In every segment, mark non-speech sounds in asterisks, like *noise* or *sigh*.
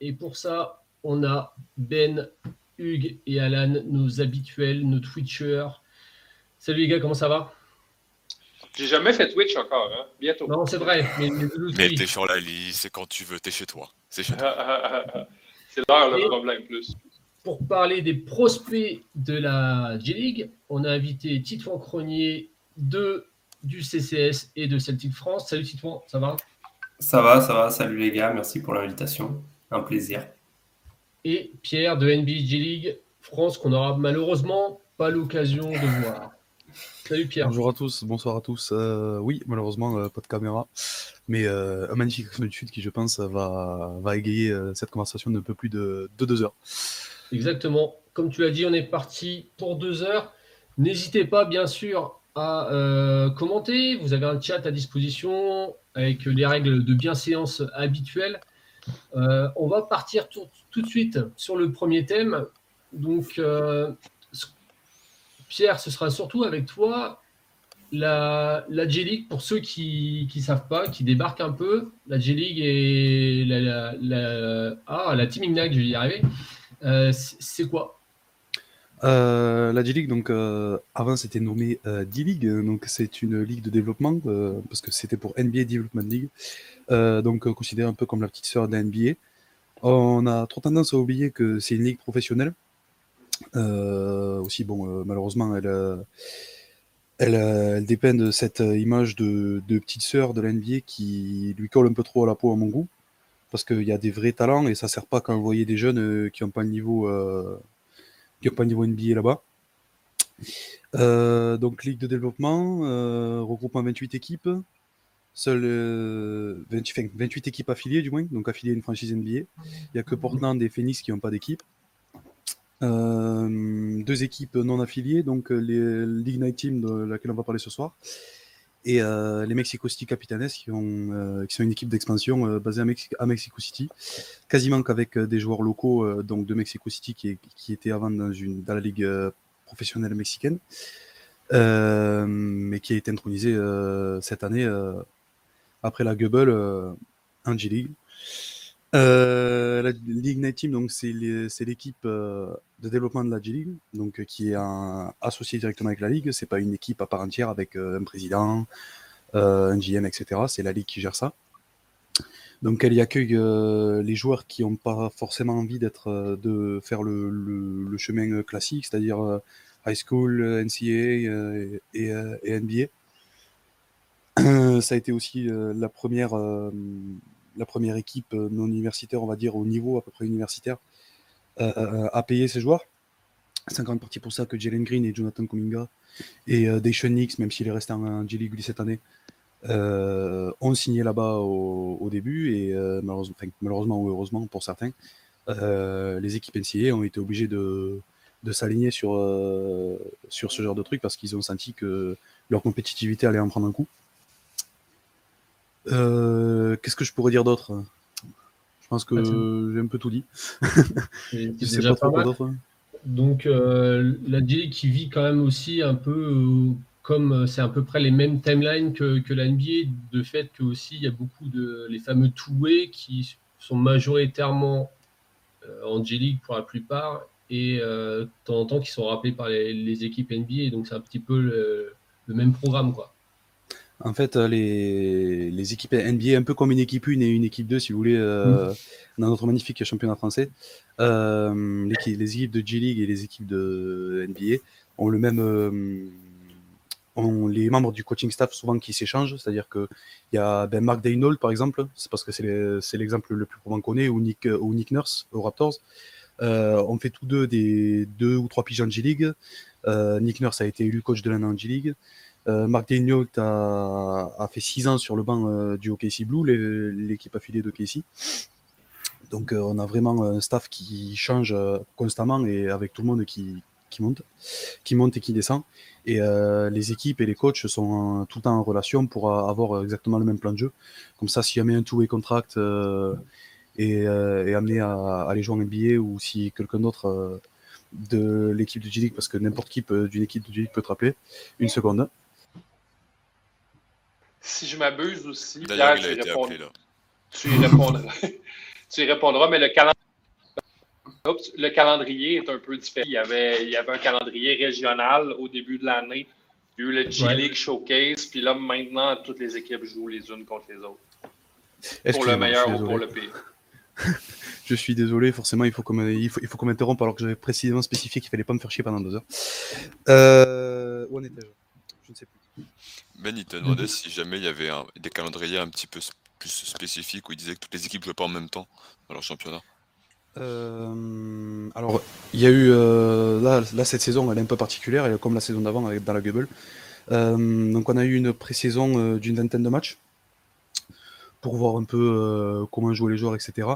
Et pour ça, on a Ben, Hugues et Alan, nos habituels, nos Twitchers. Salut les gars, comment ça va? J'ai jamais fait Twitch encore, hein? bientôt. Non, c'est vrai. Mais, mais t'es sur la liste, c'est quand tu veux, t'es chez toi. C'est chez toi. c'est l'heure le problème plus. Pour parler des prospects de la G-League, on a invité Titouan Cronier de, du CCS et de Celtic France. Salut Titouan, ça va? Ça va, ça va. Salut les gars, merci pour l'invitation. Un plaisir. Et Pierre de NBA G-League France qu'on n'aura malheureusement pas l'occasion de voir. Salut Pierre. Bonjour à tous, bonsoir à tous. Euh, oui, malheureusement, euh, pas de caméra, mais euh, un magnifique sud qui, je pense, va, va égayer cette conversation d'un peu plus de, de, deux heures. Exactement. Comme tu l'as dit, on est parti pour deux heures. N'hésitez pas, bien sûr, à commenter. Vous avez un chat à disposition avec les règles de bienséance habituelles. On va partir tout, de suite sur le premier thème. Donc, Pierre, ce sera surtout avec toi. La, la J-League, pour ceux qui ne savent pas, qui débarquent un peu, la J-League et la, la, ah, la Ignite, je vais y arriver, euh, c'est quoi? Euh, la J-League, donc euh, avant c'était nommé D-League, donc c'est une ligue de développement parce que c'était pour NBA Development League, donc considéré un peu comme la petite sœur de la NBA. On a trop tendance à oublier que c'est une ligue professionnelle euh, aussi, bon, euh, malheureusement, elle, euh, dépend de cette image de, petite sœur de l'NBA qui lui colle un peu trop à la peau à mon goût. Parce qu'il y a des vrais talents et ça sert pas vous voyez des jeunes qui n'ont pas le niveau, niveau NBA là-bas. donc Ligue de développement, regroupement 28 équipes, seules 28, 28, équipes affiliées du moins, donc affiliées à une franchise NBA. Il n'y a que Portland et Phoenix qui n'ont pas d'équipe. Euh, deux équipes non affiliées, donc euh, les l'Ignite Team de laquelle on va parler ce soir, et euh, les Mexico City Capitanes qui, ont, qui sont une équipe d'expansion basée à, à, Mexico City, quasiment qu'avec des joueurs locaux donc de Mexico City qui, qui étaient avant dans, une, dans la ligue professionnelle mexicaine, mais qui a été intronisé cette année après la Gubble en G-League. Euh, la Ligue Team, donc c'est l'équipe euh, de développement de la G-League, donc euh, qui est associée directement avec la Ligue. C'est pas une équipe à part entière avec un président, un GM, etc. C'est la Ligue qui gère ça. Donc elle y accueille les joueurs qui n'ont pas forcément envie d'être de faire le, chemin classique, c'est-à-dire high school, NCAA et, et NBA. Ça a été aussi la première la première équipe euh, non universitaire, on va dire au niveau à peu près universitaire, euh, euh, à payer ses joueurs. C'est en partie pour ça que Jalen Green et Jonathan Kuminga et euh, Nix, même s'il est resté en J-League cette année, ont signé là-bas au, début et malheureusement, ou heureusement pour certains, les équipes NCA ont été obligées de, de s'aligner sur, sur ce genre de truc parce qu'ils ont senti que leur compétitivité allait en prendre un coup. Euh, qu'est-ce que je pourrais dire d'autre? Je pense que j'ai un peu tout dit. *laughs* je sais pas trop quoi d'autre. Donc euh, la D qui vit quand même aussi un peu euh, comme c'est à peu près les mêmes timelines que, que la NBA, de fait que aussi il y a beaucoup de les fameux two-way qui sont majoritairement en G-League pour la plupart et de temps en temps qui sont rappelés par les, équipes NBA. Donc c'est un petit peu le, le même programme quoi. En fait, euh, les, les, équipes NBA, un peu comme une équipe 1 et une équipe 2, si vous voulez, euh, mm. dans notre magnifique championnat français, euh, les, les, équipes de G-League et les équipes de NBA ont le même. Euh, ont les membres du coaching staff souvent qui s'échangent, c'est-à-dire qu'il y a ben, Mark Daynold, par exemple, c'est parce que c'est l'exemple le plus probant qu'on ait, ou Nick, ou Nick Nurse aux Raptors. on fait tous deux des deux ou trois pigeons G-League. Nick Nurse a été élu coach de l'année en G-League. Euh, Marc Daignault a, fait 6 ans sur le banc euh, du OKC Blue, l'équipe affiliée de OKC. Donc euh, on a vraiment un staff qui change constamment et avec tout le monde qui, monte, qui monte et qui descend. Et les équipes et les coachs sont tout le temps en relation pour avoir exactement le même plan de jeu. Comme ça, si jamais un two-way contract est, amené à, aller jouer en NBA ou si quelqu'un d'autre de l'équipe de G-League, parce que n'importe qui d'une équipe de G-League peut te rappeler, une seconde si je m'abuse aussi, D'ailleurs, il a été appelé là. Tu répondras, *laughs* tu y répondras, mais le calendrier, le calendrier est un peu différent. Il y, avait, il y avait un calendrier régional au début de l'année. Il y a eu le G-League Showcase, puis là, maintenant, toutes les équipes jouent les unes contre les autres. Pour le meilleur ou pour le pire. *laughs* je suis désolé, forcément, il faut qu'on il faut, il faut m'interrompe alors que j'avais précisément spécifié qu'il fallait pas me faire chier pendant deux heures. Euh, où en étais-je Je ne sais plus. Ben, il te demandait si jamais il y avait des calendriers un petit peu plus spécifiques où il disait que toutes les équipes jouaient pas en même temps dans leur championnat. Euh, alors, il y a eu euh, là, là, cette saison, elle est un peu particulière, comme la saison d'avant dans la Gubble. donc, on a eu une pré-saison d'une vingtaine de matchs pour voir un peu euh, comment jouer les joueurs, etc.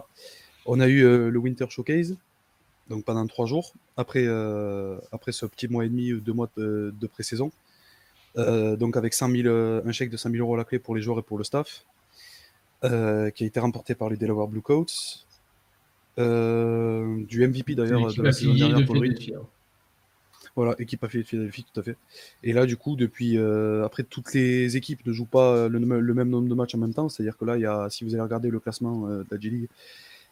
On a eu euh, le Winter Showcase, donc pendant trois jours, après, euh, après ce petit mois et demi, deux mois de, pré-saison. Donc avec 100 un chèque de 100 000 euros à la clé pour les joueurs et pour le staff, qui a été remporté par les Delaware Blue Coats. du MVP d'ailleurs de la saison dernière pour le voilà, équipe à Philadelphie, tout à fait. Et là, du coup, depuis, euh, après, toutes les équipes ne jouent pas le, même nombre de matchs en même temps. C'est-à-dire que là, il y a, si vous allez regarder le classement euh, de la G-League,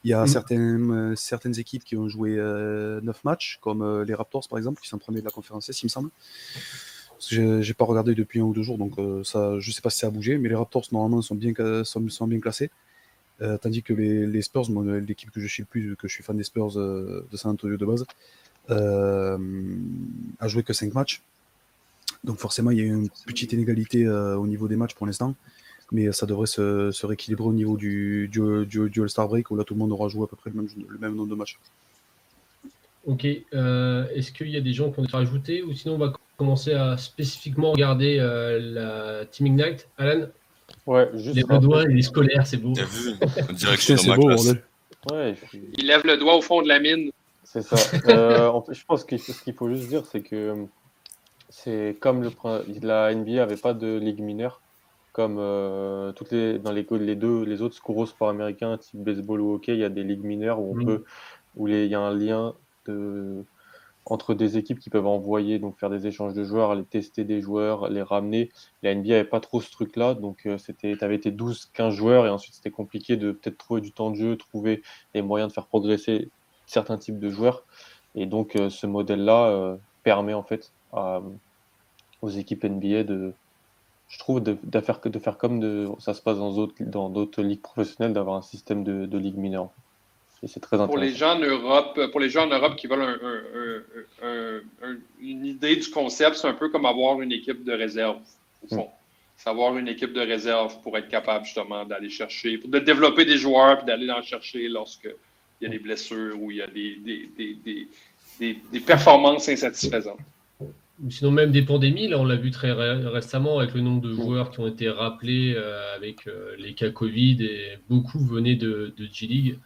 il y a mm. certaines, euh, certaines équipes qui ont joué 9 matchs, comme les Raptors, par exemple, qui sont premiers de la conférence S, il me semble. Je n'ai pas regardé depuis un ou deux jours, donc ça, je sais pas si ça a bougé, mais les Raptors, normalement, sont bien, sont, sont bien classés. tandis que les, Spurs, l'équipe que je suis le plus, que je suis fan des Spurs de San Antonio de base, euh, a joué que 5 matchs. Donc forcément, il y a une petite inégalité euh, au niveau des matchs pour l'instant. Mais ça devrait se, rééquilibrer au niveau du, du, All-Star Break où là tout le monde aura joué à peu près le même, le même nombre de matchs. Ok. Euh, est-ce qu'il y a des gens qui ont été rajoutés ou sinon on va commencer à spécifiquement regarder la Team Ignite Alan Ouais, juste. Les doigts et les scolaires, c'est beau. *laughs* c'est beau, ouais, Il lève le doigt au fond de la mine. C'est ça. *laughs* Euh, je pense que ce qu'il faut juste dire, c'est que c'est comme le, la NBA n'avait pas de ligue mineure, comme euh, toutes les, dans les, les, deux, les autres gros sports américains, type baseball ou hockey, il y a des ligues mineures où on mm. peut, où il y a un lien de, entre des équipes qui peuvent envoyer, donc faire des échanges de joueurs, aller tester des joueurs, les ramener. La NBA n'avait pas trop ce truc-là, donc euh, c'était, tu avais été 12-15 joueurs et ensuite c'était compliqué de peut-être trouver du temps de jeu, trouver les moyens de faire progresser certains types de joueurs. Et donc, euh, ce modèle-là euh, permet en fait aux équipes NBA de, je trouve, de, de, faire, comme ça se passe dans d'autres, dans d'autres ligues professionnelles, d'avoir un système de, de ligue mineure. C'est très intéressant. Pour les gens en Europe, pour les gens en Europe qui veulent une idée du concept, c'est un peu comme avoir une équipe de réserve, au fond. Savoir une équipe de réserve pour être capable justement d'aller chercher, de développer des joueurs et d'aller en chercher lorsque il y a des blessures ou il y a des, des, des, des, performances insatisfaisantes. Sinon, même des pandémies, là, on l'a vu très récemment avec le nombre de joueurs qui ont été rappelés euh, avec euh, les cas Covid et beaucoup venaient de, de G-League.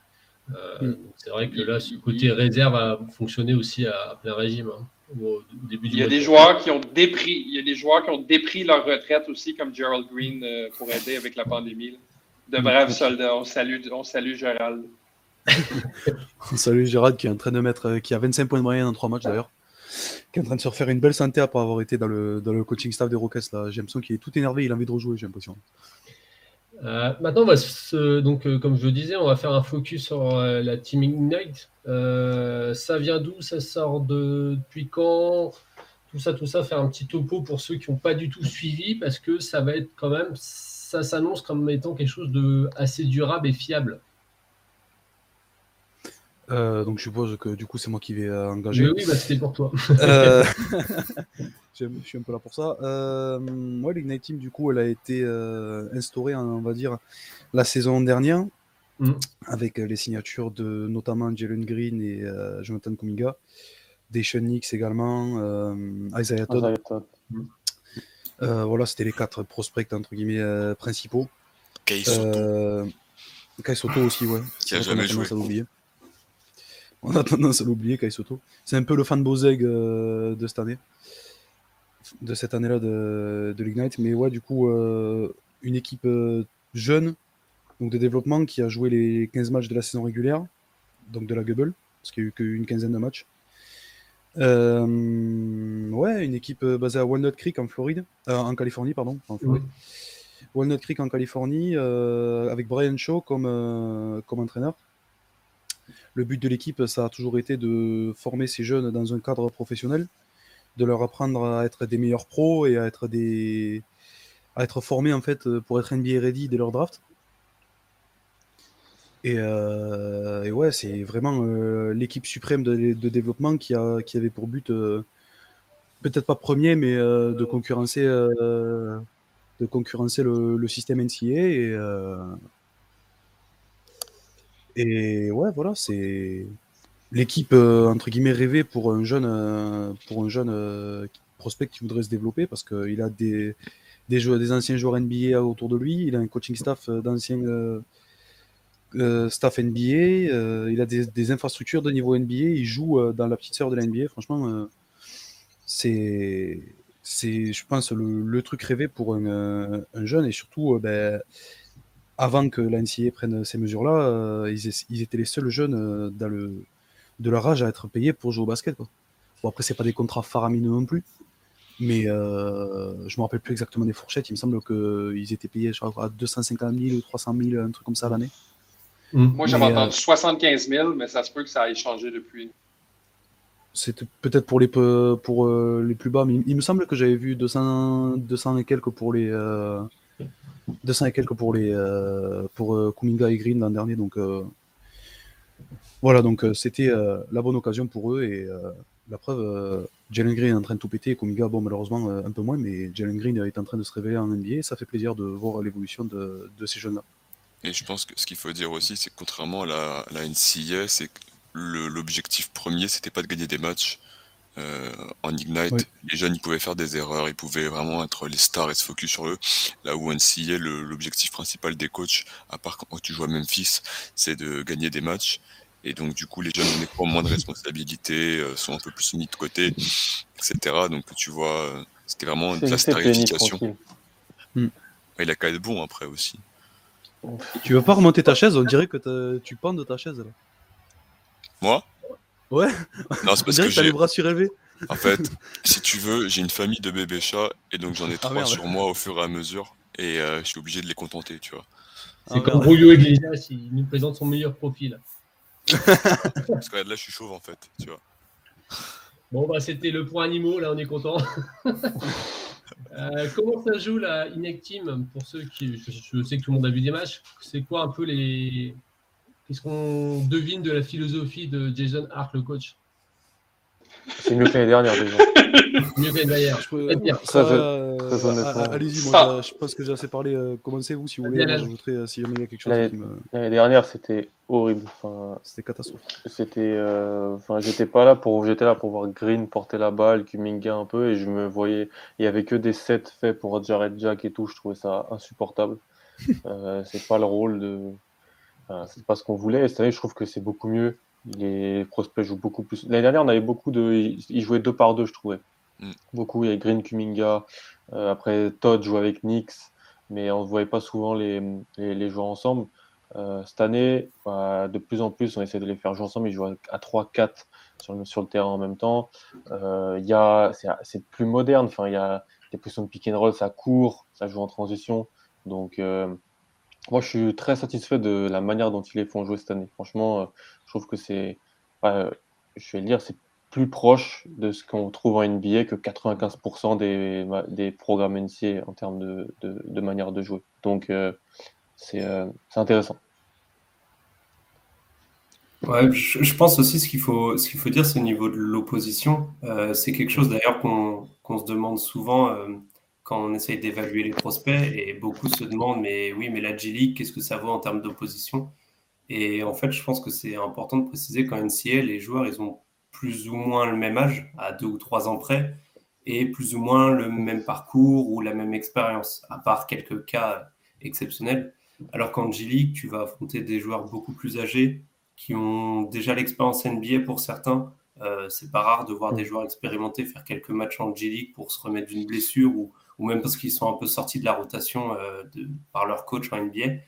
Euh, mm. C'est vrai que là, ce côté réserve a fonctionné aussi à, plein régime. Hein, au, début il y a des joueurs qui ont dépris, il y a des joueurs qui ont dépris leur retraite aussi, comme Gerald Green pour aider avec la pandémie. De braves soldats. On salue, on salue Gerald. *laughs* Salut Gérard qui est en train de mettre, qui a 25 points de moyenne en 3 matchs d'ailleurs, qui est en train de se refaire une belle santé après avoir été dans le, dans le coaching staff des Rockets. Là. J'ai l'impression qu'il est tout énervé, il a envie de rejouer, j'ai l'impression. Euh, maintenant, va se, donc, euh, comme je le disais, on va faire un focus sur euh, la Team Ignite. ça vient d'où? Ça sort de, depuis quand? Tout ça, tout ça, faire un petit topo pour ceux qui n'ont pas du tout suivi, parce que ça va être quand même, ça s'annonce comme étant quelque chose de assez durable et fiable. Euh, donc je suppose que du coup c'est moi qui vais euh, engager. Oui, oui bah, c'était pour toi. Euh, *laughs* *laughs* je suis un peu là pour ça. moi, l'Ignite Team, du coup, elle a été instaurée, on va dire, la saison dernière, mm. avec les signatures de notamment Jalen Green et Jonathan Kumiga, des Nix également, Isaiah Todd. Mm. voilà, c'était les quatre prospects entre guillemets principaux. Kai Soto. Kai Soto aussi, ouais. Qui a jamais joué. On a tendance à l'oublier, Kai Soto. C'est un peu le fan Bozeg euh, de cette année, de cette année-là de, de l'Ignite. Mais ouais, du coup, euh, une équipe euh, jeune, donc de développement, qui a joué les 15 matchs de la saison régulière, donc de la Gubble, parce qu'il n'y a eu qu'une quinzaine de matchs. ouais, une équipe basée à Walnut Creek en Floride, en Californie, pardon, en Floride. Walnut Creek en Californie, avec Brian Shaw comme, comme entraîneur le but de l'équipe, ça a toujours été de former ces jeunes dans un cadre professionnel, de leur apprendre à être des meilleurs pros et à être des à être formés en fait pour être NBA ready dès leur draft. Et, euh, ouais, c'est vraiment euh, l'équipe suprême de, développement qui, a, qui avait pour but, euh, peut-être pas premier, mais de concurrencer, de concurrencer le, système NCA. Et ouais, voilà, c'est l'équipe entre guillemets rêvée pour un jeune, pour un jeune prospect qui voudrait se développer parce qu'il a des, des, des anciens joueurs NBA autour de lui, il a un coaching staff d'anciens euh, staff NBA, euh, il a des, infrastructures de niveau NBA, il joue euh, dans la petite sœur de la NBA. Franchement, c'est, c'est, je pense, le, truc rêvé pour un, jeune et surtout, ben, avant que la NCA prenne ces mesures-là, ils, étaient les seuls jeunes dans le, de leur âge à être payés pour jouer au basket. Quoi. Bon, après, c'est pas des contrats faramineux non plus. Mais je me rappelle plus exactement des fourchettes. Il me semble qu'ils étaient payés à 250 000 ou 300 000, un truc comme ça l'année. Mm. Moi, j'avais entendu 75 euh, 000, mais ça se peut que ça ait changé depuis. C'était peut-être pour les, pour, euh, les plus bas, mais il, me semble que j'avais vu 200, 200 et quelques pour les. 200 euh, et quelques pour les pour Kuminga et Green l'an dernier. Donc voilà, donc c'était la bonne occasion pour eux et la preuve, Jalen Green est en train de tout péter, Kuminga, bon, malheureusement un peu moins, mais Jalen Green est en train de se révéler en NBA. Ça fait plaisir de voir l'évolution de, de ces jeunes-là. Et je pense que ce qu'il faut dire aussi, c'est que contrairement à la, la NCA, c'est l'objectif premier, c'était pas de gagner des matchs. Euh, en Ignite, les jeunes ils pouvaient faire des erreurs, ils pouvaient vraiment être les stars et se focus sur eux. Là où NCA, l'objectif principal des coachs, à part quand tu joues à Memphis, c'est de gagner des matchs. Et donc du coup, les jeunes ont moins de responsabilités, euh, sont un peu plus mis de côté, etc. Donc tu vois, c'était vraiment de la starification. Il a qu'à être bon après aussi. Tu veux pas remonter ta chaise? On dirait que tu pendes de ta chaise là. Moi? Ouais. Non, c'est parce que, j'ai les bras surélevés. En fait, si tu veux, j'ai une famille de bébés chats et donc j'en ai ah, trois sur moi au fur et à mesure et euh, je suis obligé de les contenter, tu vois. C'est ah, comme Julio Iglesias, il nous présente son meilleur profil. *laughs* parce que là, je suis chauve en fait, tu vois. Bon, bah, c'était le point animaux, là, on est content. *laughs* Euh, comment ça joue la Inec Team pour ceux qui. Je, sais que tout le monde a vu des matchs. C'est quoi un peu les. Qu'est-ce qu'on devine de la philosophie de Jason Hart, le coach C'est mieux que l'année dernière déjà. *laughs* mieux que l'année dernière. Allez-y, moi je pense que j'ai assez parlé. Euh, commencez-vous si vous voulez. J'ajouterai euh, si jamais il y a quelque chose qui me. L'année dernière, c'était horrible. Enfin, c'était catastrophique. C'était. Enfin, j'étais pas là pour. J'étais là pour voir Green porter la balle, Kuminga un peu, et je me voyais. Il y avait que des sets faits pour Jared Jack et tout. Je trouvais ça insupportable. *laughs* euh, c'est pas le rôle de. Enfin, c'est pas ce qu'on voulait. Et cette année, je trouve que c'est beaucoup mieux. Les prospects jouent beaucoup plus. L'année dernière, on avait beaucoup de. Ils jouaient deux par deux, je trouvais. Mm. Beaucoup, il y a Green Kuminga. Euh, après, Todd joue avec Knicks, mais on ne voyait pas souvent les, les, jouer ensemble. Euh, cette année, bah, de plus en plus, on essaie de les faire jouer ensemble. Ils jouent à 3-4 sur le, sur le terrain en même temps. Euh, c'est plus moderne. Enfin, il y a des positions de pick and roll, ça court, ça joue en transition. Donc, moi, je suis très satisfait de la manière dont ils les font jouer cette année. Franchement, je trouve que c'est, je vais dire, c'est plus proche de ce qu'on trouve en NBA que 95% des, programmes NCA en termes de, manière de jouer. Donc, euh, euh, c'est intéressant. Ouais, je, pense aussi ce qu'il faut, ce faut dire, c'est au niveau de l'opposition. Euh, c'est quelque chose d'ailleurs qu'on se demande souvent quand on essaye d'évaluer les prospects et beaucoup se demandent, mais oui, mais la G-League, qu'est-ce que ça vaut en termes d'opposition? Et en fait, je pense que c'est important de préciser qu'en NCA, les joueurs, ils ont plus ou moins le même âge, à deux ou trois ans près, et plus ou moins le même parcours ou la même expérience, à part quelques cas exceptionnels. Alors qu'en G-League, tu vas affronter des joueurs beaucoup plus âgés qui ont déjà l'expérience NBA pour certains. Euh, c'est pas rare de voir des joueurs expérimentés faire quelques matchs en G-League pour se remettre d'une blessure ou, ou, même parce qu'ils sont un peu sortis de la rotation euh, de, par leur coach en NBA.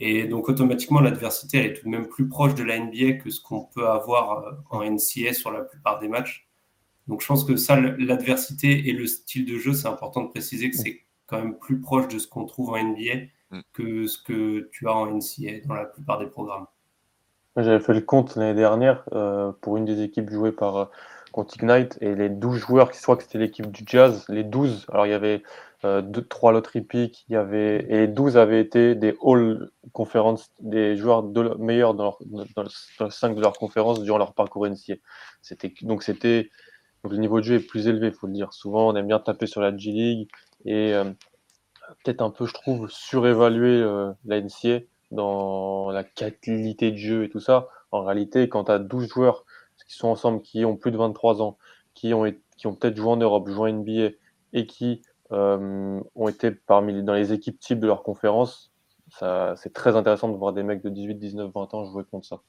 Et donc automatiquement, l'adversité, elle est tout de même plus proche de la NBA que ce qu'on peut avoir euh, en NCS sur la plupart des matchs. Donc je pense que ça, l'adversité et le style de jeu, c'est important de préciser que c'est quand même plus proche de ce qu'on trouve en NBA mm. que ce que tu as en NCA dans la plupart des programmes. J'avais fait le compte l'année dernière euh, pour une des équipes jouées par euh, contre Ignite et les 12 joueurs, qui soit que c'était l'équipe du Jazz, les 12, alors il y avait euh, deux, 3 lottery picks, il y avait, et les 12 avaient été des All Conference, des joueurs de, meilleurs dans, leur, dans, le 5 de leur conférence durant leur parcours NCA. Donc c'était, le niveau de jeu est plus élevé, il faut le dire. Souvent, on aime bien taper sur la G League et euh, peut-être un peu, je trouve, surévaluer euh, la NCA dans la qualité de jeu et tout ça. En réalité, quand tu as 12 joueurs qui sont ensemble, qui ont plus de 23 ans, qui ont, qui ont peut-être joué en Europe, joué en NBA et qui euh, ont été parmi dans les équipes types de leur conférence, c'est très intéressant de voir des mecs de 18, 19, 20 ans jouer contre ça.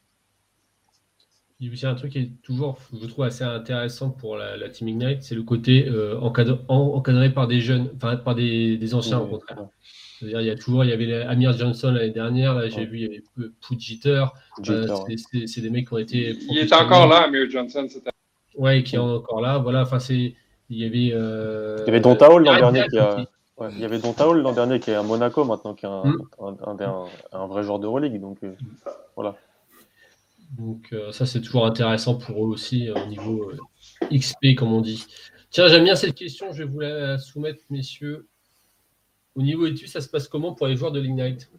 Il y a aussi un truc qui est toujours, je trouve, assez intéressant pour la, Team Ignite, c'est le côté euh, encadré, par des jeunes, enfin par des, anciens au contraire. C'est-à-dire, il y a toujours, il y avait Amir Johnson l'année dernière, là j'ai vu, il y avait Pujiter. Euh, c'est des mecs qui ont été. Il est encore là, Amir Johnson, c'était. Ouais, qui est encore là. Voilà, enfin, c'est. Il y avait. Euh... Il y avait Don l'an dernier qui a. Ouais, il y avait Don l'an dernier qui est à Monaco maintenant, qui est un, mm. un, un, vrai joueur de relique. Donc euh, voilà. Donc euh, ça, c'est toujours intéressant pour eux aussi euh, au niveau euh, XP, comme on dit. Tiens, j'aime bien cette question, je vais vous la soumettre, messieurs. Au niveau études, ça se passe comment pour les joueurs de l'Ignite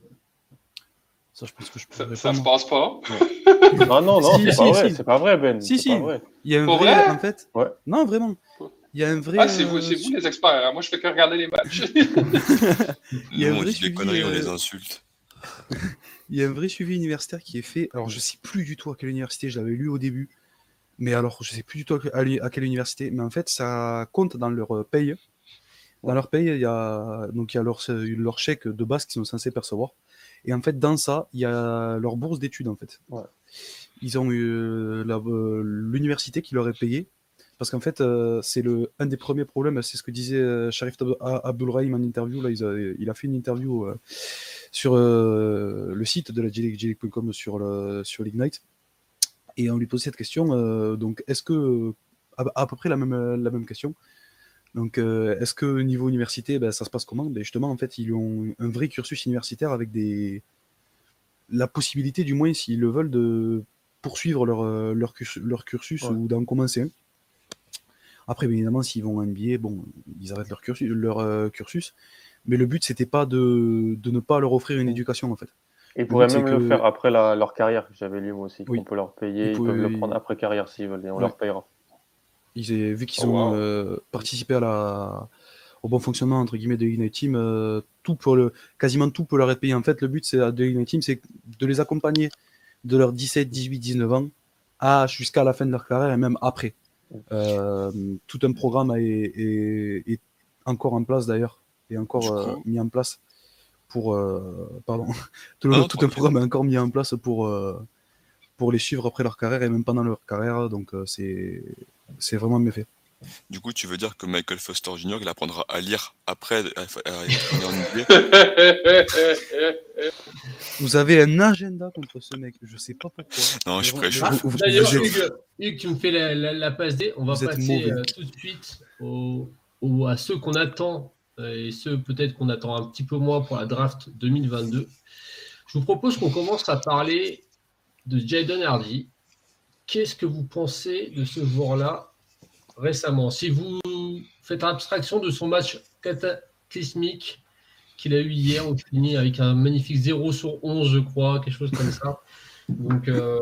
ça, je pense que je ça, ça se passe pas. ah non, non, *laughs* c'est pas, vrai, c'est pas vrai, Ben. Si, si. Vrai. Il y a un vrai, en fait. Ouais. Non, vraiment. Il y a un vrai. Ah, c'est vous, vous, les experts. Moi, je fais que regarder les matchs. *laughs* Il y a un vrai on dit des conneries, on les insulte *laughs* il y a un vrai suivi universitaire qui est fait. Alors, je sais plus du tout à quelle université, je l'avais lu au début. Mais alors, je sais plus du tout à quelle université. Mais en fait, ça compte dans leur euh, paye. Dans leur paye, il y a, donc, il y a leur, leur chèque de base qu'ils sont censés percevoir. Et en fait, dans ça, il y a leur bourse d'études, en fait. Ils ont eu euh, euh, l'université qui leur est payée. Parce qu'en fait, c'est le un des premiers problèmes, c'est ce que disait Sharif Abdulrahim en interview. Là, il il a fait une interview sur euh, le site de la sur, le, sur l'Ignite. Et on lui posait cette question, euh, donc est-ce que, à, peu près la même, la même question, donc euh, est-ce que niveau université, ben, ça se passe comment? Ben, Justement, en fait, ils ont un vrai cursus universitaire avec des la possibilité, du moins, s'ils le veulent, de poursuivre leur, leur, cursus, ou d'en commencer un. Après, évidemment, s'ils vont en MBA, bon, ils arrêtent leur cursus. Leur, cursus mais le but c'était pas de, de, ne pas leur offrir une éducation en fait. Ils pourraient même le faire après leur carrière, j'avais lu moi aussi, qu'on peut leur payer, ils, peuvent le prendre après carrière s'ils veulent, et on leur payera. Ils, vu qu'ils oh, ont euh, participé à la, au bon fonctionnement entre guillemets de Ignite Team, euh, tout pour le, quasiment tout peut leur être payé. En fait, le but c'est de Ignite Team, c'est de les accompagner de leurs 17, 18, 19 ans à jusqu'à la fin de leur carrière et même après. Euh, tout un programme est, est encore en place d'ailleurs encore euh, mis en place pour. Pardon, *laughs* tout, un programme est encore mis en place pour, pour les suivre après leur carrière et même pendant leur carrière. Donc c'est c'est vraiment bien fait. Du coup, tu veux dire que Michael Foster Jr. il apprendra à lire après *laughs* Vous avez un agenda contre ce mec, je sais pas pourquoi. Non, je prêche. D'ailleurs, Hugues, tu me fais la, passe D. On va passer tout de suite au, à ceux qu'on attend et ceux peut-être qu'on attend un petit peu moins pour la draft 2022. Je vous propose qu'on commence à parler de Jaden Hardy. Qu'est-ce que vous pensez de ce joueur-là récemment? Si vous faites abstraction de son match cataclysmique qu'il a eu hier, il finit avec un magnifique 0 sur 11, je crois, quelque chose comme ça. Donc euh,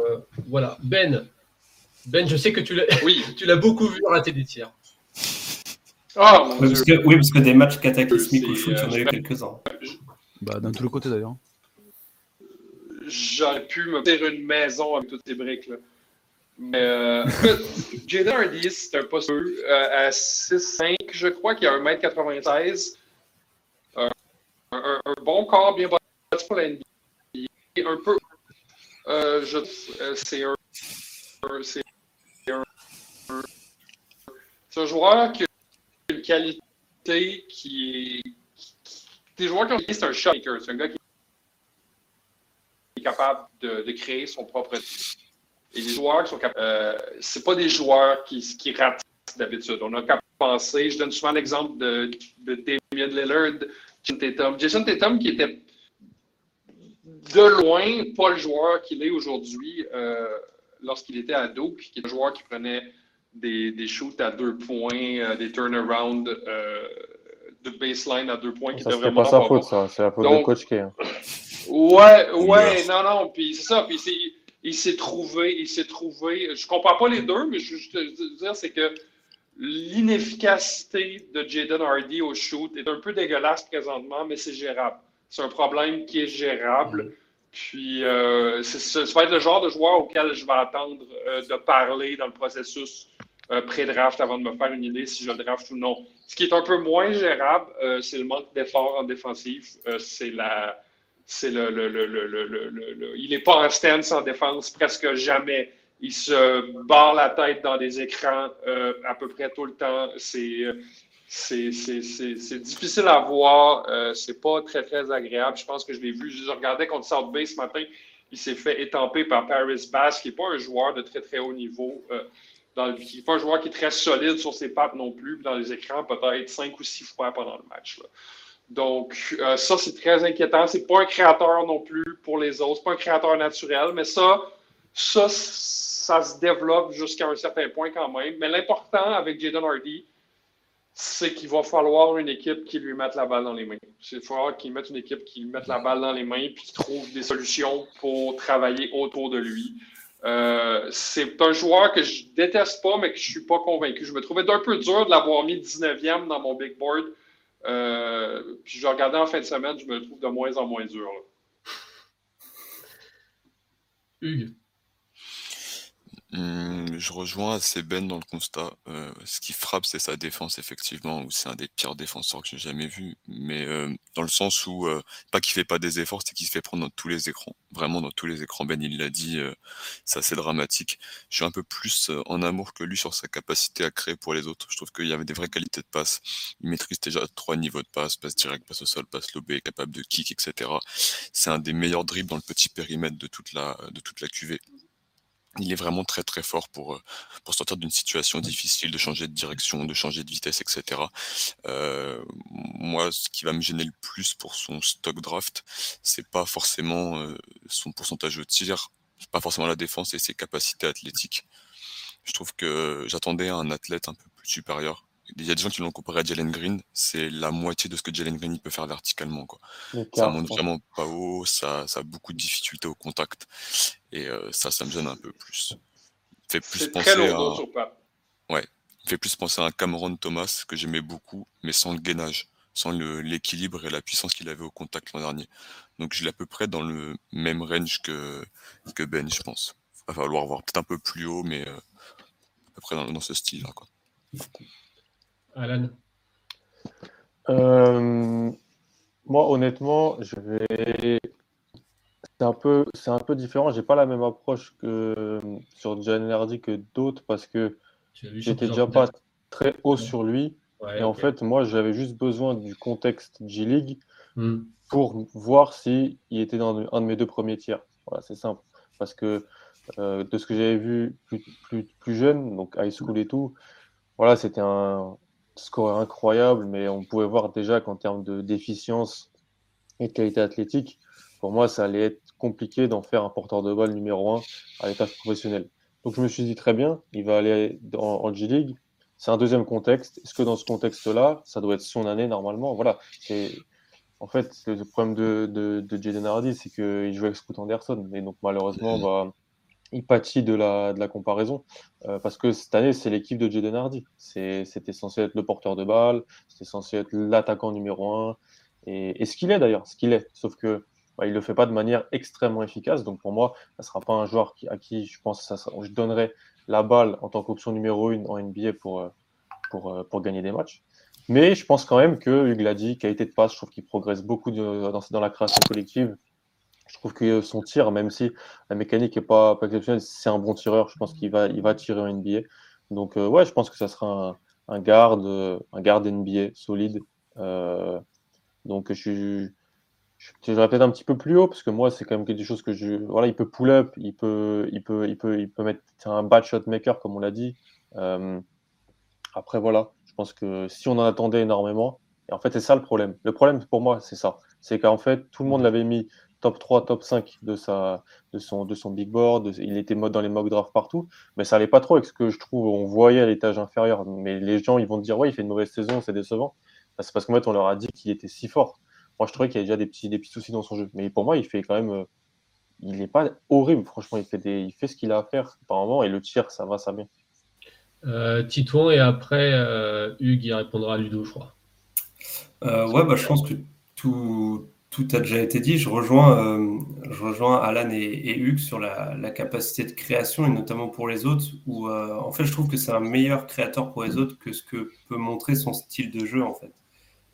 voilà. Ben, Ben, je sais que tu l'as *laughs* oui. beaucoup vu rater des tiers. Oh, oui, parce que, oui, parce que des matchs cataclysmiques au foot, il y en a eu quelques-uns. Bah, d'un tout le côté d'ailleurs. J'aurais pu me faire une maison avec toutes ces briques-là. Mais euh, Jaden Hardy, *laughs* c'est un poste euh, à 6'5, je crois, qui a 1m96. un, un, bon corps, bien bâti pour la NBA. Un peu. Euh, euh c'est un. C'est un, un, joueur qui une qualité qui. Des joueurs qui ont c'est un shot maker. C'est un gars qui capable de, créer son propre. Et les joueurs qui sont capables. Euh, c'est pas des joueurs qui, ratent d'habitude. On a qu'à penser. Je donne souvent l'exemple de, de Damien Lillard, Jason Tatum. Jason Tatum qui était de loin, pas le joueur qu'il est aujourd'hui euh, lorsqu'il était à Duke, qui est un joueur qui prenait des, des shoots à deux points, euh, des turnarounds euh, de baseline à deux points. Qui c'était pas sa faute, ça. C'est la faute de coach qui hein. Ouais, ouais, non, non. Puis c'est ça. Puis il s'est trouvé, il s'est trouvé. Je comprends pas les deux, mais je, je te dire, c'est que l'inefficacité de Jaden Hardy au shoot est un peu dégueulasse présentement, mais c'est gérable. C'est un problème qui est gérable. Mm. Puis, euh, ça va être le genre de joueur auquel je vais attendre euh, de parler dans le processus euh, pré-draft avant de me faire une idée si je le draft ou non. Ce qui est un peu moins gérable, c'est le manque d'effort en défensive. c'est la. C'est le, le, le, Il n'est pas en stance en défense presque jamais. Il se barre la tête dans des écrans à peu près tout le temps. C'est c'est difficile à voir. Euh, c'est pas très, très agréable. Je pense que je l'ai vu. Je regardais contre South Bay ce matin. Il s'est fait étamper par Paris Bass, qui n'est pas un joueur de très, très haut niveau. Euh, dans qui n'est pas un joueur qui est très solide sur ses pattes non plus. Dans les écrans, peut-être cinq ou six fois pendant le match. Donc, euh, ça, c'est très inquiétant. C'est pas un créateur non plus pour les autres. C'est pas un créateur naturel, mais ça, ça, ça se développe jusqu'à un certain point quand même. Mais l'important avec Jaden Hardy, c'est qu'il va falloir une équipe qui lui mette la balle dans les mains. Il falloir qu'il mette une équipe qui lui mette la balle dans les mains et qui trouve des solutions pour travailler autour de lui. Euh, c'est un joueur que je déteste pas, mais que je suis pas convaincu. Je me trouvais d'un peu dur de l'avoir mis 19e dans mon big board. Euh, puis je regardais en fin de semaine, je me trouve de moins en moins dur. Hugues. Mmh, je rejoins assez Ben dans le constat. Ce qui frappe, c'est sa défense, effectivement, où c'est un des pires défenseurs que j'ai jamais vu. Mais dans le sens où, pas qu'il fait pas des efforts, c'est qu'il se fait prendre dans tous les écrans. Vraiment dans tous les écrans. Ben, il l'a dit, c'est assez dramatique. Je suis un peu plus en amour que lui sur sa capacité à créer pour les autres. Je trouve qu'il y avait des vraies qualités de passe. Il maîtrise déjà trois niveaux de passe, passe direct, passe au sol, passe lobé, capable de kick, etc. C'est un des meilleurs dribbles dans le petit périmètre de toute la, de toute la QV il est vraiment très très fort pour, euh, pour sortir d'une situation difficile, de changer de direction, de changer de vitesse, etc. Euh, moi, ce qui va me gêner le plus pour son stock draft, c'est pas forcément euh, son pourcentage de tir, pas forcément la défense et ses capacités athlétiques. Je trouve que j'attendais un athlète un peu plus supérieur il y a des gens qui l'ont comparé à Jalen Green, c'est la moitié de ce que Jalen Green peut faire verticalement. Quoi. Ça monte vraiment pas haut, ça, ça, a beaucoup de difficultés au contact, et euh, ça, ça me gêne un peu plus. Fait plus penser à... Ouais, fait plus penser à un Cameron Thomas que j'aimais beaucoup, mais sans le gainage, sans l'équilibre et la puissance qu'il avait au contact l'an dernier. Donc je l'ai à peu près dans le même range que, que Ben, je pense. Il va falloir voir peut-être un peu plus haut, mais euh, à peu près dans, dans ce style-là. Quoi. Alan euh, Moi, honnêtement, je vais. C'est un peu, c'est un peu différent. J'ai pas la même approche que sur Jalen Hardy que d'autres parce que j'étais déjà pas très haut sur lui. et en fait, moi, j'avais juste besoin du contexte G-League hmm. pour voir s'il il était dans un de mes deux premiers tiers. Voilà, c'est simple. Parce que euh, de ce que j'avais vu plus, plus, plus, jeune, donc high school et tout, voilà, c'était un, score incroyable, mais on pouvait voir déjà qu'en termes de déficience et de qualité athlétique, pour moi, ça allait être compliqué d'en faire un porteur de balle numéro un à l'état professionnel. Donc je me suis dit très bien, il va aller dans, en G-League. C'est un deuxième contexte. Est-ce que dans ce contexte-là, ça doit être son année normalement? Voilà. En fait, le problème de, de, de Jaden Hardy, c'est qu'il jouait avec Scoot Anderson. Et donc malheureusement, bah, il pâtit de la, de la comparaison. Euh, parce que cette année, c'est l'équipe de Jaden Hardy. C'était censé être le porteur de balle, c'était censé être l'attaquant numéro un. Et, ce qu'il est d'ailleurs, ce qu'il est. Sauf que bah, il ne le fait pas de manière extrêmement efficace. Donc pour moi, ça ne sera pas un joueur à qui je pense que je donnerais la balle en tant qu'option numéro une en NBA pour, euh, pour, euh, pour gagner des matchs. Mais je pense quand même que Hugues l'a dit, qualité de passe, je trouve qu'il progresse beaucoup dans, dans la création collective. Je trouve que son tir, même si la mécanique n'est pas, pas exceptionnelle, c'est un bon tireur. Je pense qu'il va, il va tirer en NBA. Donc, euh, ouais, je pense que ça sera un, garde, un garde NBA solide. Donc, je, je, je peut-être un petit peu plus haut parce que moi, c'est quand même quelque chose que je. Voilà, il peut pull-up, il peut, il peut, il peut, il peut mettre un bad shot maker, comme on l'a dit. Euh, après, voilà, je pense que si on en attendait énormément, et en fait, c'est ça le problème. Le problème pour moi, c'est ça. C'est qu'en fait, tout le monde l'avait mis top 3, top 5 de, sa, de, son, de son big board. il était mode dans les mock drafts partout. Mais ça n'allait pas trop avec ce que je trouve, on voyait à l'étage inférieur. Mais les gens, ils vont dire, ouais, il fait une mauvaise saison, c'est décevant. Bah, c'est parce qu'en fait, on leur a dit qu'il était si fort. Moi, je trouvais qu'il y avait déjà des petits, des petits soucis dans son jeu. Mais pour moi, il fait quand même. Euh, il n'est pas horrible, franchement. Il fait, des, il fait ce qu'il a à faire apparemment. Et le tir, ça va, ça bien. Euh, Titouan, et après, euh, Hugues, il répondra à Ludo, je crois. Euh, ouais, bah, je pense que tout, tout a déjà été dit. Je rejoins, euh, je rejoins Alan et, Hugues sur la, capacité de création et notamment pour les autres. Où euh, en fait, je trouve que c'est un meilleur créateur pour les autres que ce que peut montrer son style de jeu en fait.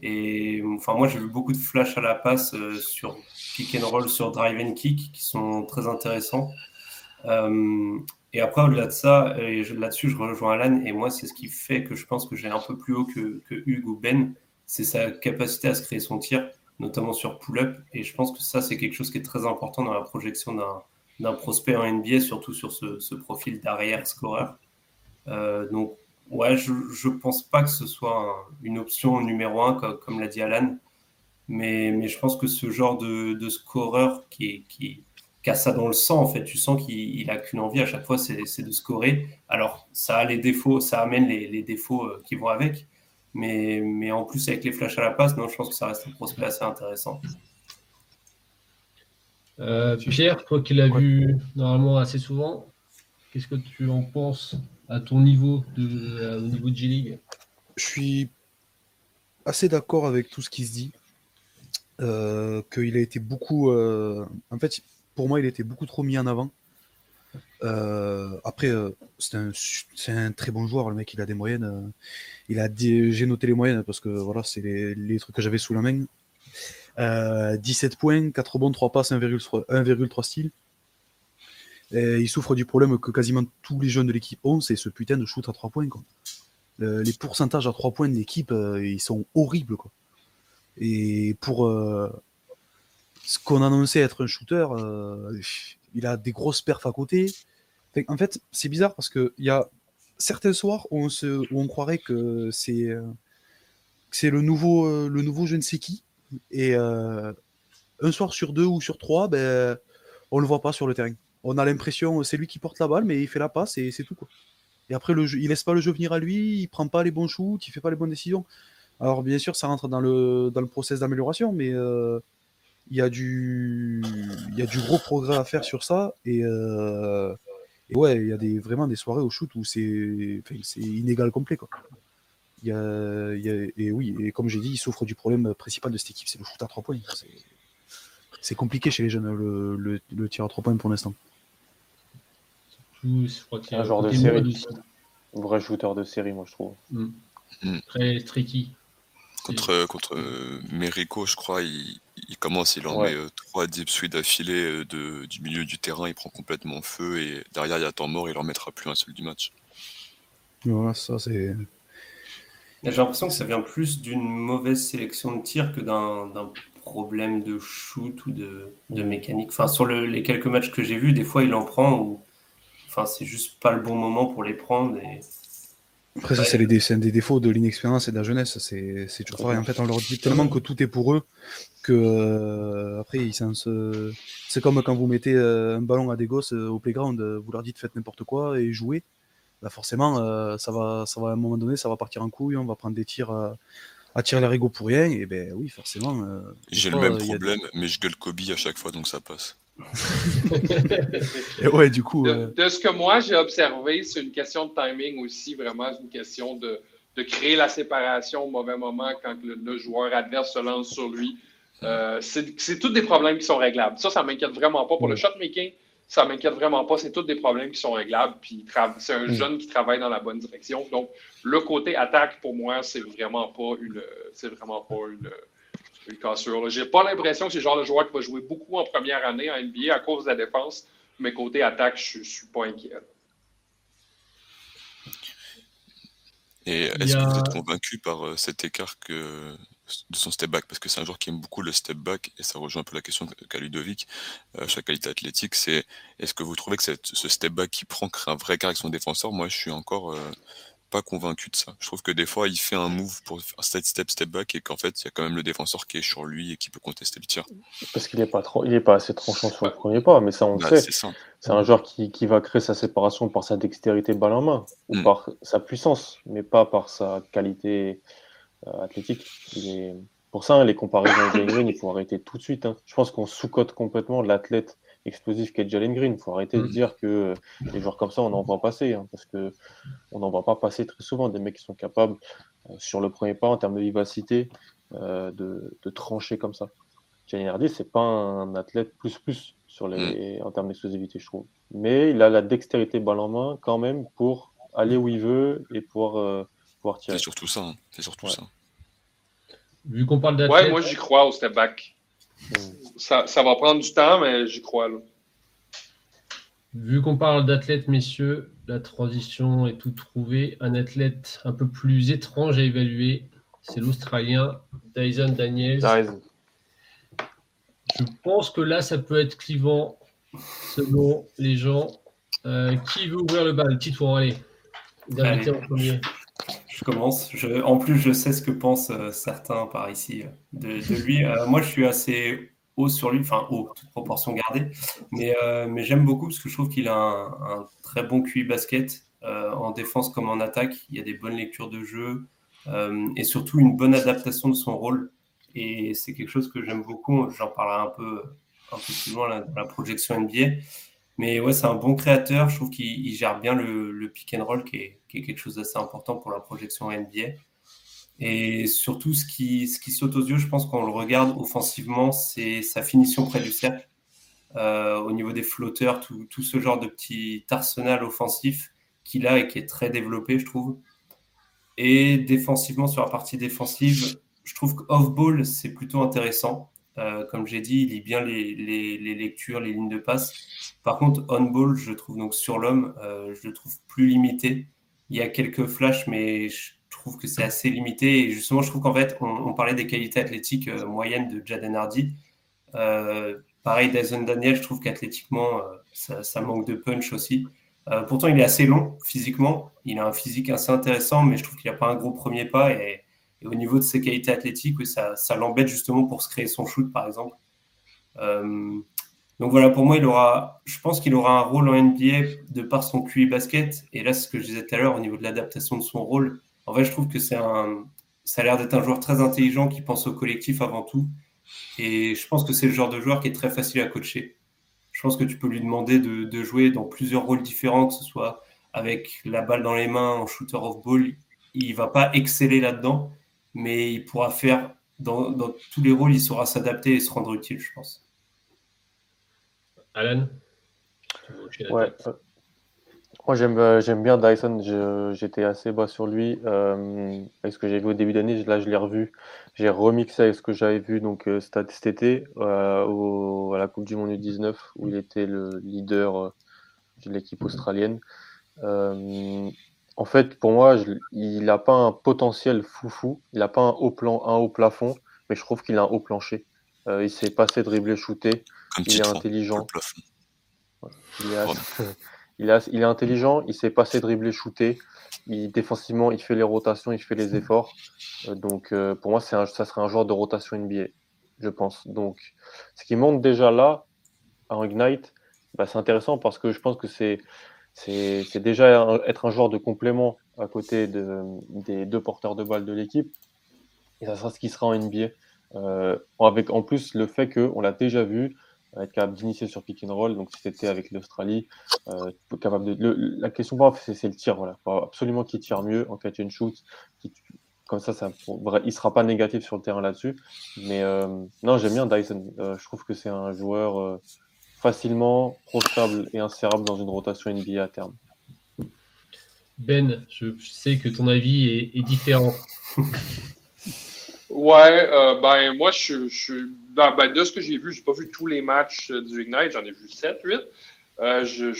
Et enfin, moi, j'ai vu beaucoup de flash à la passe euh, sur pick and roll, sur drive and kick qui sont très intéressants. et après, au-delà de ça, là-dessus, je rejoins Alan. Et moi, c'est ce qui fait que je pense que j'ai un peu plus haut que, que Hugues ou Ben. C'est sa capacité à se créer son tir notamment sur pull-up. Et je pense que ça, c'est quelque chose qui est très important dans la projection d'un prospect en NBA, surtout sur ce, profil d'arrière scoreur. Euh, donc, ouais, je ne pense pas que ce soit une option numéro un, comme, l'a dit Alan. Mais, mais, je pense que ce genre de, de scoreur qui, qui, qui, a ça dans le sang, en fait, tu sens qu'il a qu'une envie à chaque fois, c'est de scorer. Alors, ça a les défauts, ça amène les, les défauts euh, qui vont avec. Mais, mais en plus, avec les flashs à la passe, non, je pense que ça reste un prospect assez intéressant. Euh, Pierre, toi qui l'as vu normalement assez souvent, qu'est-ce que tu en penses? À ton niveau de, euh, au niveau de G-League Je suis assez d'accord avec tout ce qui se dit. Euh, qu'il a été beaucoup. en fait, pour moi, il a été beaucoup trop mis en avant. après, c'est un, un, très bon joueur, le mec, il a des moyennes. Il a j'ai noté les moyennes parce que voilà, c'est les, trucs que j'avais sous la main. 17 euh, points, 4 bons, 3 passes, 1,3 style. Il souffre du problème que quasiment tous les jeunes de l'équipe ont, c'est ce putain de shoot à 3 points. les pourcentages à 3 points de l'équipe, euh, ils sont horribles. Quoi. Et pour euh, ce qu'on annonçait être un shooter, il a des grosses perfs à côté. En fait, c'est bizarre parce qu'il y a certains soirs où on, se, croirait que c'est euh, le nouveau, euh, le nouveau je ne sais qui. Et euh, un soir sur deux ou sur trois, ben, on le voit pas sur le terrain. On a l'impression c'est lui qui porte la balle, mais il fait la passe et c'est tout. Quoi. Et après, le jeu, il laisse pas le jeu venir à lui, il prend pas les bons shoots, il fait pas les bonnes décisions. Alors bien sûr, ça rentre dans le, dans le process d'amélioration, mais il y, a du, il y a du gros progrès à faire sur ça. Et, et ouais, il y a des, vraiment des soirées au shoot où c'est inégal complet. Quoi. Et oui, et comme j'ai dit, il souffre du problème principal de cette équipe, c'est le shoot à 3 points. C'est compliqué chez les jeunes, le, tir à 3 points pour l'instant. Un genre de série. Un vrai shooter de série, moi, je trouve. Mm. Mm. Très tricky. Contre, contre euh, Merico, je crois, il, il commence, il en met euh, trois deep sweep d'affilée euh, de, du milieu du terrain, il prend complètement feu et derrière il y a temps mort, il en mettra plus un seul du match. Voilà, ça c'est. J'ai l'impression que ça vient plus d'une mauvaise sélection de tir que d'un problème de shoot ou de, de mécanique. Enfin, sur les quelques matchs que j'ai vus, des fois il en prend ou. Enfin, c'est juste pas le bon moment pour les prendre et après, ça, c'est des défauts de l'inexpérience et de la jeunesse. C'est toujours pareil. En fait, on leur dit tellement que tout est pour eux que euh, après, ils se... c'est comme quand vous mettez euh, un ballon à des gosses euh, au playground, vous leur dites faites n'importe quoi et jouez. Là, forcément, ça, va, ça va à un moment donné, ça va partir en couille, on va prendre des tirs à tirer les rigots pour rien. Et ben oui, forcément. J'ai le même problème, mais je gueule Kobe à chaque fois, donc ça passe. *laughs* et ouais, du coup. De, ce que moi j'ai observé, c'est une question de timing aussi, vraiment, c'est une question de, de, créer la séparation au mauvais moment quand le, joueur adverse se lance sur lui. Euh, c'est tous des problèmes qui sont réglables. Ça, ça m'inquiète vraiment pas. Pour le shotmaking, ça m'inquiète vraiment pas. C'est tous des problèmes qui sont réglables. Puis c'est un jeune qui travaille dans la bonne direction. Donc, le côté attaque, pour moi, c'est vraiment pas une. C'est vraiment pas une une cassure. J'ai pas l'impression que c'est le genre de joueur qui va jouer beaucoup en première année en NBA à cause de la défense, mais côté attaque, je, ne suis pas inquiet. Et est-ce que vous êtes convaincu par euh, cet écart que, de son step back? Parce que c'est un joueur qui aime beaucoup le step back, et ça rejoint un peu la question qu'a Ludovic, euh, qualité athlétique, c'est est-ce que vous trouvez que ce step back qui prend crée un vrai écart avec son défenseur Moi, je suis encore euh, pas convaincu de ça. Je trouve que des fois, il fait un move pour faire step, step, step back et qu'en fait, il y a quand même le défenseur qui est sur lui et qui peut contester le tir. Parce qu'il n'est pas, trop, il est pas assez tranchant sur le premier pas, mais ça, on bah, sait. C'est un joueur qui, qui, va créer sa séparation par sa dextérité balle en main ou mm. par sa puissance, mais pas par sa qualité euh, athlétique. Pour ça, hein, les comparaisons avec il faut arrêter tout de suite. Hein. Je pense qu'on sous-cote complètement l'athlète explosif qu'est Jalen Green. Il faut arrêter de mm. dire que les joueurs comme ça, on en voit passer, hein, parce que on n'en voit pas passer très souvent des mecs qui sont capables, euh, sur le premier pas, en termes de vivacité, euh, de, trancher comme ça. Jalen Hardy, c'est pas un athlète plus plus sur les, mm. en termes d'explosivité, je trouve. Mais il a la dextérité balle en main quand même pour aller où il veut et pour euh, pouvoir tirer. C'est surtout ça. Hein. C'est surtout ça. Vu qu'on parle d'athlète. Ouais, moi j'y crois au step back. Ça, va prendre du temps, mais j'y crois. Vu qu'on parle d'athlètes, messieurs, la transition est tout trouvée. Un athlète un peu plus étrange à évaluer, c'est l'Australien Dyson Daniels. Je pense que là, ça peut être clivant selon les gens. Euh, qui veut ouvrir le bal? Titouan, allez. allez. en premier. Je commence. en plus, je sais ce que pensent euh, certains par ici euh, de, lui. Euh, moi, je suis assez haut sur lui, enfin haut, toute proportion gardée. Mais, j'aime beaucoup parce que je trouve qu'il a un, très bon QI basket en défense comme en attaque. Il y a des bonnes lectures de jeu et surtout une bonne adaptation de son rôle. Et c'est quelque chose que j'aime beaucoup. J'en parlerai un peu, un peu plus loin dans la projection NBA. Mais ouais, c'est un bon créateur. Je trouve qu'il gère bien le, pick and roll, qui est, quelque chose d'assez important pour la projection NBA. Et surtout, ce qui, saute aux yeux, je pense, quand on le regarde offensivement, c'est sa finition près du cercle. Euh, au niveau des flotteurs, tout, tout, ce genre de petit arsenal offensif qu'il a et qui est très développé, je trouve. Et défensivement, sur la partie défensive, je trouve qu'off-ball, c'est plutôt intéressant. Euh, comme j'ai dit, il lit bien les, lectures, les lignes de passe. Par contre, on-ball, je trouve donc sur l'homme, euh, je le trouve plus limité. Il y a quelques flashs, mais je trouve que c'est assez limité. Et justement, je trouve qu'en fait, on, parlait des qualités athlétiques euh, moyennes de Jaden Hardy. pareil, Dyson Daniel, je trouve qu'athlétiquement, ça, manque de punch aussi. pourtant, il est assez long physiquement. Il a un physique assez intéressant, mais je trouve qu'il n'a pas un gros premier pas. Au niveau de ses qualités athlétiques, ça, l'embête justement pour se créer son shoot, par exemple. Euh, donc voilà, pour moi, il aura, je pense qu'il aura un rôle en NBA de par son QI basket. Et là, ce que je disais tout à l'heure au niveau de l'adaptation de son rôle, en fait, je trouve que c'est un, ça a l'air d'être un joueur très intelligent qui pense au collectif avant tout. Et je pense que c'est le genre de joueur qui est très facile à coacher. Je pense que tu peux lui demander de, de jouer dans plusieurs rôles différents, que ce soit avec la balle dans les mains, en shooter off ball. Il va pas exceller là-dedans, mais il pourra faire dans, tous les rôles, il saura s'adapter et se rendre utile, je pense. Alan Ouais. Euh, moi, j'aime, euh, j'aime bien Dyson. j'étais assez bas sur lui. Euh, avec ce que j'ai vu au début d'année, là, je l'ai revu. J'ai remixé avec ce que j'avais vu donc, cet été au, à la Coupe du Monde U19, où il était le leader de l'équipe australienne en fait, pour moi, il n'a pas un potentiel foufou. Il n'a pas un haut, plan, un haut plafond, mais je trouve qu'il a un haut plancher. Euh, il s'est passé dribbler, shooter. Il est intelligent. Il, est, il, est intelligent, il s'est passé dribbler, shooter. Il, défensivement, il fait les rotations, il fait les efforts. Euh, donc, euh, pour moi, un, ça serait un joueur de rotation NBA, je pense. Donc, ce qui monte déjà là, en Ignite, bah, c'est intéressant parce que je pense que c'est c'est déjà être un joueur de complément à côté de, des deux porteurs de balles de l'équipe. Et ça sera ce qui sera en NBA. Euh, avec en plus le fait qu'on l'a déjà vu être capable d'initier sur pick and roll, donc si c'était avec l'Australie, euh, capable de. la question c'est le tir, voilà. Faut absolument qu'il tire mieux en catch and shoot. comme ça, ça il sera pas négatif sur le terrain là-dessus. Mais euh, non, j'aime bien Dyson. je trouve que c'est un joueur facilement projetable et insérable dans une rotation NBA à terme. Ben, je sais que ton avis est, différent. *laughs* ouais, euh, ben moi, je, je ben, ben, de ce que j'ai vu, j'ai pas vu tous les matchs euh, du Ignite, j'en ai vu 7, 8. Euh, je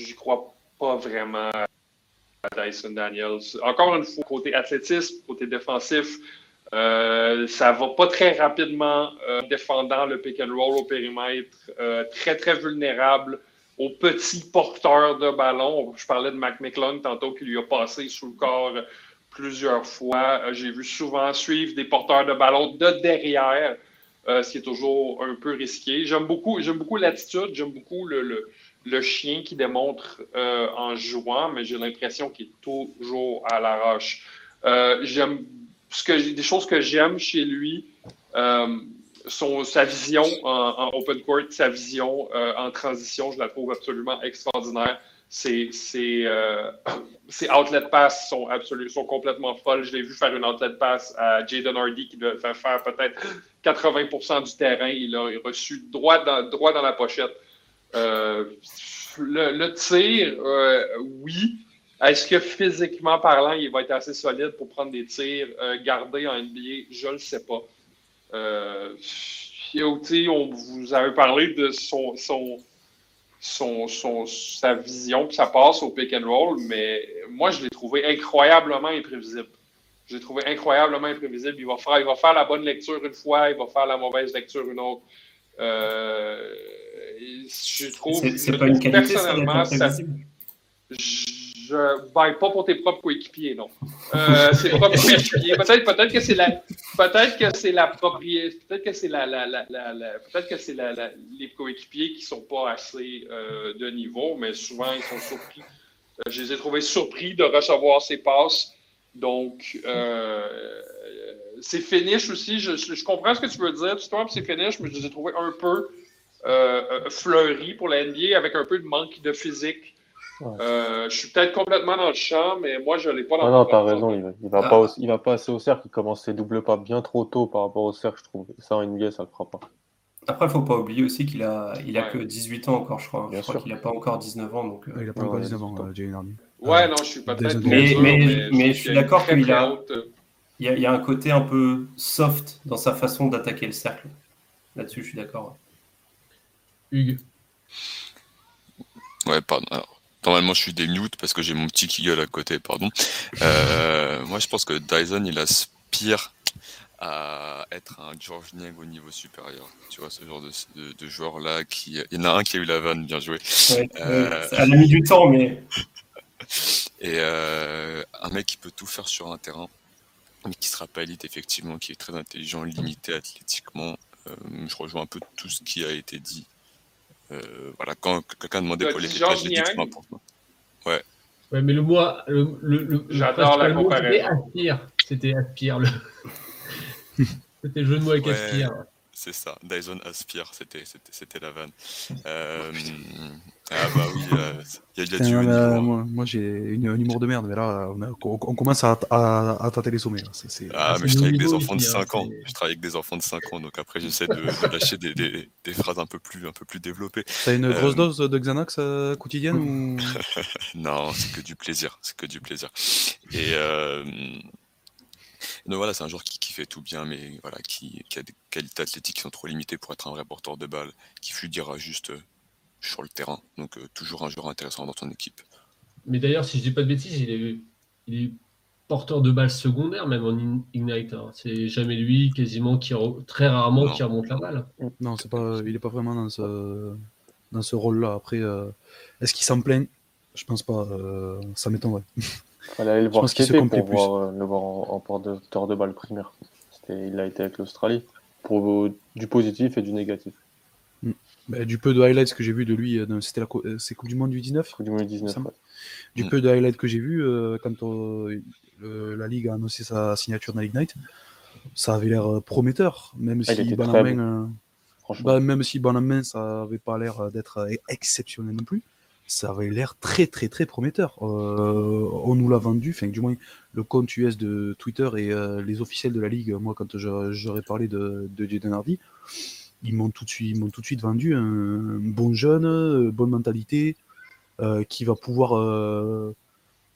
n'y crois pas vraiment à Dyson Daniels. Encore une fois, côté athlétisme, côté défensif, euh, ça va pas très rapidement euh, défendant le pick and roll au périmètre, euh, très très vulnérable aux petits porteurs de ballon. Je parlais de Mac McClung tantôt qui lui a passé sous le corps plusieurs fois. J'ai vu souvent suivre des porteurs de ballon de derrière, ce qui est toujours un peu risqué. J'aime beaucoup, j'aime beaucoup l'attitude, j'aime beaucoup le, chien qui démontre en jouant, mais j'ai l'impression qu'il est toujours à l'arrache. j'aime ce que des choses que j'aime chez lui. Son, sa vision en, open court, sa vision en transition, je la trouve absolument extraordinaire. Ses, euh, outlet pass sont, absolument, sont complètement folles. Je l'ai vu faire une outlet pass à Jaden Hardy qui devait faire peut-être 80% du terrain. Il a reçu droit dans, droit dans la pochette. Euh, le, tir, euh, oui. Est-ce que physiquement parlant, il va être assez solide pour prendre des tirs gardés en NBA? Je ne le sais pas. on vous avez parlé de son, son son, sa vision, puis ça passe au pick and roll, mais moi, je l'ai trouvé incroyablement imprévisible. Je l'ai trouvé incroyablement imprévisible. Il va, faire, il va faire la bonne lecture une fois, il va faire la mauvaise lecture une autre. Euh, je trouve, c'est pas une qualité, personnellement, ça, je baille pas pour tes propres coéquipiers, non. Euh, propres coéquipiers. Peut-être, que c'est la, peut-être que c'est la propriété, peut-être que c'est la, la, la, peut-être que c'est les coéquipiers qui sont pas assez euh, de niveau, mais souvent ils sont surpris. Euh, je les ai trouvés surpris de recevoir ces passes. Donc, euh, c'est finish aussi. Je, je, comprends ce que tu veux dire, tu c'est finish, mais je les ai trouvés un peu fleuris pour la NBA avec un peu de manque de physique. Euh, je suis peut-être complètement dans le champ, mais moi, je ne l'ai pas dans non, Non, tu as raison. Il va, pas ah. il va pas assez au cercle. Il commence ses doubles pas bien trop tôt par rapport au cercle, je trouve. Ça, en NBA, ça ne le fera pas. Après, il ne faut pas oublier aussi qu'il a, il a que 18 ans encore, je crois. je crois qu'il n'a pas encore 19 ans. Donc, euh, Il n'a pas encore 19 ans, euh, Hardy. Ouais, non, je suis pas très Mais, mais, mais, je suis d'accord qu'il a, il y, a, il y a un côté un peu soft dans sa façon d'attaquer le cercle. Là-dessus, je suis d'accord. Hugues. Ouais, pardon. Alors, Normalement, je suis des mute parce que j'ai mon petit qui gueule à côté, pardon. Euh, moi, je pense que Dyson, il aspire à être un George Niang au niveau supérieur. Tu vois, ce genre de, joueur-là. Qui... Il y en a un qui a eu la vanne, bien joué. Ouais, euh... Ça a mis du temps, mais. *laughs* Et euh, un mec qui peut tout faire sur un terrain, mais qui sera pas élite, effectivement, qui est très intelligent, limité athlétiquement. Je rejoins un peu tout ce qui a été dit. Euh, voilà, quand quelqu'un demandait pour les j'ai dit Ouais. Ouais, mais le moi, le, le, J'adore la comparaison. C'était Aspire. Le... *laughs* c'était le jeu de mots avec Aspire. C'est ça, Dyson Aspire, c'était, c'était, la vanne. Euh, ah bah oui, euh, il y a, du hein. Moi, j'ai une, un humour de merde, mais là, on, on, commence à, à, à, tâter les sommets. Ah, mais je travaille avec des enfants de 5 ans. Je travaille avec des enfants de 5 ans, donc après, j'essaie de, de lâcher des, des, des, phrases un peu plus, un peu plus développées. T'as une grosse euh, dose de Xanax quotidienne ou... *laughs* Non, c'est que du plaisir. C'est que du plaisir. Et donc voilà, c'est un joueur qui, fait tout bien, mais voilà, qui, a des qualités athlétiques qui sont trop limitées pour être un vrai porteur de balle, qui fluidira juste euh, sur le terrain. Donc euh, toujours un joueur intéressant dans ton équipe. Mais d'ailleurs, si je dis pas de bêtises, il est, porteur de balle secondaire même en Ignite. Hein. C'est jamais lui, quasiment, qui très rarement qui remonte la balle. Non, c'est pas, il n'est pas vraiment dans ce, dans ce rôle-là. Après, euh, est-ce qu'il s'en plaint? Je pense pas. ça m'étonnerait. fallait aller le voir skater pour voir, euh, le voir en, porteur de balle primaire. Il a été avec l'Australie pour du positif et du négatif. Bah, du peu de highlights que j'ai vu de lui, euh, c'était la euh, c'est Coupe du Monde du 19 Coupe du Monde 19, Du mm. peu de highlights que j'ai vu quand la Ligue a annoncé sa signature dans l'Ignite, ça avait l'air prometteur, même ah, si Banamain, bah, même si Banamain, ça avait pas l'air d'être exceptionnel non plus ça avait l'air très très très prometteur. Euh, on nous l'a vendu, enfin du moins le compte US de Twitter et euh, les officiels de la ligue. Moi, quand j'aurais parlé de, de Jaden Hardy, ils m'ont tout de suite, m'ont tout de suite vendu un, bon jeune, euh, bonne mentalité, qui va pouvoir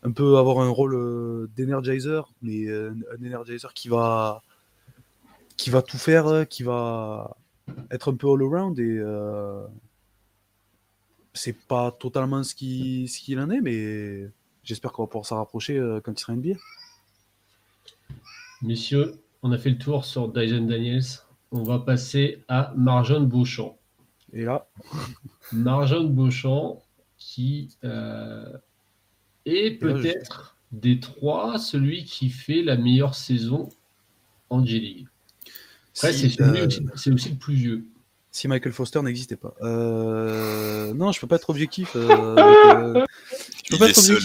un peu avoir un rôle d'énergizer, mais un, energizer qui va qui va tout faire, qui va être un peu all around et c'est pas totalement ce qu'il ce qu'il en est, mais j'espère qu'on va pouvoir s'en rapprocher euh, quand il sera NBA. Messieurs, on a fait le tour sur Dyson Daniels. On va passer à Marjon Beauchamp. Et là Marjon Beauchamp, qui euh, est peut-être des trois celui qui fait la meilleure saison en J-League. Après, euh, c'est aussi, le plus vieux. Si Michael Foster n'existait pas. Euh, non, je peux pas être objectif. Euh, *laughs* il, est seul,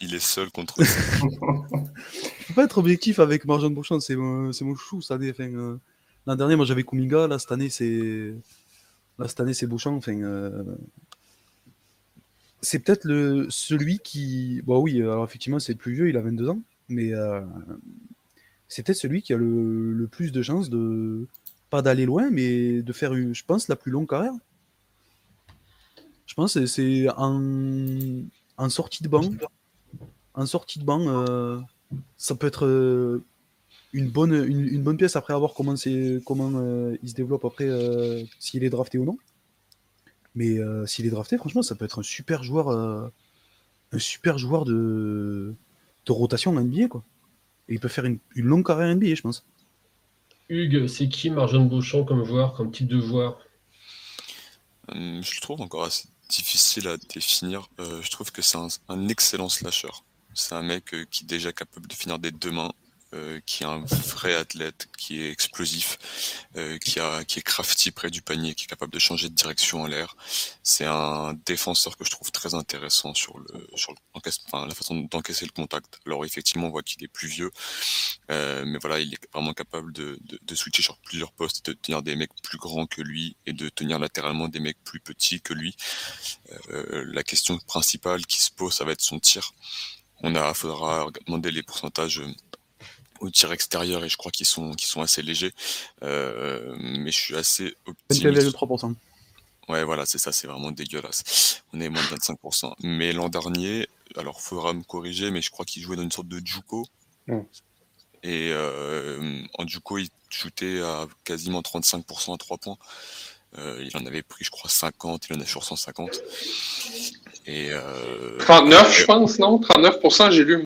il est seul contre. *laughs* je peux pas être objectif avec Marjan Beauchamp, c'est mon, chou. Ça, enfin, L'an dernier, moi j'avais Kuminga, là cette année c'est. Là cette année c'est Beauchamp. Enfin, c'est peut-être le celui qui. Bon, oui, alors effectivement, c'est le plus vieux, il a 22 ans, mais euh, c'est peut-être celui qui a le, plus de chances de. Pas d'aller loin, mais de faire, je pense, la plus longue carrière. Je pense que c'est en, en sortie de banc. En sortie de banc, euh, ça peut être euh, une bonne, une, bonne pièce après avoir commencé, comment il se développe après, s'il est drafté ou non. Mais euh, s'il est drafté, franchement, ça peut être un super joueur, euh, un super joueur de, de rotation en NBA, quoi. Et il peut faire une, longue carrière NBA, je pense. Hugues, c'est qui Marjon Beauchamp comme joueur, comme type de joueur? Hum, Je le trouve encore assez difficile à définir. Euh, je trouve que c'est un, un, excellent slasher. C'est un mec qui est déjà capable de finir des deux mains, euh, qui est un vrai athlète, qui est explosif, euh, qui, a, qui est crafty près du panier, qui est capable de changer de direction en l'air. C'est un défenseur que je trouve très intéressant sur le sur le, enfin, la façon d'encaisser le contact. Alors effectivement, on voit qu'il est plus vieux, euh, mais voilà, il est vraiment capable de, de, de, switcher sur plusieurs postes, de tenir des mecs plus grands que lui et de tenir latéralement des mecs plus petits que lui. Euh, la question principale qui se pose, ça va être son tir. On a, faudra demander les pourcentages au tir extérieur et je crois qu'ils sont, qu'ils sont assez légers. Euh, mais je suis assez optimiste. 3%. Ouais, voilà, c'est ça, c'est vraiment dégueulasse. On est moins de 25%. Mais l'an dernier, alors faudra me corriger, mais je crois qu'il jouait dans une sorte de Juco. Mm. Et euh, en Juco, il shootait à quasiment 35% à 3 points. Euh, il en avait pris, je crois, 50, il en a sur 150. Et, 39, je pense, non? 39%, j'ai lu.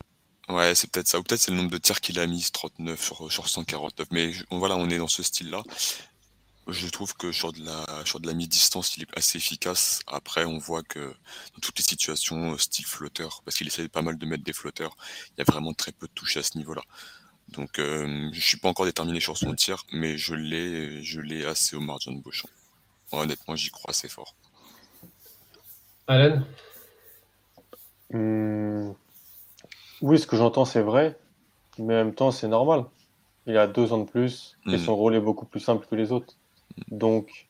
Ouais, c'est peut-être ça. Ou peut-être c'est le nombre de tirs qu'il a mis, 39 sur, sur 149. Mais voilà, on est dans ce style-là. Je trouve que sur de la, sur de la mi-distance, il est assez efficace. Après, on voit que dans toutes les situations, euh, style flotteur, parce qu'il essaie pas mal de mettre des flotteurs, il y a vraiment très peu de touches à ce niveau-là. Donc, euh, je suis pas encore déterminé sur son tir, mais je l'ai, je l'ai assez au margin de Beauchamp. Honnêtement, j'y crois assez fort. Alan hum, oui, ce que j'entends, c'est vrai, mais en même temps, c'est normal. Il a deux ans de plus et mm. son rôle est beaucoup plus simple que les autres. Donc,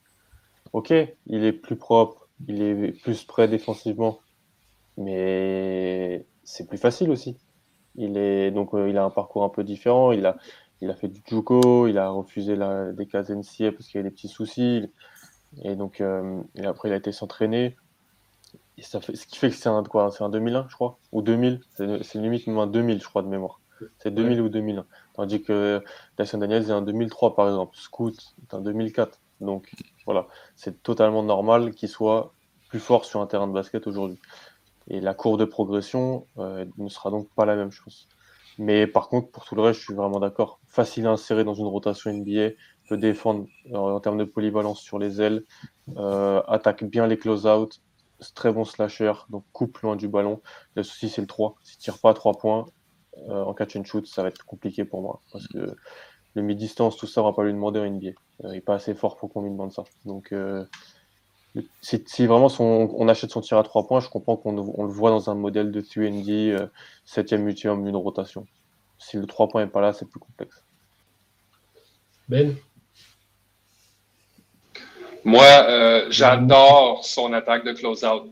ok, il est plus propre, il est plus prêt défensivement, mais c'est plus facile aussi. Il est donc euh, il a un parcours un peu différent. Il a il a fait du juco, il a refusé la, des cases NCA parce qu'il y avait des petits soucis. Et donc euh, et après il a été s'entraîner ça fait, ce qui fait que c'est un, quoi, c'est un 2001, je crois, ou 2000, c'est, limite même un 2000, je crois, de mémoire. C'est 2000 ou 2001. Tandis que Dyson Daniels est un 2003, par exemple. Scoot est un 2004. Donc, voilà, c'est totalement normal qu'il soit plus fort sur un terrain de basket aujourd'hui. Et la courbe de progression euh, ne sera donc pas la même, chose. Mais par contre, pour tout le reste, je suis vraiment d'accord. Facile à insérer dans une rotation NBA, peut défendre euh, en termes de polyvalence sur les ailes, euh, attaque bien les close-out, très bon slasher, donc coupe loin du ballon. Le souci, c'est le 3. S'il tire pas à 3 points euh, en catch and shoot, ça va être compliqué pour moi. Parce que le mi-distance, tout ça, on va pas lui demander en NBA. Euh, il n'est pas assez fort pour qu'on lui demande ça. Donc, euh, si, vraiment on achète son tir à 3 points, je comprends qu'on le voit dans un modèle de 3D, 7ème, 8ème, une rotation. Si le 3 points n'est pas là, c'est plus complexe. Ben? Moi, euh, j'adore son attaque de close-out.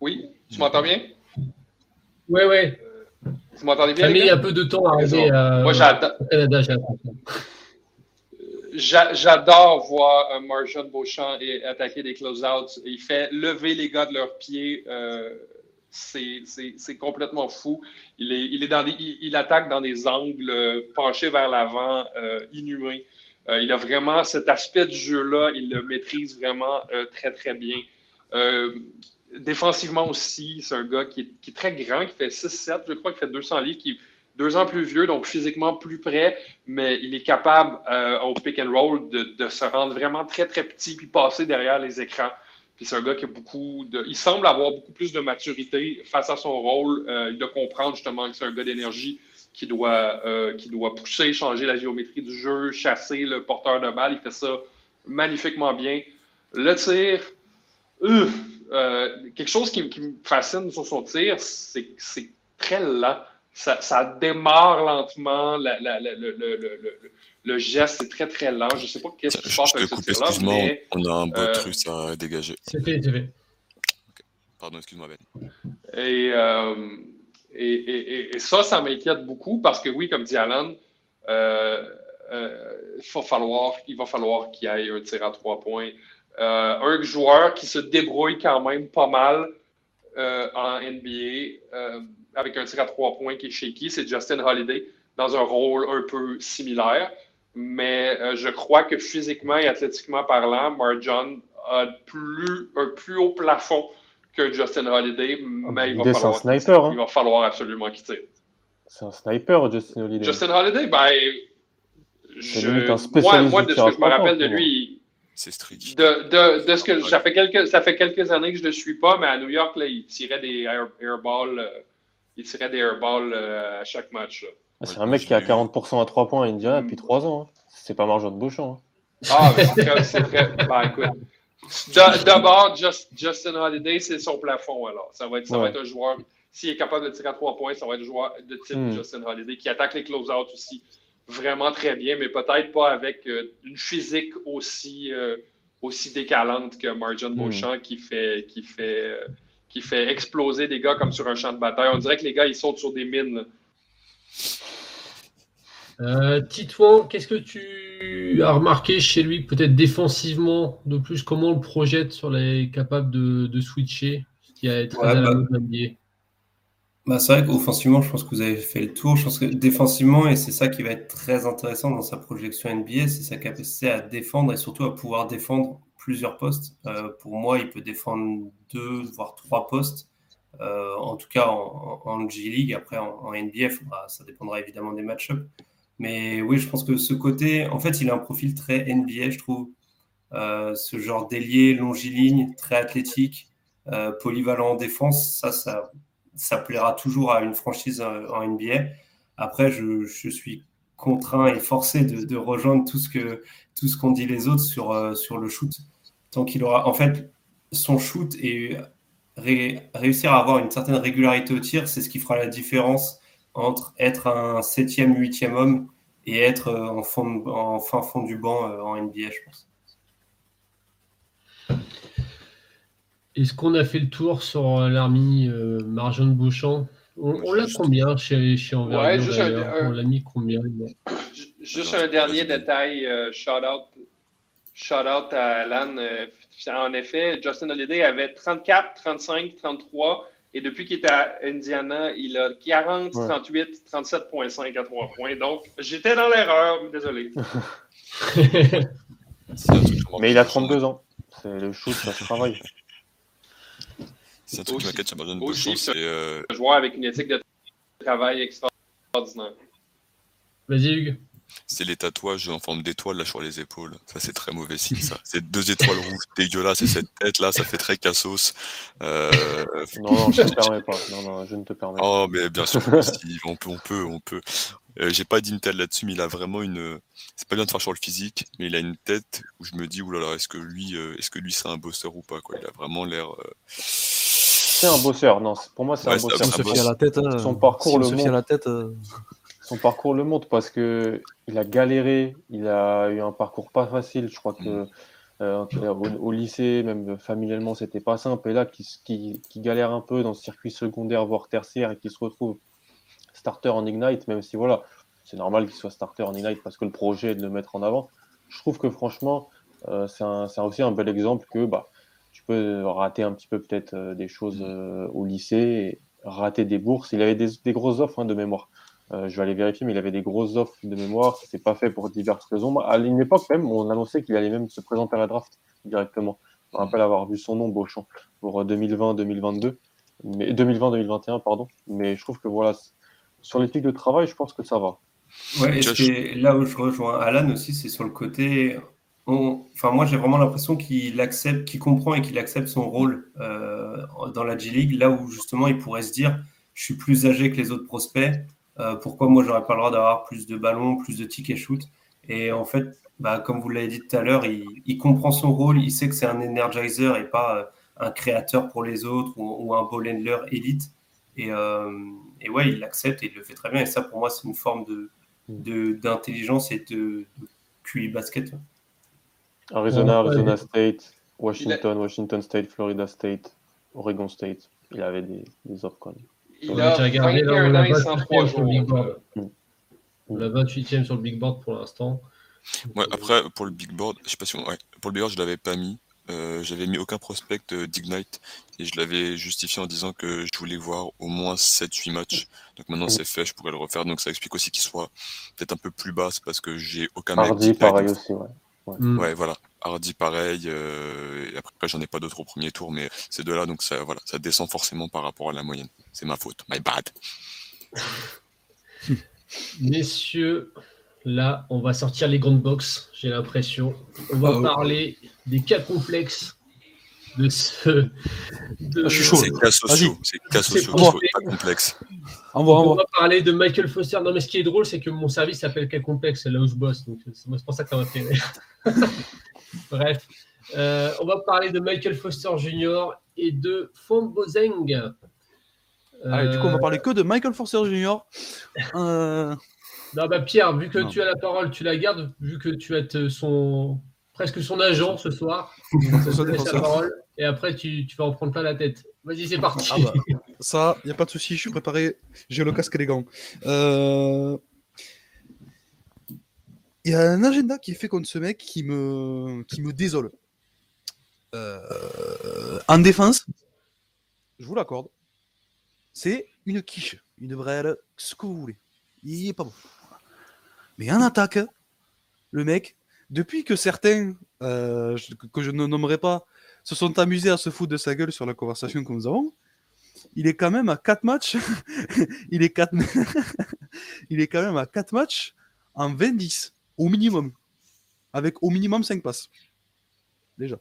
Oui, tu m'entends bien? Oui, oui. Tu m'entendais bien? Ça a mis un peu de temps à arriver à, Moi, j'adore. J'adore voir Marshall Beauchamp attaquer des close-outs. Il fait lever les gars de leurs pieds. Euh, c'est complètement fou. Il, est, il, est dans il, attaque dans des angles penchés vers l'avant, euh, inhumés. Euh, il a vraiment cet aspect du jeu-là, il le maîtrise vraiment euh, très, très bien. Euh, défensivement aussi, c'est un gars qui est, très grand, qui fait 6-7, je crois, qu'il fait 200 livres, qui, deux ans plus vieux, donc physiquement plus près, mais il est capable au pick and roll de, se rendre vraiment très, très petit puis passer derrière les écrans. Puis c'est un gars qui a beaucoup de. Il semble avoir beaucoup plus de maturité face à son rôle. Il doit comprendre justement que c'est un gars d'énergie qui doit, euh, qui doit pousser, changer la géométrie du jeu, chasser le porteur de balle. Il fait ça magnifiquement bien. Le tir, quelque chose qui, qui, me fascine sur son tir, c'est que c'est très lent ça, démarre lentement. le, geste est très, très lent. Je ne sais pas qu'est-ce qui se passe avec ce là mais... On a un beau euh, truc à dégager. C'est fait, c'est fait. Pardon, excuse-moi, Ben. Euh, et, ça, ça m'inquiète beaucoup parce que, oui, comme dit Alan, euh, il va falloir, il va falloir qu'il y ait un tir à trois points. un joueur qui se débrouille quand même pas mal en NBA avec un tir à trois points qui est shaky, c'est Justin Holiday dans un rôle un peu similaire. Mais euh, je crois que physiquement et athlétiquement parlant, Marjon a plus, un plus haut plafond que Justin Holiday, mais il va, falloir, sniper, hein. il va falloir absolument quitter. C'est un sniper, Justin Holiday. Justin Holiday, ben, je, moi, moi, de ce que je me rappelle de lui, c'est strict. De, de, de, ce que ça fait quelques ça fait quelques années que je ne le suis pas, mais à New York, là, il tirait des airballs. Euh, il tirait des airballs euh, à chaque match. Ah, c'est un mec qui a 40% à 3 points à Indiana depuis 3 ans. Hein. C'est pas Marjon de Beauchamp. Hein. Ah, mais c'est très. Ben, écoute. D'abord, Justin Holiday, c'est son plafond. Alors, ça va être, ça va être un joueur. S'il est capable de tirer à 3 points, ça va être un joueur de type hmm. Justin Holiday qui attaque les close-outs aussi vraiment très bien, mais peut-être pas avec euh, une physique aussi, euh, aussi décalante que Marjon hmm. Beauchamp qui fait, qui fait qui fait exploser des gars comme sur un champ de bataille. On dirait que les gars, ils sautent sur des mines. Euh, Titouan, qu'est-ce que tu as remarqué chez lui, peut-être défensivement, de plus Comment on le projette sur les capables de, switcher Ce qui a très bah, bah, C'est vrai qu'offensivement, je pense que vous avez fait le tour. Je pense que défensivement, et c'est ça qui va être très intéressant dans sa projection NBA, c'est sa capacité à défendre et surtout à pouvoir défendre plusieurs postes. Euh, pour moi, il peut défendre deux, voire trois postes. Euh, en tout cas, en, G-League. Après, en, NBA, ça dépendra évidemment des match-ups. Mais oui, je pense que ce côté, en fait, il a un profil très NBA, je trouve. Euh, ce genre d'ailier longiligne, très athlétique, polyvalent en défense, ça, ça, plaira toujours à une franchise en NBA. Après, je, suis contraint et forcé de, de, rejoindre tout ce que tout ce qu'ont dit les autres sur, sur le shoot tant qu'il aura. En fait, son shoot et réussir à avoir une certaine régularité au tir, c'est ce qui fera la différence entre être un septième, huitième homme et être euh, en, fond, en fin fond du banc euh, en NBA, je pense. Est-ce qu'on a fait le tour sur euh, l'armée Marjon Beauchamp On, l'a combien chez, chez Envergure On l'a mis combien? Juste un dernier détail, shout out Shout out à Alan. Euh, en effet, Justin Holiday avait 34, 35, 33. Et depuis qu'il est à Indiana, il a 40, 38, 37,5 à 3 points. Donc, j'étais dans l'erreur, désolé. *laughs* Mais il a 32 ans. C'est le shoot, ça se travaille. C'est un truc qui m'inquiète c'est... Euh... Un joueur avec une éthique de travail extraordinaire. Vas-y, Hugues c'est les tatouages en forme d'étoile là sur les épaules. Ça, c'est très mauvais signe, ça. *laughs* C'est deux étoiles rouges dégueulasses et cette tête là, ça fait très cassos. Euh... Non, non, je ne te *laughs* permets pas. Non, non, je ne te permets pas. Oh, mais bien sûr, on peut, on peut, on peut. Euh, J'ai pas d'intel là-dessus, mais il a vraiment une. C'est pas bien de faire sur le physique, mais il a une tête où je me dis, oulala, est-ce que lui, euh, est-ce que lui, c'est un bosseur ou pas quoi? Il a vraiment l'air. Euh, c'est un bosseur, non. Pour moi, c'est un bosseur. à la tête, Son parcours le montre. la tête son parcours le montre parce que il a galéré, il a eu un parcours pas facile. Je crois que euh, au, lycée, même familialement, c'était pas simple. Et là, qui, qui, galère un peu dans ce circuit secondaire, voire tertiaire, et qui se retrouve starter en Ignite, même si voilà, c'est normal qu'il soit starter en Ignite parce que le projet est de le mettre en avant. Je trouve que franchement, euh, c'est aussi un bel exemple que bah, tu peux rater un petit peu peut-être euh, des choses au lycée, rater des bourses. Il avait des, des grosses offres hein, de mémoire. Euh, je vais aller vérifier, mais il avait des grosses offres de mémoire. Ce n'était pas fait pour diverses raisons. À une époque même, on annonçait qu'il allait même se présenter à la draft directement. Je me rappelle avoir vu son nom, Beauchamp, pour 2020-2022. Mais 2020-2021, pardon. Mais je trouve que voilà, sur l'éthique de travail, je pense que ça va. Ouais, et là où je rejoins Alan aussi, c'est sur le côté. Enfin, moi, j'ai vraiment l'impression qu'il accepte, qu'il comprend et qu'il accepte son rôle euh, dans la G-League, là où justement il pourrait se dire je suis plus âgé que les autres prospects, euh, pourquoi moi j'aurais pas le droit d'avoir plus de ballons, plus de tickets shoot? Et en fait, bah, comme vous l'avez dit tout à l'heure, il, comprend son rôle, il sait que c'est un energizer et pas euh, un créateur pour les autres ou, un ball handler élite. Et, et ouais, il l'accepte et il le fait très bien. Et ça, pour moi, c'est une forme de, d'intelligence et de, QI basket. Arizona, Arizona State, Washington, Washington State, Florida State, Oregon State. Il avait des, des offres quand même. Il a regardé là, on, a 28 sur le big board. on a 28e sur le big board pour l'instant. Ouais, après, pour le big board, je sais pas si on... ouais, pour le big board, je l'avais pas mis. Euh, j'avais mis aucun prospect d'Ignite et je l'avais justifié en disant que je voulais voir au moins 7-8 matchs. Donc maintenant c'est fait, je pourrais le refaire. Donc ça explique aussi qu'il soit peut-être un peu plus bas, parce que j'ai aucun Hardy pareil aussi, ouais. Mm. Ouais. voilà. Hardy pareil. Euh, et après j'en ai pas d'autres au premier tour, mais ces deux-là, donc ça, voilà, ça descend forcément par rapport à la moyenne. C'est ma faute. My bad. *laughs* Messieurs, Là, on va sortir les grandes box, j'ai l'impression. On va ah parler des cas complexes de ce. Ah, je suis chaud. C'est cas sociaux. C'est cas sociaux, pas complexes. On va parler de Michael Foster. Non, mais ce qui est drôle, c'est que mon service s'appelle cas complexe, c'est là où je bosse. Donc, c'est pour ça que ça m'a fait *laughs* Bref. Euh, on va parler de Michael Foster Jr. et de Fombozeng. Euh... du coup, on va parler que de Michael Foster Jr. *laughs* Euh... Non, bah Pierre, vu que tu as la parole, tu la gardes, vu que tu es son presque son agent ce soir. *laughs* parole, et après, tu, vas en prendre plein la tête. Vas-y, c'est parti. Ah bah, ça, il n'y a pas de souci, je suis préparé. J'ai le casque et les gants. Euh, il y a un agenda qui est fait contre ce mec qui me, qui me désole. Euh, en défense, je vous l'accorde, c'est une quiche, une vraie, ce que vous voulez. Il est pas bon. Mais en attaque, le mec, depuis que certains, euh, que je ne nommerai pas, se sont amusés à se foutre de sa gueule sur la conversation que nous avons, il est quand même à 4 matchs. *laughs* il, est 4... *laughs* il est quand même à 4 matchs en 20-10, au minimum. Avec au minimum 5 passes. Déjà.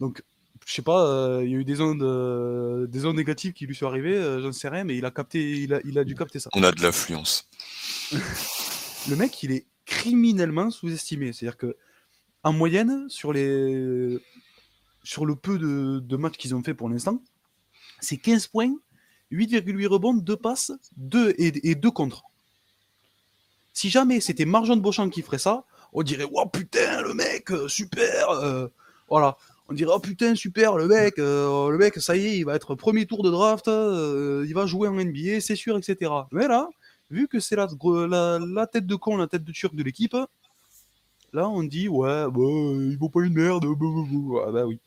Donc, je sais pas, euh, il y a eu des ondes, euh, des ondes négatives qui lui sont arrivées, j'en sais rien, mais il a capté, il a, il a dû capter ça. On a de l'affluence. *laughs* le mec, il est criminellement sous-estimé. C'est-à-dire que en moyenne, sur, les... sur le peu de, matchs qu'ils ont fait pour l'instant, c'est 15 points, 8,8 rebonds, 2 passes 2 et, 2 contre. Si jamais c'était Marjon de Beauchamp qui ferait ça, on dirait Oh putain, le mec, euh, super euh, Voilà. On dirait Oh putain, super, le mec, euh, le mec, ça y est, il va être premier tour de draft, il va jouer en NBA, c'est sûr, etc. Mais là, vu que c'est la, tête de con, la tête de turc de l'équipe, là on dit ouais, bah, il vaut pas une merde. Bah, bah, ah bah oui.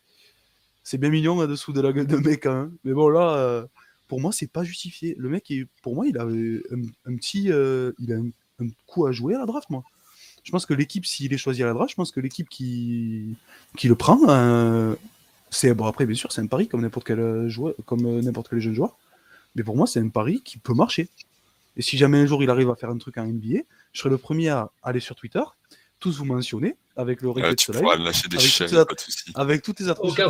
C'est bien mignon là-dessous de la gueule de mec, hein. mais bon là, pour moi c'est pas justifié. Le mec, pour moi, il a un, petit, coup à jouer à la draft, moi. Je pense que l'équipe, s'il est choisi à la draft, je pense que l'équipe qui, qui le prend, euh, c'est bon après bien sûr c'est un pari comme n'importe quel joueur, comme n'importe quel jeune joueur. Mais pour moi, c'est un pari qui peut marcher. Et si jamais un jour il arrive à faire un truc en NBA, je serai le premier à aller sur Twitter, tous vous mentionner avec le regret de soleil, avec, toutes les atrocités,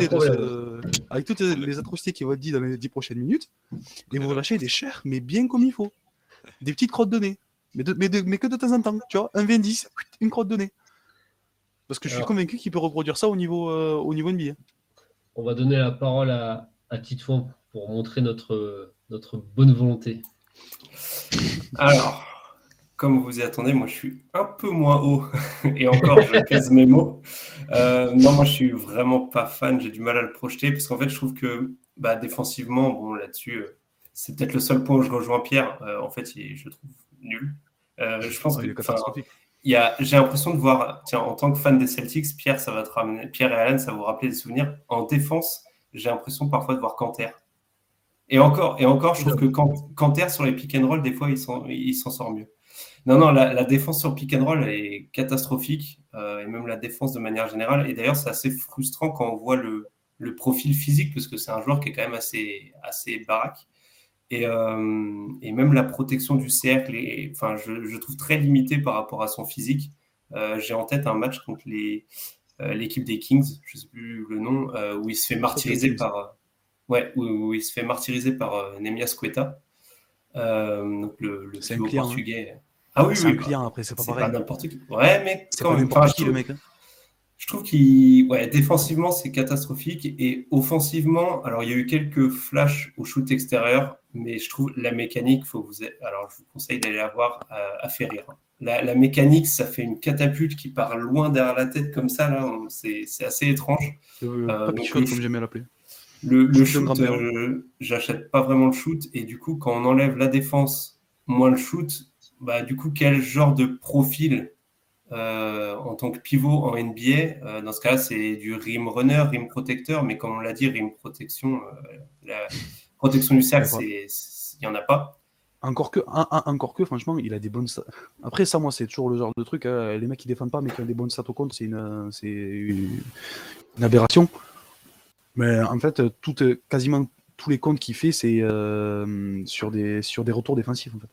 avec toutes les atrocités qui vont être dites dans les 10 prochaines minutes, et vous lâchez des chers, mais bien comme il faut. Des petites crottes de nez. Mais, mais, mais, que de temps en temps, tu vois, un 20 une crotte de nez. Parce que je suis convaincu qu'il peut reproduire ça au niveau, euh, au niveau NBA. On va donner la parole à, à Titouan pour montrer notre, notre bonne volonté. Alors, comme vous y attendez, moi je suis un peu moins haut *laughs* et encore je pèse mes mots. Euh, non, moi je suis vraiment pas fan, j'ai du mal à le projeter parce qu'en fait je trouve que bah, défensivement, bon là-dessus, euh, c'est peut-être le seul point où je rejoins Pierre. Euh, en fait, il, je trouve nul. Je pense que j'ai l'impression de voir, tiens, en tant que fan des Celtics, Pierre, ça va te ramener, Pierre et Alan, ça va vous rappeler des souvenirs. En défense, j'ai l'impression parfois de voir Canter. Et encore, et encore, je trouve que Canter sur les pick and roll, des fois, il s'en sort mieux. Non, non, la, défense sur pick and roll est catastrophique, euh, et même la défense de manière générale. Et d'ailleurs, c'est assez frustrant quand on voit le, le profil physique, parce que c'est un joueur qui est quand même assez, assez baraque. Et, et, même la protection du cercle, est, enfin, je, je, trouve très limité par rapport à son physique. J'ai en tête un match contre les, l'équipe des Kings, je ne sais plus le nom, où il se fait martyriser par, ouais, où, il se fait martyriser par Nemias Queta, donc le, le hein. portugais. Ah oui, c'est un client après, c'est pas pareil. Pas n'importe qui. Ouais, mais c'est pas n'importe qui le mec. Hein. Je trouve qu'il, ouais, défensivement c'est catastrophique et offensivement, alors il y a eu quelques flashs au shoot extérieur, mais je trouve la mécanique, faut vous, alors je vous conseille d'aller la voir à, faire rire. La, la, mécanique, ça fait une catapulte qui part loin derrière la tête comme ça là, c'est assez étrange. Euh, euh, comme j'aimais l'appeler. Le, le shoot, euh, j'achète pas vraiment le shoot et du coup quand on enlève la défense moins le shoot, bah, du coup, quel genre de profil euh, en tant que pivot en NBA euh, Dans ce cas, c'est du rim runner, rim protecteur, mais comme on l'a dit, rim protection, euh, la protection du cercle, il n'y en a pas. Encore que, encore que, franchement, il a des bonnes Après, ça, moi, c'est toujours le genre de truc. Hein, les mecs qui défendent pas, mais qui ont des bonnes stats au compte, c'est une, une, aberration. Mais en fait, tout, quasiment tous les comptes qu'il fait, c'est sur, des, sur des retours défensifs. En fait.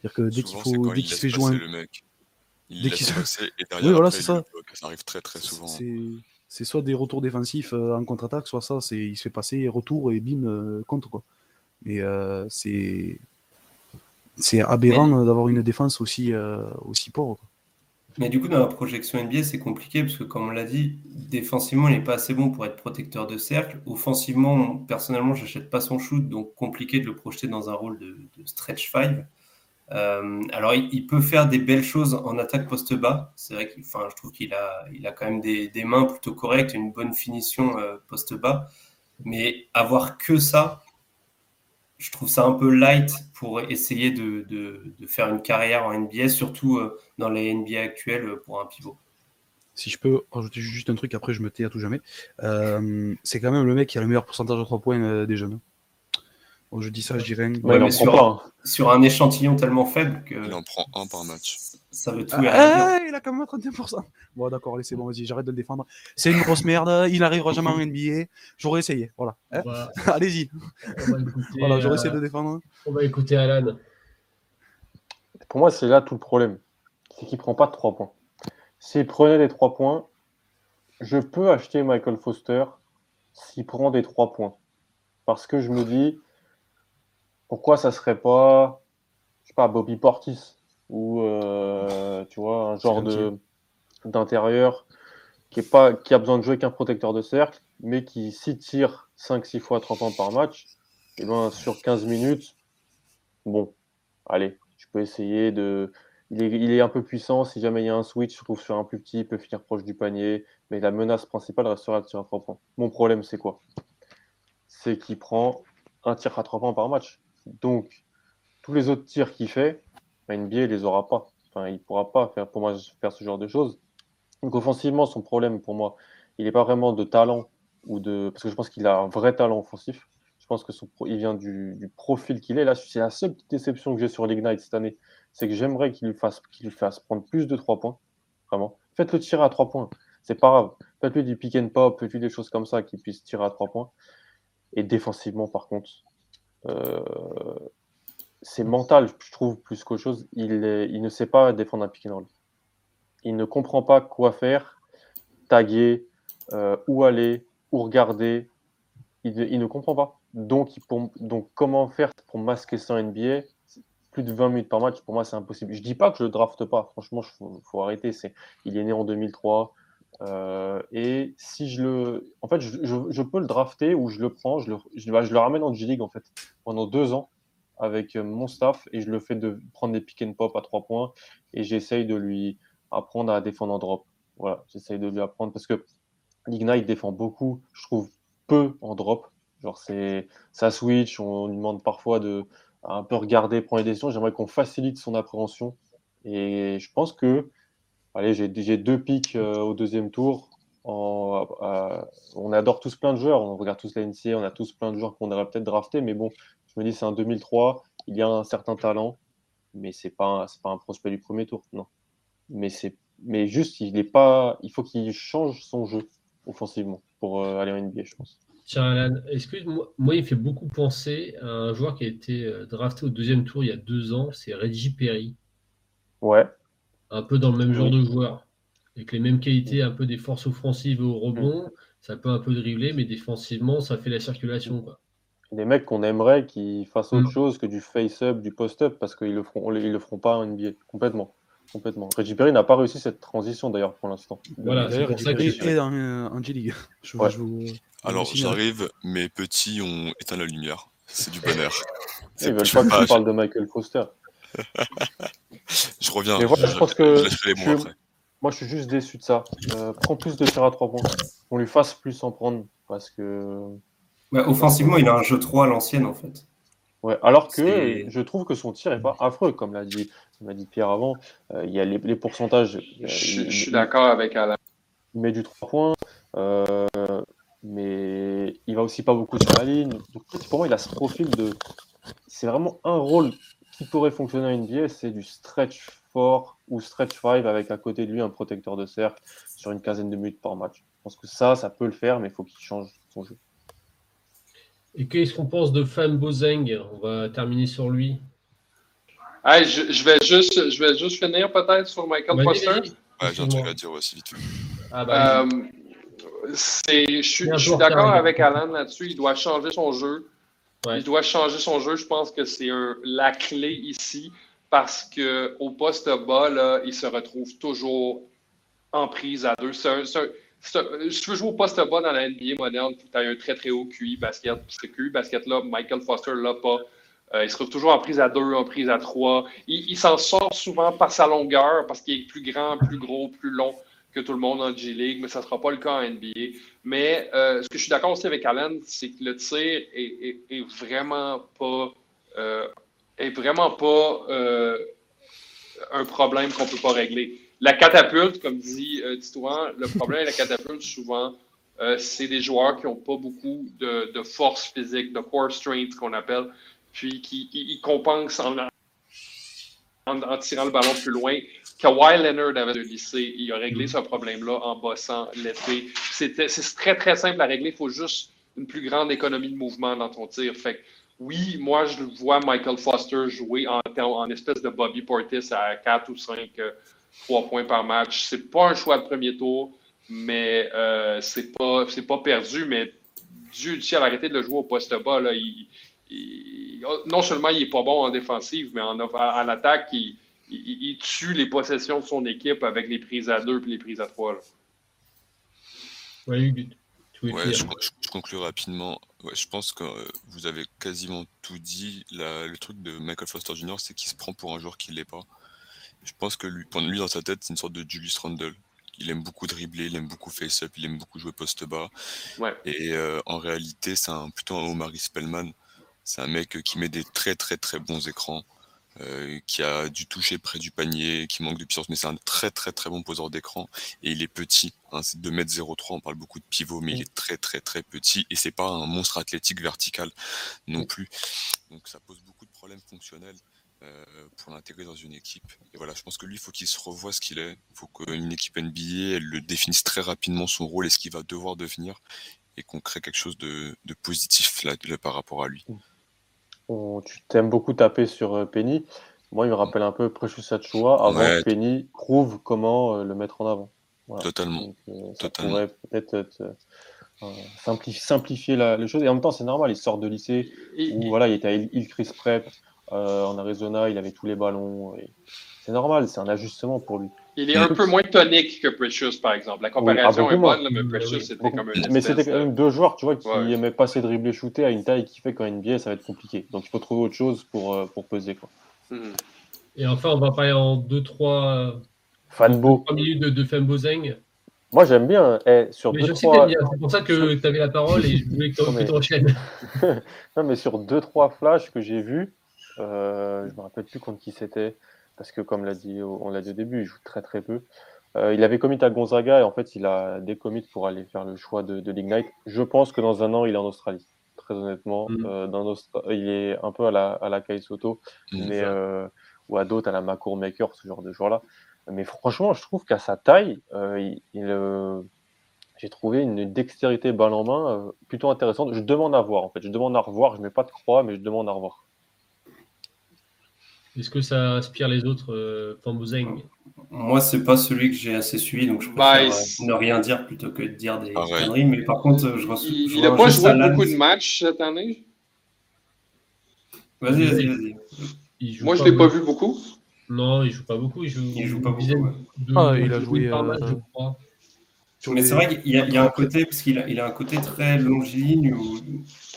C'est-à-dire que dès qu'il faut, dès qu'il se fait jouer. Le mec. Il dès qu'il se passer et derrière, oui, voilà, c'est ça. ça arrive très très souvent. C'est soit des retours défensifs euh, en contre-attaque, soit ça, c'est il se fait passer retour et bim euh, contre quoi. Mais euh, c'est c'est aberrant d'avoir une défense aussi aussi pauvre. Mais du coup, dans la projection NBA, c'est compliqué parce que, comme on l'a dit, défensivement, il n'est pas assez bon pour être protecteur de cercle. Offensivement, personnellement, j'achète pas son shoot, donc compliqué de le projeter dans un rôle de, de stretch 5. Euh, alors, il, peut faire des belles choses en attaque poste bas. C'est vrai qu'il, enfin, je trouve qu'il a, il a quand même des, mains plutôt correctes, une bonne finition euh, poste bas. Mais avoir que ça, je trouve ça un peu light pour essayer de, faire une carrière en NBA, surtout euh, dans les NBA actuelles pour un pivot. Si je peux rajouter juste un truc, après je me tais à tout jamais. c'est quand même le mec qui a le meilleur pourcentage de 3 points des jeunes. Je dis ça, je dirais. Ouais, sur, sur, un échantillon tellement faible que. Il en prend un par match. Ça veut tout ah, Il a quand même 31%. Bon, d'accord, allez, c'est bon, vas-y, j'arrête de le défendre. C'est une grosse merde, il n'arrivera jamais en NBA. J'aurais essayé, voilà. Hein *laughs* Allez-y. Voilà, j'aurais essayé de défendre. On va écouter Alan. Pour moi, c'est là tout le problème. C'est qu'il ne prend pas de 3 points. S'il prenait des 3 points, je peux acheter Michael Foster s'il prend des 3 points. Parce que je me dis, pourquoi ça serait pas, je sais pas, Bobby Portis ou euh, tu vois un genre de d'intérieur qui est pas qui a besoin de jouer qu'un protecteur de cercle, mais qui s'y tire 5-6 fois 30 points par match, et ben sur 15 minutes, bon, allez, je peux essayer de. Il est, il est, un peu puissant. Si jamais il y a un switch, je trouve sur un plus petit, il peut finir proche du panier. Mais la menace principale restera de tirer à 3 points. Mon problème, c'est quoi? C'est qu'il prend un tir à 3 points par match. Donc, tous les autres tirs qu'il fait, bah, NBA, il les aura pas. Enfin, il ne pourra pas faire, pour moi, faire ce genre de choses. Donc, offensivement, son problème, pour moi, il n'est pas vraiment de talent ou de. Parce que je pense qu'il a un vrai talent offensif. Je pense que son il vient du, profil qu'il est. Là, c'est la seule petite déception que j'ai sur l'Ignite cette année. C'est que j'aimerais qu'il fasse, fasse prendre plus de 3 points. Vraiment. Faites-le tirer à 3 points. C'est pas grave. Faites-lui du pick and pop, faites-lui des choses comme ça qu'il puisse tirer à 3 points. Et défensivement, par contre, c'est mental, je trouve, plus qu'autre chose. Il, ne sait pas défendre un pick and roll. Il ne comprend pas quoi faire, taguer, euh, où aller, où regarder. Il, ne comprend pas. Donc, comment faire pour masquer ça en NBA Plus de 20 minutes par match, pour moi, c'est impossible. Je dis pas que je le drafte pas. Franchement, il faut, arrêter. C'est, il est né en 2003. Euh, et si je le. En fait, je, peux le drafter ou je le prends, je le, bah, ramène en G-League en fait, pendant deux ans avec euh, mon staff et je le fais de prendre des pick and pop à trois points et j'essaye de lui apprendre à défendre en drop. Voilà, j'essaye de lui apprendre parce que l'Ignite défend beaucoup, je trouve peu en drop. Genre, c'est ça switch, on lui demande parfois de un peu regarder, prendre les décisions. J'aimerais qu'on facilite son appréhension et je pense que Allez, j'ai deux pics euh, au deuxième tour. Euh, on adore tous plein de joueurs, on regarde tous la NCA, on a tous plein de joueurs qu'on aurait peut-être drafté, mais bon, je me dis c'est un 2003, il y a un certain talent, mais c'est pas pas un prospect du premier tour, non. Mais c'est mais juste il est pas, il faut qu'il change son jeu offensivement pour euh, aller en NBA, je pense. Tiens, Alan, que moi, il fait beaucoup penser à un joueur qui a été euh, drafté au deuxième tour il y a deux ans, c'est Reggie Perry. Ouais. Un peu dans le même genre de joueur. Avec les mêmes qualités, un peu des forces offensives au rebond. Ça peut un peu dribbler, mais défensivement, ça fait la circulation. Quoi. Des mecs qu'on aimerait qui fassent autre mm. chose que du face-up, du post-up, parce qu'ils le feront, ils le feront pas en NBA, complètement. Complètement. Reggie Perry n'a pas réussi cette transition d'ailleurs pour l'instant. Voilà, c'est pour ça qu'il est en G-League. *laughs* Alors j'arrive, mes petits ont éteint la lumière. C'est du bonheur. *laughs* Ils veulent pas que tu parles de Michael Foster. *laughs* je reviens. moi, je, pense que moi, je suis juste déçu de ça. Euh, prends plus de tirs à 3 points. On lui fasse plus en prendre parce que. offensivement, il a un jeu 3 à l'ancienne en fait. Ouais, alors que je trouve que son tir est pas affreux, comme l'a dit, dit Pierre avant. Euh, il y a les, pourcentages. Je, suis d'accord avec Alain. Il met du 3 points. Euh, mais il va aussi pas beaucoup sur la ligne. Donc, pour moi, il a ce profil de. C'est vraiment un rôle qui pourrait fonctionner en NBA, c'est du stretch 4 ou stretch 5 avec à côté de lui un protecteur de cercle sur une quinzaine de minutes par match. Je pense que ça, ça peut le faire, mais il faut qu'il change son jeu. Et qu'est-ce qu'on pense de Fan Bozeng? On va terminer sur lui. je, vais juste, je vais juste finir peut-être sur Michael Foster. Ouais, j'ai un truc à dire aussi vite. Ah, bah, euh, je suis, d'accord avec Alan là-dessus. Il doit changer son jeu. Il doit changer son jeu. Je pense que c'est la clé ici parce qu'au poste bas, il se retrouve toujours en prise à deux. si tu veux jouer au poste bas dans la NBA moderne, tu as un très très haut QI basket. Ce QI basket-là, Michael Foster l'a pas. Euh, il se retrouve toujours en prise à deux, en prise à trois. il s'en sort souvent par sa longueur parce qu'il est plus grand, plus gros, plus long que tout le monde en G-League, mais ça ne sera pas le cas en NBA. Mais euh, ce que je suis d'accord aussi avec Alan, c'est que le tir est, vraiment pas euh, est vraiment pas euh, un problème qu'on ne peut pas régler. La catapulte, comme dit Titouan, le problème avec la catapulte, souvent, c'est des joueurs qui n'ont pas beaucoup de, force physique, de core strength qu'on appelle, puis qui compensent en, en, tirant le ballon plus loin. Kawhi Leonard avait le lycée, il a réglé mm. ce problème-là en bossant l'été. C'est très, très simple à régler. Il faut juste une plus grande économie de mouvement dans ton tir. Fait oui, moi, je vois Michael Foster jouer en, en espèce de Bobby Portis à 4 ou 5, 3 euh, points par match. C'est pas un choix de premier tour, mais euh, c'est pas, pas perdu. Mais Dieu du ciel, arrêter de le jouer au poste bas. Là, il, non seulement il n'est pas bon en défensive, mais en, en attaque, il, tue les possessions de son équipe avec les prises à deux et les prises à trois. Oui, je, conclue rapidement. je pense que euh, vous avez quasiment tout dit. le truc de Michael Foster Jr., c'est qu'il se prend pour un joueur qui ne l'est pas. Je pense que lui, pour lui, dans sa tête, c'est une sorte de Julius Randle. Il aime beaucoup dribbler, il aime beaucoup face-up, il aime beaucoup jouer poste bas. Et euh, en réalité, c'est plutôt un Omari Spellman. C'est un mec qui met des très très très bons écrans, euh, qui a du toucher près du panier, qui manque de puissance, mais c'est un très très très bon poseur d'écran. Et il est petit, hein, c'est 2m03, on parle beaucoup de pivot, mais il est très très très petit et c'est pas un monstre athlétique vertical non plus. Donc ça pose beaucoup de problèmes fonctionnels. Euh, pour l'intégrer dans une équipe. Et voilà, je pense que lui, il faut qu'il se revoie ce qu'il est. Il faut qu'une équipe NBA, elle le définisse très rapidement son rôle et ce qu'il va devoir devenir et qu'on crée quelque chose de, positif là, par rapport à lui tu t'aimes beaucoup taper sur euh, Penny. Moi, il me rappelle un peu Precious Achua avant que Penny prouve comment euh, le mettre en avant. Totalement. Euh, ça pourrait peut-être simplifier, la, les choses. Et en même temps, c'est normal. Il sort de lycée où voilà, il était à Hillcrest Prep en Arizona, il avait tous les ballons. C'est normal, c'est un ajustement pour lui. Il est un peu moins tonique que Precious, par exemple. La comparaison est bonne, mais Precious, c'était comme un. Mais c'était quand même deux joueurs, tu vois, qui aimaient passer dribbler shooter à une taille qui fait qu'en NBA, ça va être compliqué. Donc il faut trouver autre chose pour, euh, pour peser. Quoi. Hmm. Et enfin, on va parler en 2-3 Fanbo. minutes de, de Fanbo Zeng. Moi, j'aime bien. Eh, sur mais deux, trois... C'est pour ça que tu avais la parole et je voulais *laughs* que tu enchaînes. *laughs* non, mais sur 2-3 flashs que j'ai vus, euh, je ne me rappelle plus contre qui c'était parce que comme l'a dit, on l'a dit au début, il joue très très peu. Euh, il avait commit à Gonzaga et en fait, il a décommit pour aller faire le choix de, de l'Ignite. Je pense que dans un an, il est en Australie. Très honnêtement, mm. euh, dans il est un peu à la, à la Kai Soto, mm, mais, euh, ou à d'autres, à la Macour Maker, ce genre de joueur-là. Mais franchement, je trouve qu'à sa taille, il, j'ai trouvé une dextérité balle en main plutôt intéressante. Je demande à voir, en fait. Je demande à revoir. Je ne mets pas de croix, mais je demande à revoir. Est-ce que ça inspire les autres, euh, Moi, c'est pas celui que j'ai assez suivi, donc je préfère euh, ne rien dire plutôt que de dire des conneries. Mais par contre, je reçois. Il n'a pas joué beaucoup de matchs cette année? Vas-y, vas-y, vas-y. Moi, je ne l'ai pas vu beaucoup. Non, il joue pas beaucoup. Il joue, il joue pas beaucoup. ah, il a joué. Par match, je crois. Mais c'est vrai qu'il y, a un côté, parce qu'il a, il a un côté très longiligne,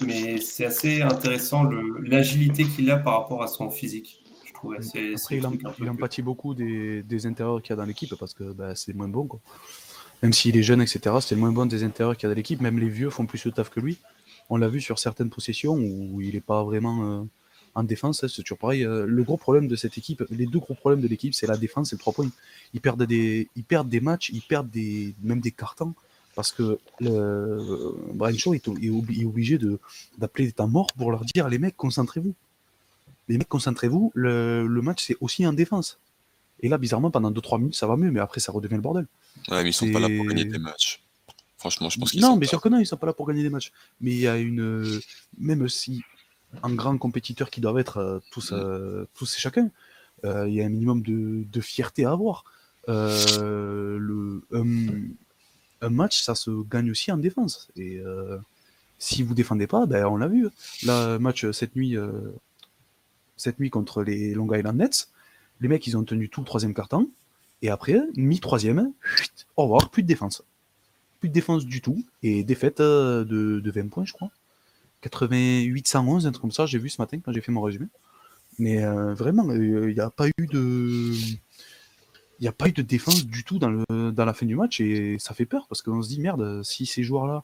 mais c'est assez intéressant l'agilité qu'il a par rapport à son physique. Après, il, empathie beaucoup des, des intérieurs qu'il y a dans l'équipe parce que bah, c'est moins bon. Quoi. Même s'il est jeune, etc., c'est le moins bon des intérieurs qu'il y a dans l'équipe. Même les vieux font plus le taf que lui. On l'a vu sur certaines possessions où il n'est pas vraiment. Euh, en défense, c'est toujours pareil. Euh, le gros problème de cette équipe, les deux gros problèmes de l'équipe, c'est la défense et le 3 points. Ils perdent des, ils perdent des matchs, ils perdent des, même des cartons parce que le, Brian Shaw est, obligé de, d'appeler des temps morts pour leur dire les mecs, concentrez-vous. Les mecs, concentrez-vous. Le, match, c'est aussi en défense. Et là, bizarrement, pendant 2-3 minutes, ça va mieux, mais après, ça redevient le bordel. Ouais, mais ils sont pas là pour gagner des matchs. Franchement, je pense qu'ils Non, mais sûr que non, ils sont pas là pour gagner des matchs. Mais il y a une. Même si un grand compétiteur qui doivent être euh, tous, euh, tous et chacun. Euh, il y a un minimum de, fierté à avoir. le, un, match, ça se gagne aussi en défense. Et si vous défendez pas, ben, on l'a vu. Là, match cette nuit, cette nuit contre les Long Island Nets, les mecs, ils ont tenu tout le troisième carton. Et après, mi-troisième, au revoir, plus de défense. Plus de défense du tout. Et défaite de, de 20 points, je crois. 88 111, un truc comme ça, j'ai vu ce matin quand j'ai fait mon résumé. Mais euh, vraiment, euh, il n'y a pas eu de. Défense du tout dans, la fin du match et ça fait peur parce qu'on se dit merde, si ces joueurs-là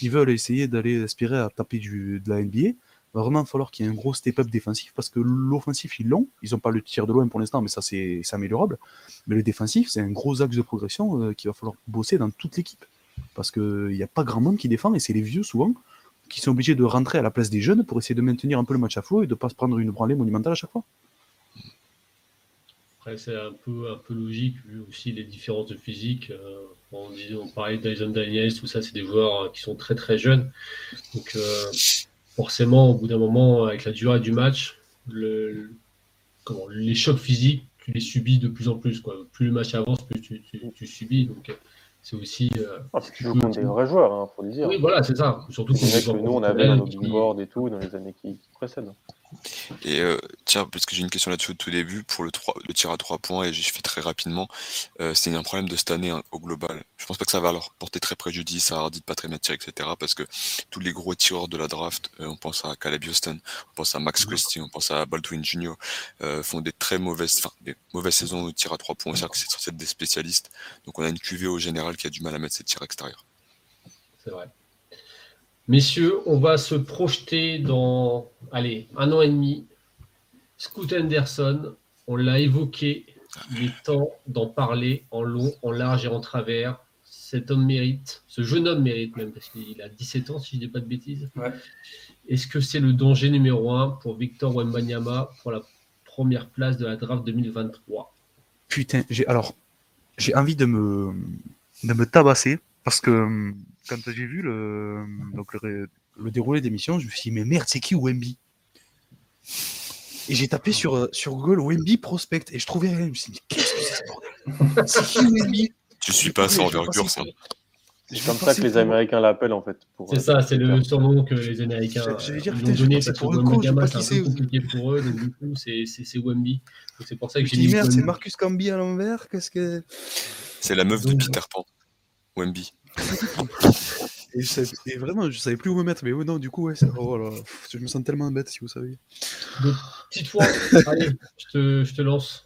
ils veulent essayer d'aller aspirer à taper de la NBA, va vraiment falloir qu'il y ait un gros step-up défensif parce que l'offensif ils l'ont, ils n'ont pas le tir de loin pour l'instant, mais ça c'est améliorable. Mais le défensif, c'est un gros axe de progression euh, qu'il va falloir bosser dans toute l'équipe parce qu'il n'y a pas grand monde qui défend et c'est les vieux souvent qui sont obligés de rentrer à la place des jeunes pour essayer de maintenir un peu le match à flot et de ne pas se prendre une branlée monumentale à chaque fois. Après, c'est un peu, logique, vu aussi les différences de physique. Euh, on, parlait d'Aison Daniels, tout ça, c'est des joueurs euh, qui sont très très jeunes. Donc, forcément, au bout d'un moment, avec la durée du match, le, comment, les chocs physiques, tu les subis de plus en plus. Quoi. Plus le match avance, plus tu, tu, tu subis. Donc, c'est aussi. Euh, ah, tu joues contre des vrais joueurs, il hein, faut le dire. Oui, voilà, c'est ça. Surtout que nous, on avait dans nos big boards et tout, dans les années qui Et euh, tiens, parce que j'ai une question là-dessus au tout début, pour le, 3, le tir à 3 points, et je fais très rapidement, euh, c'est un problème de cette année hein, au global. Je pense pas que ça va leur porter très préjudice à Hardy, Patrick Mathieu, etc. Parce que tous les gros tireurs de la draft, euh, on pense à Caleb Houston, on pense à Max Christie, on pense à Baldwin Jr., font des très mauvaises, des mauvaises saisons au tir à 3 points. C'est-à-dire que c'est censé être des spécialistes. Donc on a une QV au général qui a du mal à mettre ses tirs extérieurs. C'est vrai. Messieurs, on va se projeter dans, allez, un an et demi. Scoot Anderson, on l'a évoqué, il est temps d'en parler en long, en large et en travers. Cet homme mérite, ce jeune homme mérite même, parce qu'il a 17 ans, si je ne dis pas de bêtises. Est-ce que c'est le danger numéro un pour Victor Wembanyama pour la première place de la draft 2023 Putain, j'ai alors j'ai envie de me, de me tabasser parce que quand j'ai vu le, donc le, déroulé d'émission, je me suis dit, mais merde, c'est qui Wemby? Et j'ai tapé sur, euh, sur Google Wemby Prospect et je trouvais rien. Je me suis dit, qu'est-ce que c'est ce bordel? C'est qui Wemby? Tu suis pas sans envergure, ça. C'est comme ça que les Américains l'appellent en fait. C'est euh, ça, c'est le surnom que les Américains dire, ont donné parce pour que c'est un peu compliqué pour eux, donc du coup c'est Wemby. C'est pour ça que j'ai dit merde, c'est Marcus Camby à l'envers. Qu'est-ce que C'est la meuf de Peter Pan, Wemby *laughs* et, vraiment, je savais plus où me mettre, mais non, du coup, ouais, oh je me sens tellement bête si vous savez. petite fois, allez, je te, je te lance.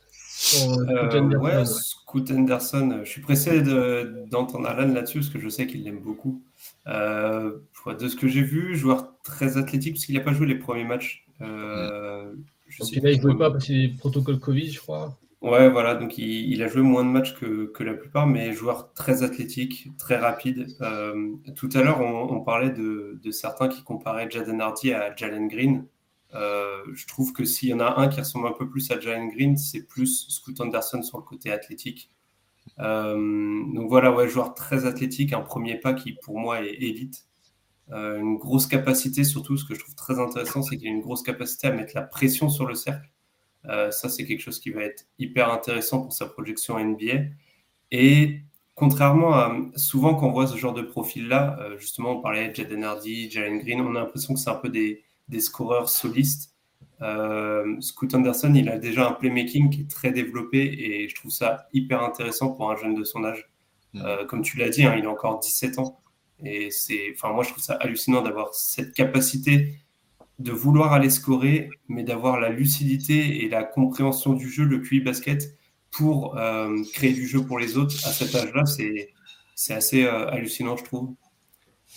Euh, ouais, Scoot Anderson, je suis pressé d'entendre Alan là-dessus parce que je sais qu'il l'aime beaucoup. Euh, de ce que j'ai vu, joueur très athlétique parce qu'il n'a pas joué les premiers matchs. Euh, je sais là, il ne jouait pas parce qu'il y a des protocoles Covid, je crois. Ouais, voilà, donc il, a joué moins de matchs que, la plupart, mais joueur très athlétique, très rapide. Euh, tout à l'heure, on, parlait de, certains qui comparaient Jaden Hardy à Jalen Green. Euh, je trouve que s'il y en a un qui ressemble un peu plus à Jalen Green, c'est plus Scoot Anderson sur le côté athlétique. donc voilà, ouais, joueur très athlétique, un premier pas qui pour moi est élite. une grosse capacité, surtout ce que je trouve très intéressant, c'est qu'il a une grosse capacité à mettre la pression sur le cercle. Ça, c'est quelque chose qui va être hyper intéressant pour sa projection NBA. Et contrairement à souvent quand on voit ce genre de profil-là, justement, on parlait de Jaden Hardy, Jalen Green, on a l'impression que c'est un peu des, des scoreurs solistes. Euh, Scoot Anderson, il a déjà un playmaking qui est très développé et je trouve ça hyper intéressant pour un jeune de son âge. Mm. Euh, comme tu l'as dit, hein, il a encore 17 ans. Et c'est, enfin, moi, je trouve ça hallucinant d'avoir cette capacité de vouloir aller scorer, mais d'avoir la lucidité et la compréhension du jeu, le QI basket, pour euh, créer du jeu pour les autres à cet âge-là. C'est, assez hallucinant, je trouve.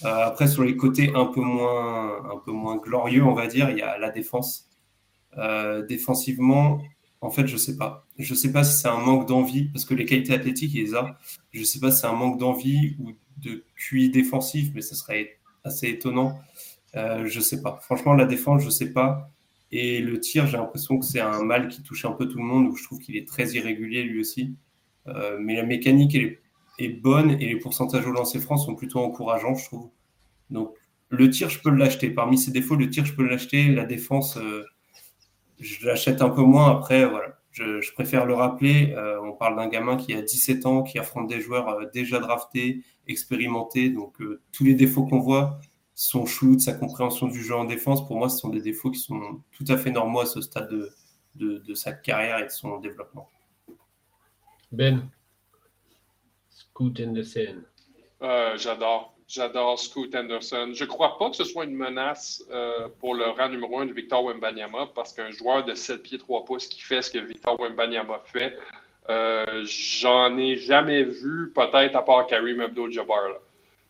après, sur les côtés un peu, moins, un peu moins glorieux, on va dire, il y a la défense. Euh, défensivement, en fait, je sais pas. Je sais pas si c'est un manque d'envie, parce que les qualités athlétiques, il les a. Je sais pas si c'est un manque d'envie ou de QI défensif, mais ce serait assez étonnant. Euh, je sais pas. Franchement, la défense, je sais pas. Et le tir, j'ai l'impression que c'est un mal qui touche un peu tout le monde, où je trouve qu'il est très irrégulier lui aussi. Euh, mais la mécanique est, bonne et les pourcentages au lancer franc sont plutôt encourageants, je trouve. Donc, le tir, je peux l'acheter. Parmi ses défauts, le tir, je peux l'acheter. La défense, euh, je l'achète un peu moins. Après, voilà, je, préfère le rappeler. On parle d'un gamin qui a 17 ans, qui affronte des joueurs déjà draftés, expérimentés. Donc, tous les défauts qu'on voit, son shoot, sa compréhension du jeu en défense, pour moi, ce sont des défauts qui sont tout à fait normaux à ce stade de, de, de sa carrière et de son développement. Ben, Scoot the scene. J'adore. J'adore Scoot Anderson. Je ne crois pas que ce soit une menace euh, pour le rang numéro un de Victor Wembanyama parce qu'un joueur de 7 pieds 3 pouces qui fait ce que Victor Wembanyama fait, euh, j'en ai jamais vu, peut-être à part Karim Abdul-Jabbar.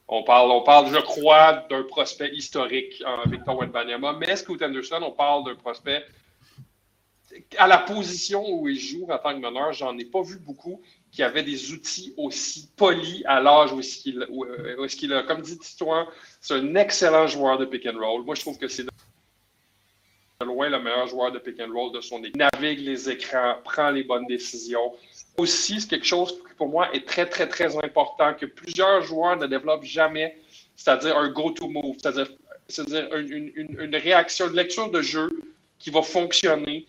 On parle, on parle, je crois, d'un prospect historique en Victor Wembanyama, mais Scoot Anderson, on parle d'un prospect à la position où il joue en tant que meneur, j'en ai pas vu beaucoup qui avait des outils aussi polis à l'âge où est-ce qu'il euh, est a. Comme dit Titouan, c'est un excellent joueur de pick and roll. Moi, je trouve que c'est de loin le meilleur joueur de pick and roll de son équipe. Navigue les écrans, prend les bonnes décisions. Aussi, c'est quelque chose qui, pour moi, est très, très, très important que plusieurs joueurs ne développent jamais, c'est-à-dire un go-to move, c'est-à-dire une, une, une réaction, une lecture de jeu qui va fonctionner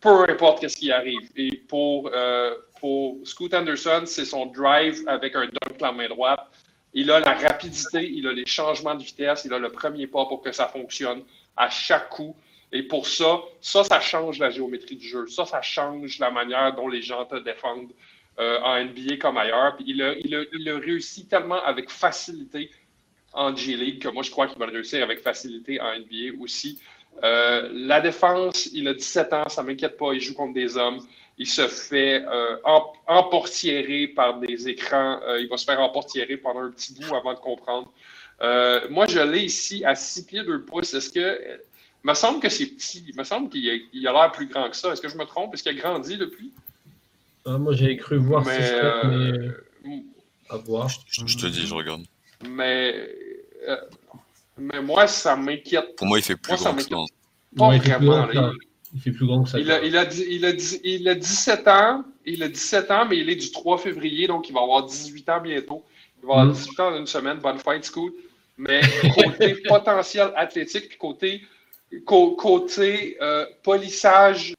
peu importe ce qui arrive. Et pour, euh, pour Scoot Anderson, c'est son drive avec un dunk la main droite. Il a la rapidité, il a les changements de vitesse, il a le premier pas pour que ça fonctionne à chaque coup. Et pour ça, ça, ça change la géométrie du jeu. Ça, ça change la manière dont les gens te défendent euh, en NBA comme ailleurs. Il, a, il, a, il a réussi tellement avec facilité en G-League que moi, je crois qu'il va le réussir avec facilité en NBA aussi. Euh, la défense, il a 17 ans, ça ne m'inquiète pas, il joue contre des hommes. Il se fait euh, emportiérer par des écrans. Euh, il va se faire emportiérer pendant un petit bout avant de comprendre. moi, je l'ai ici à 6 pieds 2 pouces. Est-ce que. Il me semble que c'est petit. Il me semble qu'il a l'air plus grand que ça. Est-ce que je me trompe? Est-ce qu'il a grandi depuis? Ah, moi, j'ai cru voir mais, mais... À voir. Je, te dis, je regarde. Mais mais moi, ça m'inquiète. Pour moi, il fait plus grand que ça. Pas vraiment. Il, fait plus grand que ça. Il a, il, a, il, a, il a 17 ans. Il a 17 ans, mais il est du 3 février, donc il va avoir 18 ans bientôt. Il va avoir 18 mm. ans dans une semaine. Bonne fight, school. Mais côté *laughs* potentiel athlétique, puis côté, côté euh, polissage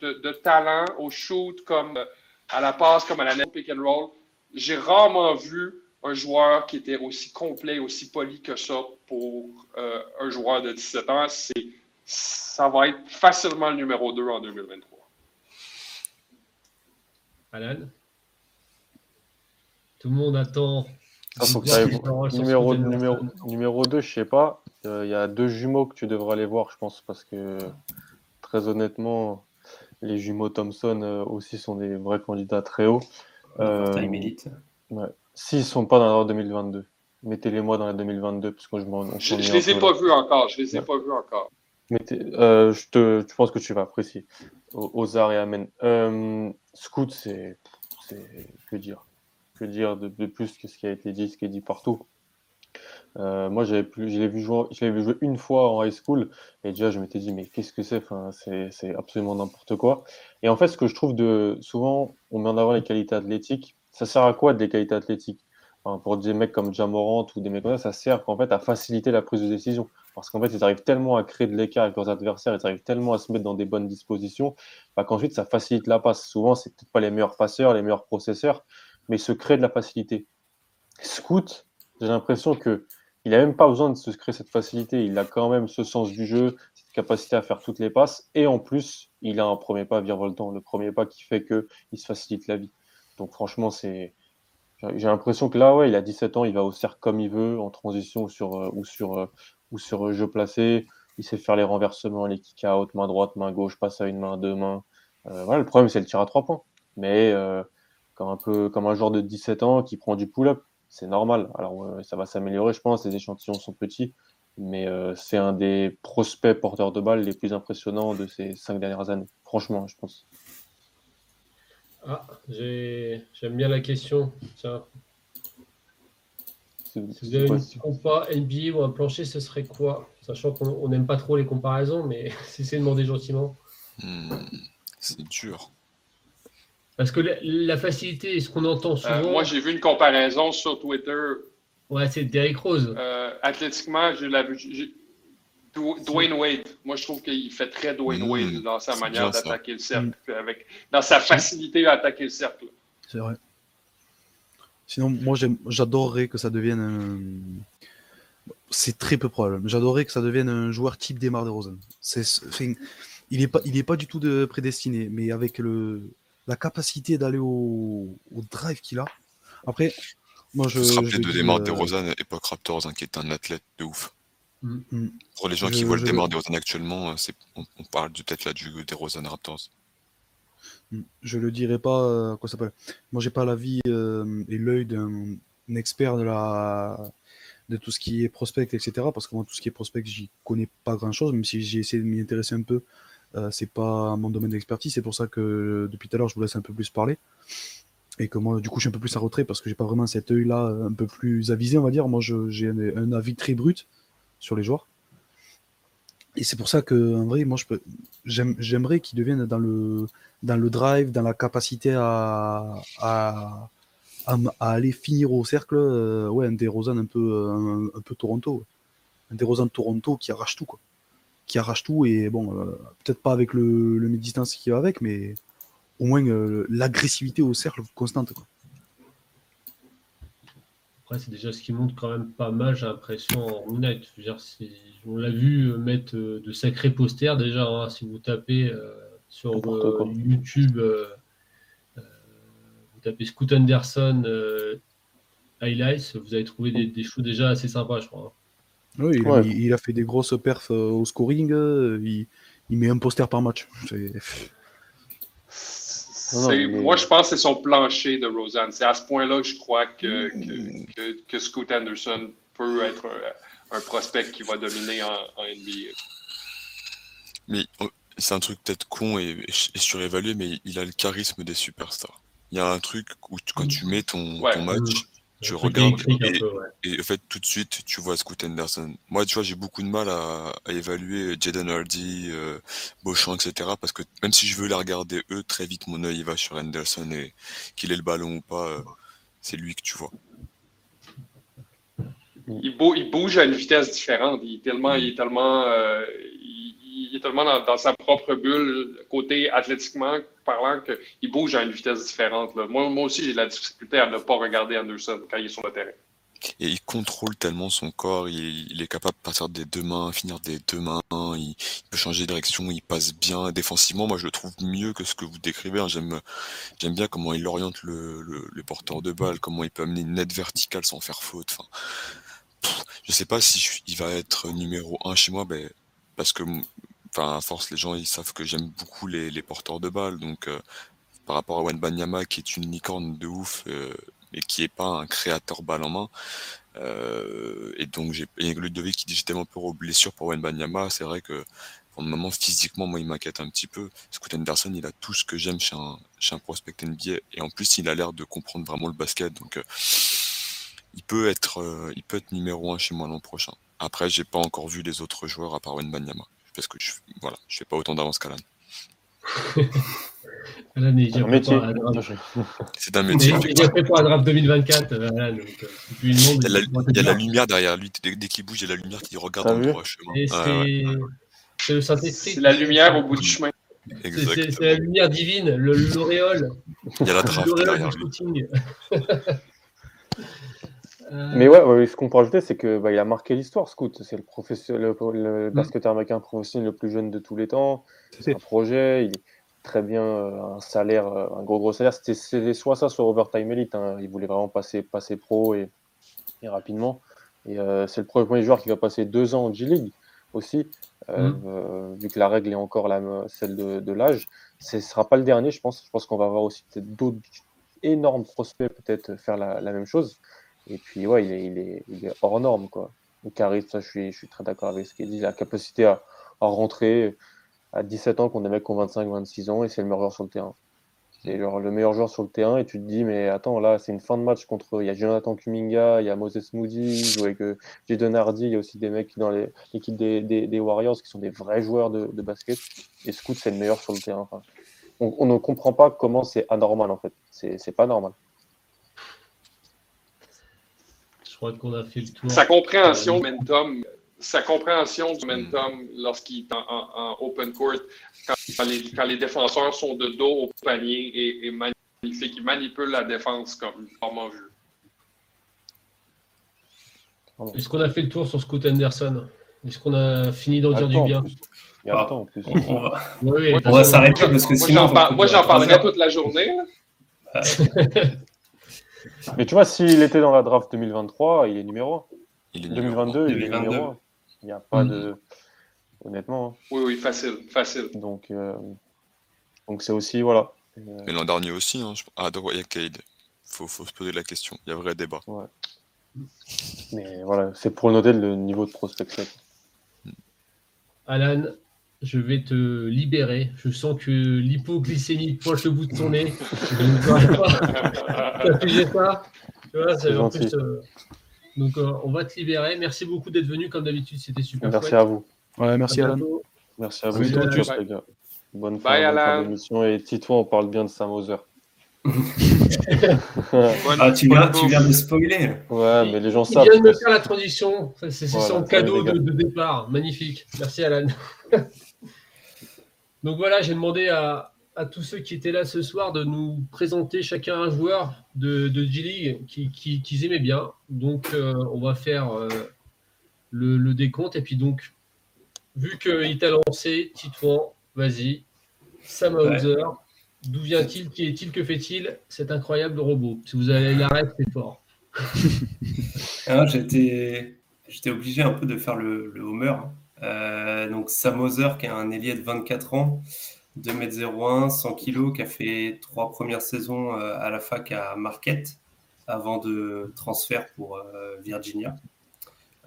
de, de, talent au shoot, comme euh, à la passe, comme à la net pick and roll, j'ai rarement vu un joueur qui était aussi complet, aussi poli que ça pour euh, un joueur de 17 ans, c'est, ça va être facilement le numéro 2 en 2023. Alan? Tout le monde attend. Ah, numéro, numéro, numéro 2, je sais pas. Euh, il y a deux jumeaux que tu devrais aller voir, je pense, parce que très honnêtement, les jumeaux Thompson euh, aussi sont des vrais candidats très hauts. Euh, ouais. S'ils ne sont pas dans la 2022, mettez-les-moi dans la 2022. Parce que je, je, je les ai pas vus encore. Je les ai pas vus encore. Mettez, euh, je, te, je pense que tu vas apprécier. Ozar et Amen. Euh, Scoot, c'est. Que dire? Que dire de, plus que ce qui a été dit, ce qui est dit partout? Euh, moi, je l'ai vu jouer, une fois en high school et déjà je m'étais dit mais qu'est-ce que c'est? C'est, absolument n'importe quoi. Et en fait, ce que je trouve de souvent, on met en avant les qualités athlétiques. Ça sert à quoi des qualités athlétiques? Pour des mecs comme Jamorant ou des mecs comme ça, ça sert fait à faciliter la prise de décision parce qu'en fait ils arrivent tellement à créer de l'écart avec leurs adversaires, ils arrivent tellement à se mettre dans des bonnes dispositions, bah, qu'ensuite ça facilite la passe. Souvent, c'est peut-être pas les meilleurs passeurs, les meilleurs processeurs, mais se créent de la facilité. Scout, j'ai l'impression que il n'a même pas besoin de se créer cette facilité. Il a quand même ce sens du jeu, cette capacité à faire toutes les passes. Et en plus, il a un premier pas virevoltant, le premier pas qui fait qu'il se facilite la vie. Donc franchement, c'est. J'ai l'impression que là, ouais, il a 17 ans, il va au cercle comme il veut, en transition ou sur, euh, ou sur, euh, ou sur jeu placé. Il sait faire les renversements, les kick-out, main droite, main gauche, passe à une main, deux mains. Euh, voilà, le problème, c'est le tir à trois points. Mais comme, un peu, comme un joueur de 17 ans qui prend du pull-up, c'est normal. Alors, ça va s'améliorer, je pense. Les échantillons sont petits, mais euh, c'est un des prospects porteurs de balles les plus impressionnants de ces cinq dernières années. Franchement, je pense. Ah, j'aime bien la question. Tiens. Si vous avez une compas NBA ou un plancher, ce serait quoi? Sachant qu'on n'aime pas trop les comparaisons, mais *laughs* si c'est demandé gentiment. Hmm, c'est dur. Parce que la, facilité, est ce qu'on entend euh, souvent. moi, j'ai vu une comparaison sur Twitter. Ouais, c'est Derrick Rose. Euh, athlétiquement, j'ai la Dwayne Wade. Moi, je trouve qu'il fait très Dwayne mmh, Wade dans sa manière d'attaquer le cercle, mmh. avec, dans sa facilité à attaquer le cercle. C'est vrai. Sinon, moi, j'adorerais que ça devienne un... C'est très peu probable. J'adorerais que ça devienne un joueur type Demar DeRozan. C'est, il n'est pas, il est pas du tout de prédestiné, mais avec le, la capacité d'aller au, drive qu'il a. Après, moi je. se rappeler de Demar de Rosanne, époque Raptors, hein, qui est un athlète de ouf. Mm, mm. Pour les gens qui voient le Demar de Rosanne actuellement, euh, on, on, parle peut-être là du Rosanne Raptors. Mm. Je le dirais pas, euh, quoi s'appelle. Moi, j'ai pas l'avis euh, et l'œil d'un expert de la de tout ce qui est prospect, etc. Parce que moi, tout ce qui est prospect, j'y connais pas grand chose, même si j'ai essayé de m'y intéresser un peu. Euh, c'est pas mon domaine d'expertise, c'est pour ça que depuis tout à l'heure je vous laisse un peu plus parler. Et que moi, du coup, je suis un peu plus à retrait parce que j'ai pas vraiment cet œil-là un peu plus avisé, on va dire. Moi, j'ai un, avis très brut sur les joueurs. Et c'est pour ça que, en vrai, moi, j'aimerais qu'ils deviennent dans le, drive, dans la capacité à, aller finir au cercle. Euh, un des un peu, un, peu Toronto. Un des de Toronto qui arrache tout, quoi qui arrache tout et bon, euh, peut-être pas avec le, le distance qui va avec, mais au moins euh, l'agressivité au cercle constante. Quoi. Après, c'est déjà ce qui montre quand même pas mal, j'ai l'impression, en United. on l'a vu euh, mettre de sacrés posters déjà. Hein, si vous tapez sur YouTube, vous tapez Scoot Anderson highlights, vous allez trouver des, des shows déjà assez sympas, je crois. Hein. Oui, il, a fait des grosses perfs euh, au scoring. Euh, il, met un poster par match. Moi, je pense que c'est son plancher de Rosanne. C'est à ce point-là que je crois que, que, que, Scoot Anderson peut être un, prospect qui va dominer en, NBA. Mais oh, c'est un truc peut-être con et, surévalué, mais il a le charisme des superstars. Il y a un truc où quand tu mets ton, ton match, tu regardes et, en fait tout de suite tu vois Scoot Anderson. Moi tu vois j'ai beaucoup de mal à, évaluer Jaden Hardy, euh, Beauchamp etc parce que même si je veux les regarder eux très vite mon œil va sur Anderson et qu'il ait le ballon ou pas euh, c'est lui que tu vois. Il, bouge à une vitesse différente. Il est tellement, il est tellement, euh, il, est tellement dans, sa propre bulle, côté athlétiquement parlant, qu'il bouge à une vitesse différente. Moi, aussi, j'ai la difficulté à ne pas regarder Anderson quand il est sur le terrain. Et il contrôle tellement son corps, il, est capable de partir des deux mains, finir des deux mains, il, peut changer de direction, il passe bien défensivement. Moi, je le trouve mieux que ce que vous décrivez. Hein. J'aime, j'aime bien comment il oriente le, le, porteur de balle, comment il peut amener une nette verticale sans faire faute. Je sais pas si il va être numéro un chez moi, ben, parce que enfin, à force, les gens, ils savent que j'aime beaucoup les, les, porteurs de balles. Donc, euh, par rapport à Wenbanyama, qui est une licorne de ouf, euh, mais qui est pas un créateur balle en main. Euh, et donc, j'ai Ludovic qui dit j'étais un peu aux blessures pour Wenbanyama. C'est vrai que, pour le moment, physiquement, moi, il m'inquiète un petit peu. Scott Anderson, il a tout ce que j'aime chez un, chez un prospect NBA. Et en plus, il a l'air de comprendre vraiment le basket. Donc, il peut être, euh, il peut être numéro un chez moi l'an prochain. Après, j'ai pas encore vu les autres joueurs à part Wenbanyama. Parce que je, voilà, je fais pas autant d'avance qu'Alan. *laughs* Alan est déjà C'est un métier. *laughs* Il est déjà prêt pour la draft 2024, Alan. Donc, euh, il, y a la, il y a la lumière derrière lui. Dès, dès qu'il bouge, il y a la lumière qui regarde dans le droit chemin. C'est le synthé C'est la lumière au bout du chemin. C'est la lumière divine, l'auréole. Il y a la draft derrière lui. *laughs* Euh, Mais ouais, ce qu'on peut rajouter, c'est qu'il bah, a marqué l'histoire, Scout. C'est le, le, le, mm. basketteur américain professionnel le plus jeune de tous les temps. C'est un projet, il est très bien, euh, un salaire, euh, un gros gros salaire. C'était soit ça, soit Overtime Elite. Hein. Il voulait vraiment passer, passer pro et, et rapidement. Et c'est le premier joueur qui va passer deux ans en G-League aussi, mm. vu que la règle est encore la, celle de, de l'âge. Ce ne sera pas le dernier, je pense. Je pense qu'on va avoir aussi peut-être d'autres énormes prospects peut-être faire la, la même chose. Et puis, ouais, il est, il est, il est hors norme, quoi. Le charisme, ça, je suis, je suis très d'accord avec ce qu'il dit. La capacité à, à, rentrer à 17 ans, qu'on des mecs qui ont 25, 26 ans, et c'est le meilleur joueur sur le terrain. C'est le meilleur joueur sur le terrain, et tu te dis, mais attends, là, c'est une fin de match contre. Il y a Jonathan Kuminga, il y a Moses Moody, il avec euh, Jaden Hardy, il y a aussi des mecs dans l'équipe des, des, des, Warriors qui sont des vrais joueurs de, de basket. Et Scoot, c'est le meilleur sur le terrain. Enfin, on, on, ne comprend pas comment c'est anormal, en fait. C'est pas normal. Crois qu'on a fait le tour. Sa compréhension du momentum, sa compréhension du momentum lorsqu'il est en, open court, quand, les, défenseurs sont de dos au panier et, magnifique. Il manipule la défense comme rarement vu. Est-ce qu'on a fait le tour sur Scott Anderson? Est-ce qu'on a fini d'en dire du bien? Il y a en plus. On va, on va s'arrêter parce que sinon. Moi, j'en parlerai toute la journée. *laughs* Mais tu vois, s'il était dans la draft 2023, il est numéro 1. Il est 2022, il est numéro 1. Il n'y a pas mm. de. Honnêtement. Hein. Oui, oui, facile, facile. Donc, euh... donc c'est aussi, voilà. Mais l'an dernier aussi, hein, je... ah, il y a Cade. Il faut, faut, se poser la question. Il y a vrai débat. Ouais. Mais voilà, c'est pour noter le niveau de prospection. Alan, je vais te libérer. Je sens que l'hypoglycémie pointe le bout de ton nez. *laughs* Ça? Tu vois, c'est en plus. Euh, donc, euh, on va te libérer. Merci beaucoup d'être venu. Comme d'habitude, c'était super. Merci à vous. Ouais, merci à Alan. Merci à vous. les gars. Bonne fin, d'émission. Et Tito, on parle bien de Sam Hauser. ah, tu viens, tu viens de spoiler. Ouais, mais les gens savent. Il vient de me faire la transition. C'est son cadeau de, de, départ. Magnifique. Merci, Alan. *laughs* Donc voilà, j'ai demandé à, tous ceux qui étaient là ce soir de nous présenter chacun un joueur de, de G-League qu'ils qui, aimaient bien. Donc euh, on va faire euh, le, décompte. Et puis donc, vu qu'il t'a lancé, Titouan, vas-y. Sam Hauser, d'où vient-il Qui est-il Que fait-il Cet incroyable robot? Si vous allez l'arrêter, c'est fort. *laughs* J'étais obligé un peu de faire le, le homer. Euh, donc Sam Moser, qui a un ailier de 24 ans, 2m01, 100 kg, qui a fait trois premières saisons euh, à la fac à Marquette avant de transfert pour euh, Virginia.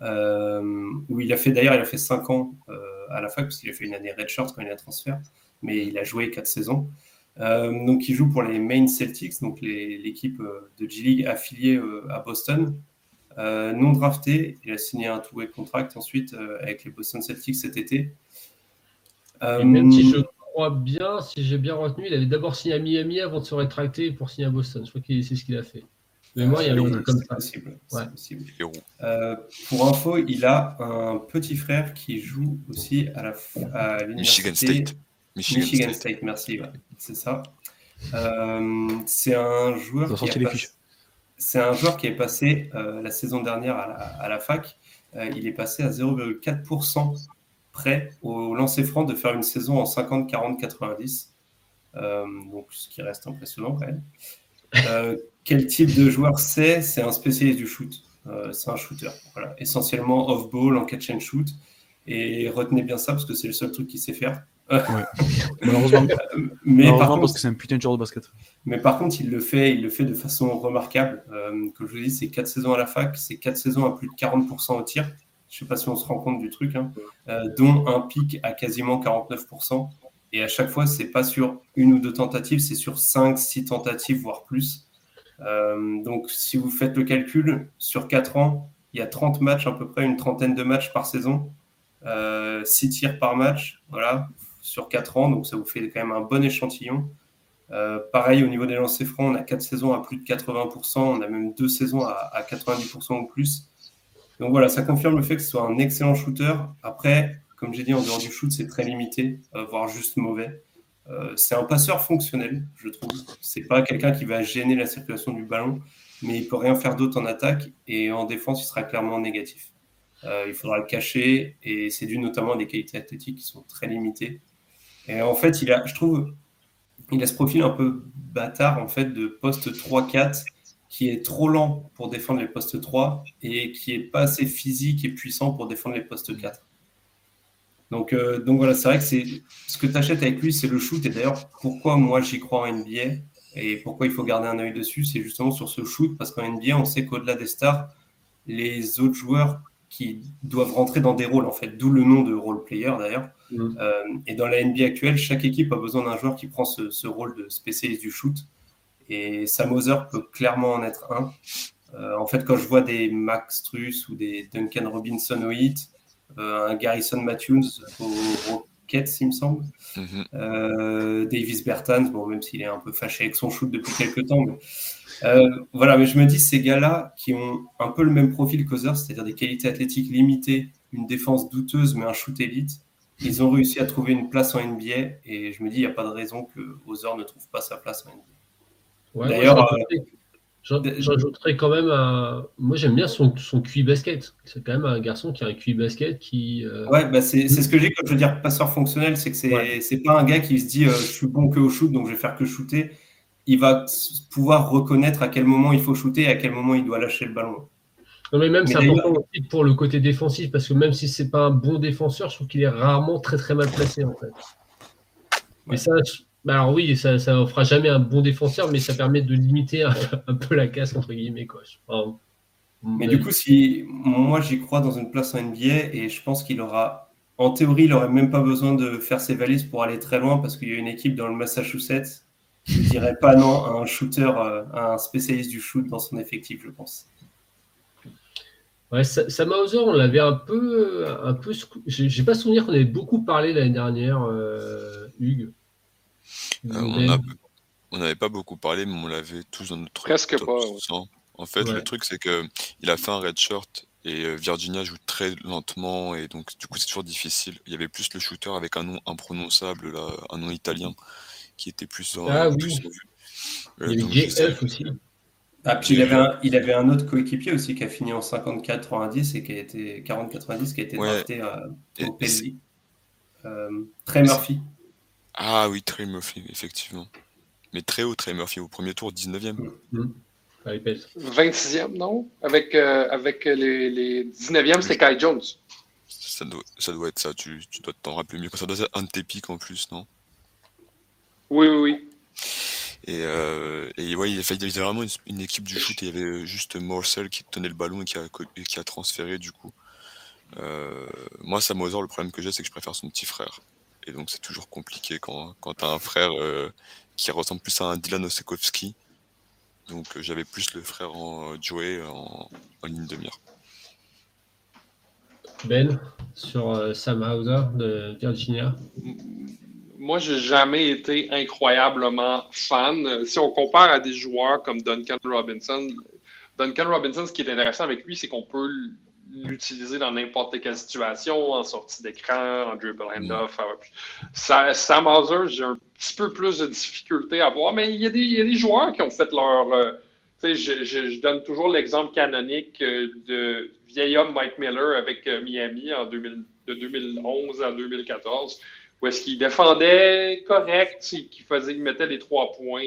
où il a fait d'ailleurs, il a fait 5 ans à la fac, parce qu'il a fait une année redshirt quand il a transfert, mais il a joué 4 saisons. donc il joue pour les Maine Celtics, donc l'équipe de G-League affiliée à Boston. Euh, non drafté, il a signé un two-way contract ensuite euh, avec les Boston Celtics cet été. Et même si je crois bien, si j'ai bien retenu, il avait d'abord signé à Miami avant de se rétracter pour signer à Boston. Je crois que c'est ce qu'il a fait. Mais moi, il y a longtemps comme ça. Possible, possible. Euh, pour info, il a un petit frère qui joue aussi à la à Michigan State. Michigan, Michigan State. merci. C'est ça. c'est un joueur. Qui a les fiches c'est un joueur qui est passé euh, la saison dernière à la, fac. Euh, il est passé à 0,4% près au lancer franc de faire une saison en 50, 40, 90. donc, ce qui reste impressionnant quand même. Euh, *laughs* quel type de joueur c'est? C'est un spécialiste du shoot. c'est un shooter. Essentiellement off-ball, en catch and shoot. Et retenez bien ça parce que c'est le seul truc qu'il sait faire. *laughs* Malheureusement, mais par contre, parce que c'est un putain de joueur de basket. Mais par contre, il le fait, il le fait de façon remarquable. Euh, comme je vous dis, c'est 4 saisons à la fac, c'est 4 saisons à plus de 40% au tir. Je ne sais pas si on se rend compte du truc, hein. euh, dont un pic à quasiment 49%. Et à chaque fois, c'est pas sur une ou deux tentatives, c'est sur 5, 6 tentatives, voire plus. donc, si vous faites le calcul, sur 4 ans, il y a 30 matchs, à peu près une trentaine de matchs par saison, 6 tirs par match, voilà, sur 4 ans, donc ça vous fait quand même un bon échantillon. pareil, au niveau des lancers francs, on a 4 saisons à plus de 80%, on a même 2 saisons à, à 90% ou plus. Donc voilà, ça confirme le fait que ce soit un excellent shooter. Après, comme j'ai dit, en dehors du shoot, c'est très limité, euh, voire juste mauvais. Euh, c'est un passeur fonctionnel, je trouve. C'est pas quelqu'un qui va gêner la circulation du ballon, mais il peut rien faire d'autre en attaque et en défense, il sera clairement négatif. Euh, il faudra le cacher et c'est dû notamment à des qualités athlétiques qui sont très limitées. Et en fait, il a, je trouve, il a ce profil un peu bâtard en fait de poste 3-4 qui est trop lent pour défendre les postes 3 et qui est pas assez physique et puissant pour défendre les postes 4. Donc, euh, donc voilà, c'est vrai que c'est ce que tu achètes avec lui, c'est le shoot. Et d'ailleurs, pourquoi moi j'y crois en NBA et pourquoi il faut garder un œil dessus, c'est justement sur ce shoot, parce qu'en NBA, on sait qu'au-delà des stars, les autres joueurs qui doivent rentrer dans des rôles, en fait, d'où le nom de role player d'ailleurs. Mm. Euh, et dans la NBA actuelle, chaque équipe a besoin d'un joueur qui prend ce, ce, rôle de spécialiste du shoot. Et Sam Hauser peut clairement en être un. Euh, en fait, quand je vois des Max Truss ou des Duncan Robinson au hit, euh, un Garrison Matthews au Rockets, il me semble, mhm. euh, Davis Bertans, bon, même s'il est un peu fâché avec son shoot depuis quelques temps. voilà, mais je me dis, ces gars-là qui ont un peu le même profil qu'Hauser, c'est-à-dire des qualités athlétiques limitées, une défense douteuse, mais un shoot élite, ils ont réussi à trouver une place en NBA et je me dis, il n'y a pas de raison que Hauser ne trouve pas sa place en NBA. D'ailleurs, euh, j'ajouterais quand même un. Moi, j'aime bien son, son QI basket. C'est quand même un garçon qui a un QI basket qui. Euh, ouais, bah c'est ce que j'ai quand je veux dire passeur fonctionnel, c'est que c'est pas un gars qui se dit euh, je suis bon que au shoot, donc je vais faire que shooter. Il va pouvoir reconnaître à quel moment il faut shooter et à quel moment il doit lâcher le ballon. Non, mais même c'est important aussi pour le côté défensif, parce que même si c'est pas un bon défenseur, je trouve qu'il est rarement très très mal placé en fait. Mais ça, bah alors oui, ça ne fera jamais un bon défenseur, mais ça permet de limiter un, *laughs* peu la casse, entre guillemets. Quoi. mais du coup, si moi j'y crois dans une place en NBA, et je pense qu'il aura, en théorie, il n'aurait même pas besoin de faire ses valises pour aller très loin, parce qu'il y a une équipe dans le Massachusetts qui ne dirait pas non à un shooter, euh, à un spécialiste du shoot dans son effectif, je pense. Ouais, Sam Hauser, on l'avait un peu, un peu. J'ai pas souvenir qu'on avait beaucoup parlé l'année dernière, euh, Hugues. Euh, on n'avait pas beaucoup parlé, mais on l'avait tous dans notre Presque pas. En fait, le truc, c'est qu'il a fait un red shirt et euh, Virginia joue très lentement et donc du coup c'est toujours difficile. Il y avait plus le shooter avec un nom imprononçable, là, un nom italien qui était plus en, ah, oui. Euh, il y avait aussi. Ah, puis il avait, un, il avait un autre coéquipier aussi qui a fini en 54-90 et qui a été 40-90 qui a été drafté au PSI. Trey Murphy. Ah oui, Trey Murphy, effectivement. Mais très haut, Trey Murphy, au premier tour, 19e. 26e, mmh. non? Avec, euh, avec les, les 19e, c'est Kai Jones. Ça doit, ça doit être ça, tu, tu dois t'en rappeler mieux. Ça doit être un de tes pics en plus, non? Oui, oui, oui. Et, euh, et ouais, il y avait vraiment une, équipe du shoot. Il y avait juste Morcel qui tenait le ballon et qui a, qui a transféré du coup. Euh, moi, Samozor, le problème que j'ai, c'est que je préfère son petit frère. Et donc, c'est toujours compliqué quand, quand tu as un frère euh, qui ressemble plus à un Dylan Osekowski. Donc, euh, j'avais plus le frère en euh, Joey en, ligne de mire. Ben, sur Sam Hauser de Virginia Moi, j'ai jamais été incroyablement fan. Si on compare à des joueurs comme Duncan Robinson, Duncan Robinson, ce qui est intéressant avec lui, c'est qu'on peut l'utiliser dans n'importe quelle situation, en sortie d'écran, en dribble handoff. Ça, Sam Hauser, j'ai un petit peu plus de difficulté à voir, mais il y a des, joueurs qui ont fait leur. Euh, je, je, donne toujours l'exemple canonique euh, de vieil homme Mike Miller avec euh, Miami en 2000, de 2011 à 2014, où est-ce qu'il défendait correct, qu'il faisait, il mettait les trois points.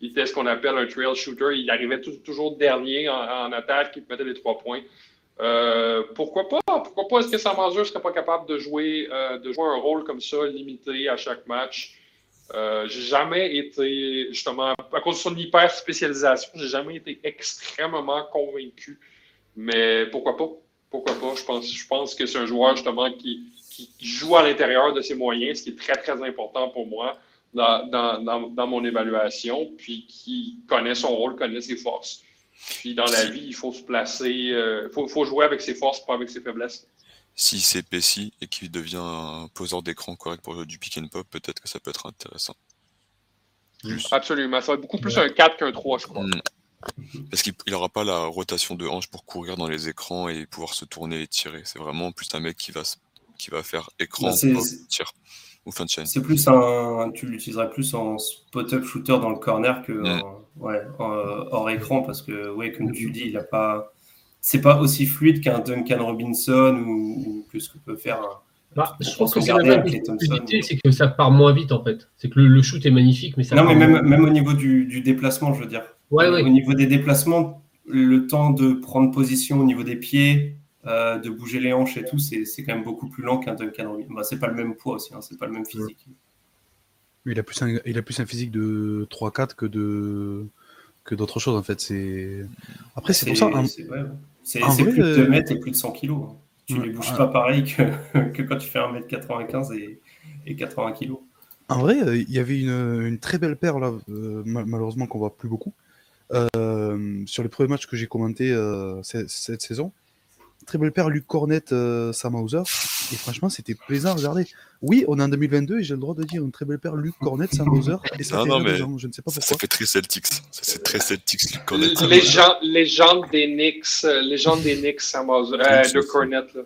il était ce qu'on appelle un trail shooter. Il arrivait toujours dernier en, en attaque, il mettait les trois points. Euh, pourquoi pas? Pourquoi pas? Est-ce que Sam ne serait pas capable de jouer, euh, de jouer un rôle comme ça, limité à chaque match? Euh, j'ai jamais été, justement, à cause de son hyper spécialisation, j'ai jamais été extrêmement convaincu. Mais pourquoi pas? Pourquoi pas? Je pense, que c'est un joueur, justement, qui joue à l'intérieur de ses moyens, ce qui est très, très important pour moi. dans, mon évaluation, puis qui connaît son rôle, connaît ses forces. Puis dans la vie, il faut se placer, il euh, faut, jouer avec ses forces, pas avec ses faiblesses. Si c'est Pessi et qu'il devient un poseur d'écran correct pour du pick and pop, peut-être que ça peut être intéressant. Absolument. Ça va être beaucoup plus un 4 qu'un 3, je crois. Mm. Parce qu'il n'aura pas la rotation de hanche pour courir dans les écrans et pouvoir se tourner et tirer. C'est vraiment plus un mec qui va, qui va faire écran, bah, tir ou fin de chaîne. C'est plus un. Tu l'utiliserais plus en spot-up shooter dans le corner que mm. Ouais, hors écran parce que, ouais, comme tu dis, il a pas. C'est pas aussi fluide qu'un Duncan Robinson ou, que ce que peut faire un, bah, je pense que c'est la c'est que ça part moins vite en fait. C'est que le, shoot est magnifique, mais ça. Non, mais même, même, au niveau du, déplacement, je veux dire. Au niveau des déplacements, le temps de prendre position au niveau des pieds, euh, de bouger les hanches et tout, c'est quand même beaucoup plus lent qu'un Duncan Robinson. Bah, c'est pas le même poids aussi, hein, c'est pas le même physique. Il a plus un, il a plus un physique de 3-4 que de que d'autres choses en fait. C'est après c'est pour ça. C'est plus de 2 euh, mètres et plus de 100 kilos. Hein. Tu ne les bouges pas pareil que, *laughs* que, quand tu fais 1m95 et, et 80 kg. En vrai, euh, il y avait une, une, très belle paire là, euh, malheureusement qu'on voit plus beaucoup. Euh, sur les premiers matchs que j'ai commentés cette, cette, saison, très belle paire Luc Cornet, Sam Hauser. Et franchement, c'était plaisant à regarder. Oui, on est en 2022 et j'ai le droit de dire une très belle paire Luc Cornet, Sam Hauser. Et ça non, mais je ne sais pas pourquoi. Ça, fait très Celtics. C'est très Celtics, Luc Cornet. Légende, légende des Knicks, légende des Knicks, Sam Hauser, euh, Luc Cornet. Là.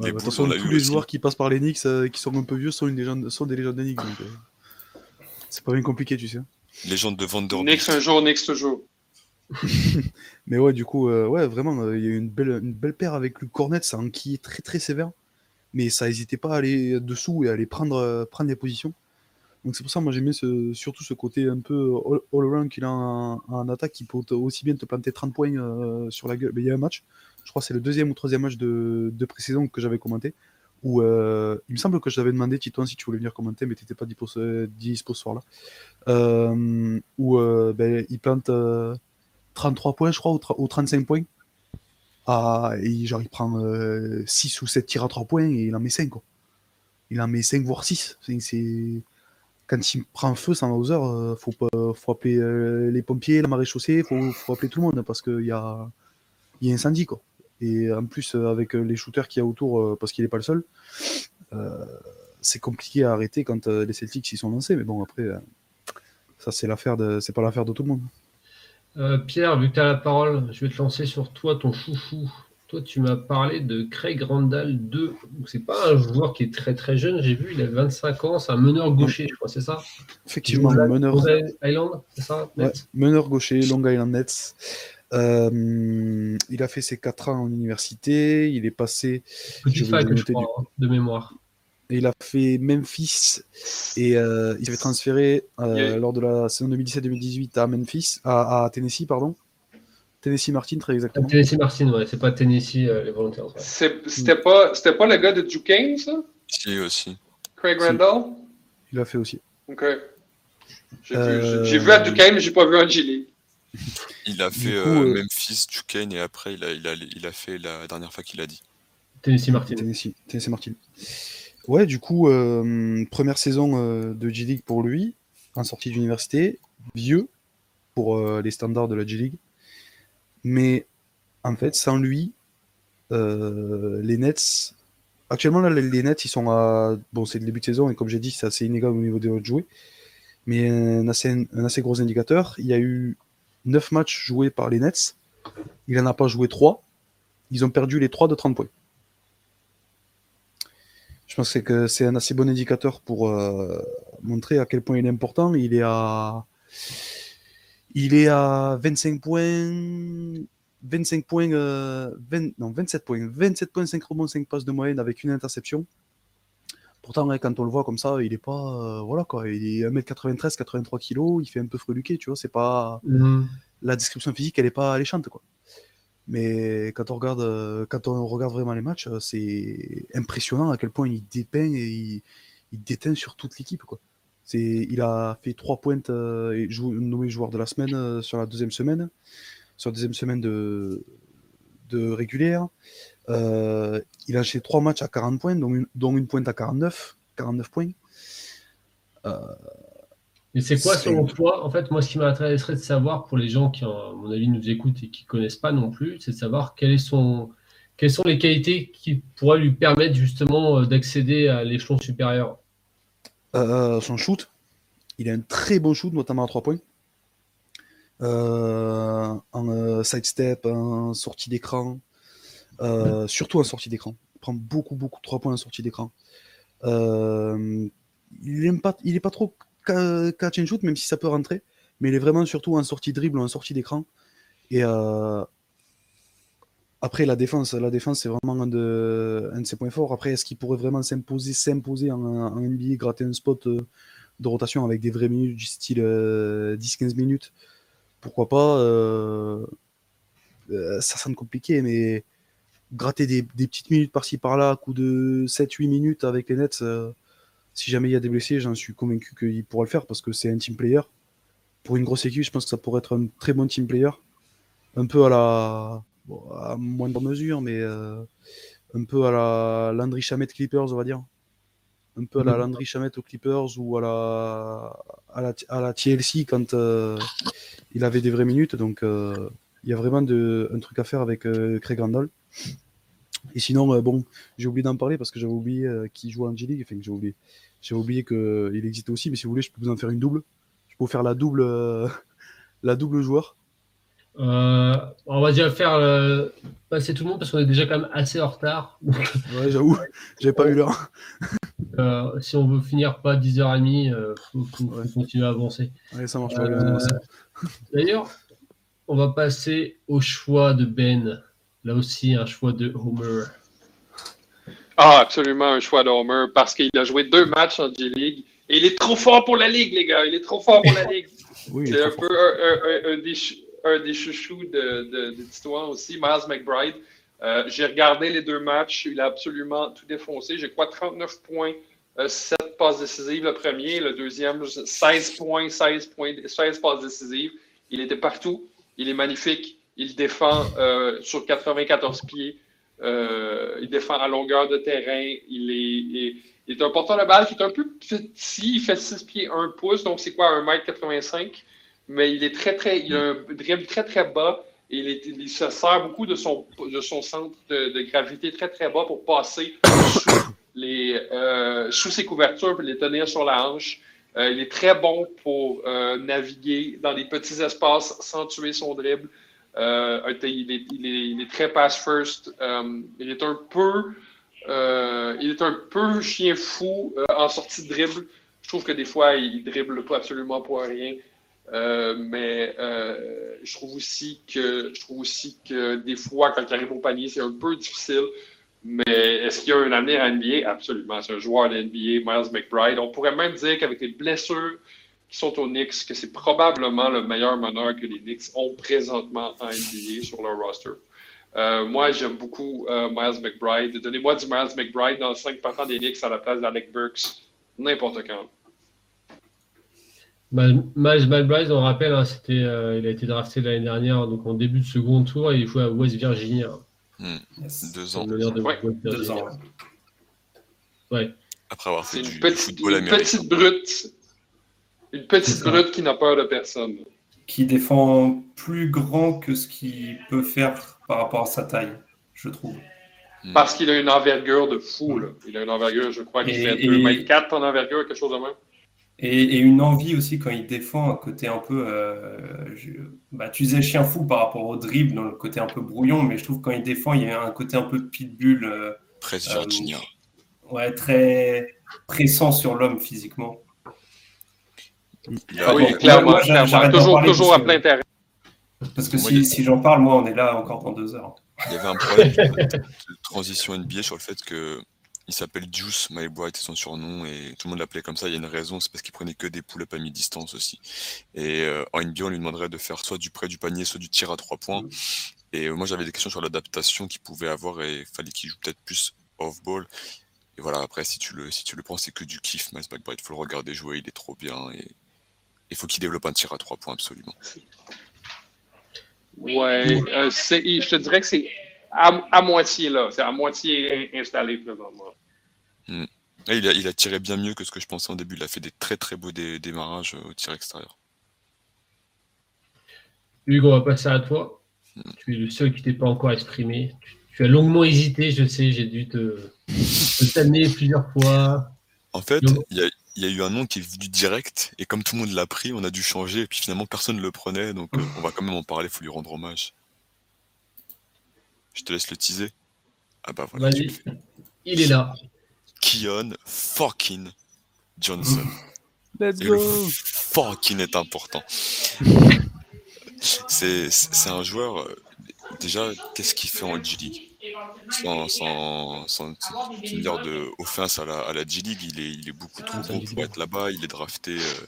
Ouais, bah, tous les joueurs qui passent par les Knicks, euh, qui sont un peu vieux, sont, une légende, sont des légendes des Knicks. Donc, euh, c'est pas bien compliqué, tu sais. Légende de Vanderbilt. Knicks un jour, Knicks toujours. *laughs* Mais ouais, du coup, euh, ouais, vraiment, il y a eu une belle, une belle paire avec Luc Cornet, ça qui est très très sévère. Mais ça n'hésitait pas à aller dessous et à aller prendre, prendre les positions. Donc c'est pour ça, moi j'aimais surtout ce côté un peu all-around qu'il a en, attaque, qui peut aussi bien te planter 30 points sur la gueule. Mais il y a un match, je crois que c'est le deuxième ou troisième match de, de pré-saison que j'avais commenté, où euh, il me semble que je t'avais demandé, Titouan, si tu voulais venir commenter, mais tu n'étais pas dispo, ce soir-là, euh, où euh, ben, il plante 33 points, je crois, ou, 35 points. Et genre, il prend 6 ou 7 tirs à 3 points et il en met 5. Quoi. Il en met 5 voire 6. C'est, Quand il prend feu sans Hauser, il faut, faut appeler les pompiers, la marée chaussée, il faut, faut appeler tout le monde parce qu'il y a, y a incendie. Quoi. Et en plus, euh, avec euh, les shooters qu'il y a autour, euh, parce qu'il n'est pas le seul, c'est compliqué à arrêter quand les Celtics y sont lancés. Mais bon, après, ça, c'est l'affaire de, c'est pas l'affaire de tout le monde. Pierre, vu que tu as la parole, je vais te lancer sur toi, ton chouchou. Toi, tu m'as parlé de Craig Randall 2. C'est pas un joueur qui est très très jeune, j'ai vu, il a 25 ans, c'est un meneur gaucher, je crois, c'est ça? Effectivement, meneur. Island, c'est ça Meneur gaucher, Long Island Nets. Euh, il a fait ses 4 ans en université, il est passé. Petite fac, je crois, hein, de mémoire. Il a fait Memphis et euh, il s'est fait transférer euh, lors de la saison 2017-2018 à Memphis, à, Tennessee, pardon. Tennessee Martin, très exactement. Tennessee Martin, ouais, c'est pas Tennessee les volontaires. C'était pas, pas le gars de Duquesne, ça? Si, aussi. Craig Randall? Il l'a fait aussi. Ok. J'ai vu, vu, à Duquesne, mais j'ai pas vu en G Il a fait euh, euh, Memphis, Duquesne et après il a, il, a, il a fait la dernière fois qu'il a dit. Tennessee Martin. Tennessee, Tennessee Martin. Ouais, du coup, euh, première saison de G-League pour lui, en sortie d'université, vieux pour les standards de la G-League. Mais en fait, sans lui, les Nets. Actuellement, là, les Nets, ils sont à. Bon, c'est le début de saison et comme j'ai dit, c'est assez inégal au niveau des autres joués. Mais un assez, un assez gros indicateur. Il y a eu 9 matchs joués par les Nets. Il n'en a pas joué 3. Ils ont perdu les 3 de 30 points. Je pense que c'est un assez bon indicateur pour euh, montrer à quel point il est important. Il est à, il est à 25 points, 25 points, euh, non, 27 points, 27 points, 5 rebonds, 5 passes de moyenne avec une interception. Pourtant, quand on le voit comme ça, il est pas. Euh, voilà quoi. Il est 1m93, 83 kg, il fait un peu freluqué, tu vois. C'est pas. Mhm. La description physique, elle est pas alléchante, quoi. Mais quand on regarde, euh, quand on regarde vraiment les matchs, euh, c'est impressionnant à quel point il dépeint et il, déteint sur toute l'équipe, quoi. Il a fait trois pointes et nommé joueur de la semaine sur la deuxième semaine, sur la deuxième semaine de, de régulière. Euh, il a acheté 3 matchs à 40 points, dont une, pointe à 49, 49 points. Euh, Et c'est quoi selon toi En fait, moi, ce qui m'intéresserait de savoir pour les gens qui, à mon avis, nous écoutent et qui ne connaissent pas non plus, c'est de savoir quel est son, quelles sont les qualités qui pourraient lui permettre justement euh, d'accéder à l'échelon supérieur euh, Son shoot. Il a un très bon shoot, notamment à 3 points. Euh, en sidestep, en sortie d'écran. surtout en sortie d'écran. Il prend beaucoup, beaucoup de 3 points en sortie d'écran. il n'est pas, il pas trop catch and shoot, même si ça peut rentrer. Mais il est vraiment surtout en sortie dribble ou en sortie d'écran. Et après, la défense, la défense c'est vraiment un de, un de, ses points forts. Après, est-ce qu'il pourrait vraiment s'imposer, s'imposer en, NBA, gratter un spot euh, de rotation avec des vraies minutes du style 10-15 euh, minutes? Pourquoi pas euh, Ça semble compliqué, mais gratter des, des petites minutes par-ci par-là, coup de 7-8 minutes avec les Nets, si jamais il y a des blessés, j'en suis convaincu qu'il pourra le faire parce que c'est un team player. Pour une grosse équipe, je pense que ça pourrait être un très bon team player. Un peu à la à moindre mesure, mais euh, un peu à la Landry Chamette Clippers, on va dire. Un peu à la mhm. Landry Chamette aux Clippers ou à la, à la, à la TLC quand euh, il avait des vraies minutes. Donc euh, il y a vraiment de, un truc à faire avec Craig Randall. Et sinon, bon, j'ai oublié d'en parler parce que j'avais oublié qu'il jouait en G-League. Enfin, j'ai oublié. J'ai oublié qu'il existait aussi, mais si vous voulez, je peux vous en faire une double. Je peux vous faire la double, *laughs* la double joueur. Euh, on va déjà faire euh, passer tout le monde parce qu'on est déjà quand même assez en retard. *laughs* ouais, j'avoue, j'ai pas eu l'heure. *laughs* Euh, si on veut finir pas 10h30, il faut, continuer à avancer. Ouais, ça marche D'ailleurs, on va passer au choix de Ben. Là aussi, un choix de Homer. Ah, absolument, un choix de Homer parce qu'il a joué deux matchs en G-League et il est trop fort pour la Ligue, les gars. Il est trop fort pour la Ligue. *laughs* C'est un peu un, un, des un des chouchous de, de, l'histoire aussi, Miles McBride. Euh, j'ai regardé les deux matchs, il a absolument tout défoncé. J'ai quoi 39 points, 7 euh, passes décisives le premier, le deuxième 16 points, 16 points, 16 passes décisives. Il était partout, il est magnifique, il défend euh, sur 94 pieds, il défend à longueur de terrain, il est, un porteur de balle qui est un peu petit, il fait 6 pieds 1 pouce, donc c'est quoi 1m85 mais il est très, très, il a un dribble très, très bas et il, se sert beaucoup de son, centre de, gravité très, très bas pour passer sous, euh, ses couvertures pour les tenir sur la hanche. Euh, il est très bon pour euh, naviguer dans des petits espaces sans tuer son dribble. Il est, il, est, très pass first. il est un peu, il est un peu chien fou en sortie de dribble. Je trouve que des fois, il dribble pas absolument pour rien. Euh, mais euh, je trouve aussi que je trouve aussi que des fois, quand il arrive au panier, c'est un peu difficile. Mais est-ce qu'il y a un avenir à NBA? Absolument. C'est un joueur de NBA, Miles McBride. On pourrait même dire qu'avec les blessures qui sont aux Knicks, que c'est probablement le meilleur meneur que les Knicks ont présentement en NBA sur leur roster. Euh, moi, j'aime beaucoup Miles McBride. Donnez-moi du Miles McBride dans 5% des Knicks à la place d'Alec Burks, n'importe quand. Miles McBride, on rappelle, hein, c'était, euh, il a été drafté l'année dernière, donc en début de second tour, et il jouait à West Virginia. Hmm. Deux ans. deux ans. Ouais. Après avoir fait du petite, football une petite brute. Une petite brute qui n'a peur de personne. Qui défend plus grand que ce qu'il peut faire par rapport à sa taille, je trouve. Hmm. Parce qu'il a une envergure de fou. Là. Il a une envergure, je crois, qui fait 2m4 en envergure, quelque chose de même. Et, une envie aussi quand il défend, un côté un peu. Euh, bah, tu disais chien fou par rapport au dribble, dans le côté un peu brouillon, mais je trouve que quand il défend, il y a un côté un peu pitbull. Euh, très Virginia. Euh, ouais, très pressant sur l'homme physiquement. Ah oui, clairement, toujours, toujours à plein terrain. Parce que si, si j'en parle, moi, on est là encore dans deux heures. Il y avait un problème *laughs* de transition NBA sur le fait que il s'appelle Juice, My Bright, c'est son surnom, et tout le monde l'appelait comme ça. Il y a une raison, c'est parce qu'il prenait que des poules à mi-distance aussi. Et euh, en NBA, on lui demanderait de faire soit du près du panier, soit du tir à trois points. Et euh, moi, j'avais des questions sur l'adaptation qu'il pouvait avoir, et il fallait qu'il joue peut-être plus off-ball. Et voilà, après, si tu le, si tu le prends, c'est que du kiff, Miles McBride. Il faut le regarder jouer, il est trop bien, et il faut qu'il développe un tir à trois points, absolument. Ouais, euh, je te dirais que c'est à, moitié là, c'est à moitié installé présentement. Hmm. il, a, il, a, tiré bien mieux que ce que je pensais en début. Il a fait des très très beaux démarrages au tir extérieur. Hugo, on va passer à toi. Hmm. Tu es le seul qui t'est pas encore exprimé. Tu, as longuement hésité, je sais, j'ai dû te, te plusieurs fois. En fait, il y a, il y a eu un nom qui est venu direct, et comme tout le monde l'a pris, on a dû changer, et puis finalement personne ne le prenait, donc euh, on va quand même en parler, il faut lui rendre hommage. Je te laisse le teaser. Ah bah voilà. Il est là. Kion fucking Johnson. Let's go. fucking est important. *laughs* c'est un joueur. Euh, déjà, qu'est-ce qu'il fait en G-League sans, sans, de offense à la, à la G-League, il est, il est beaucoup trop bon pour être là-bas. Il est drafté, euh,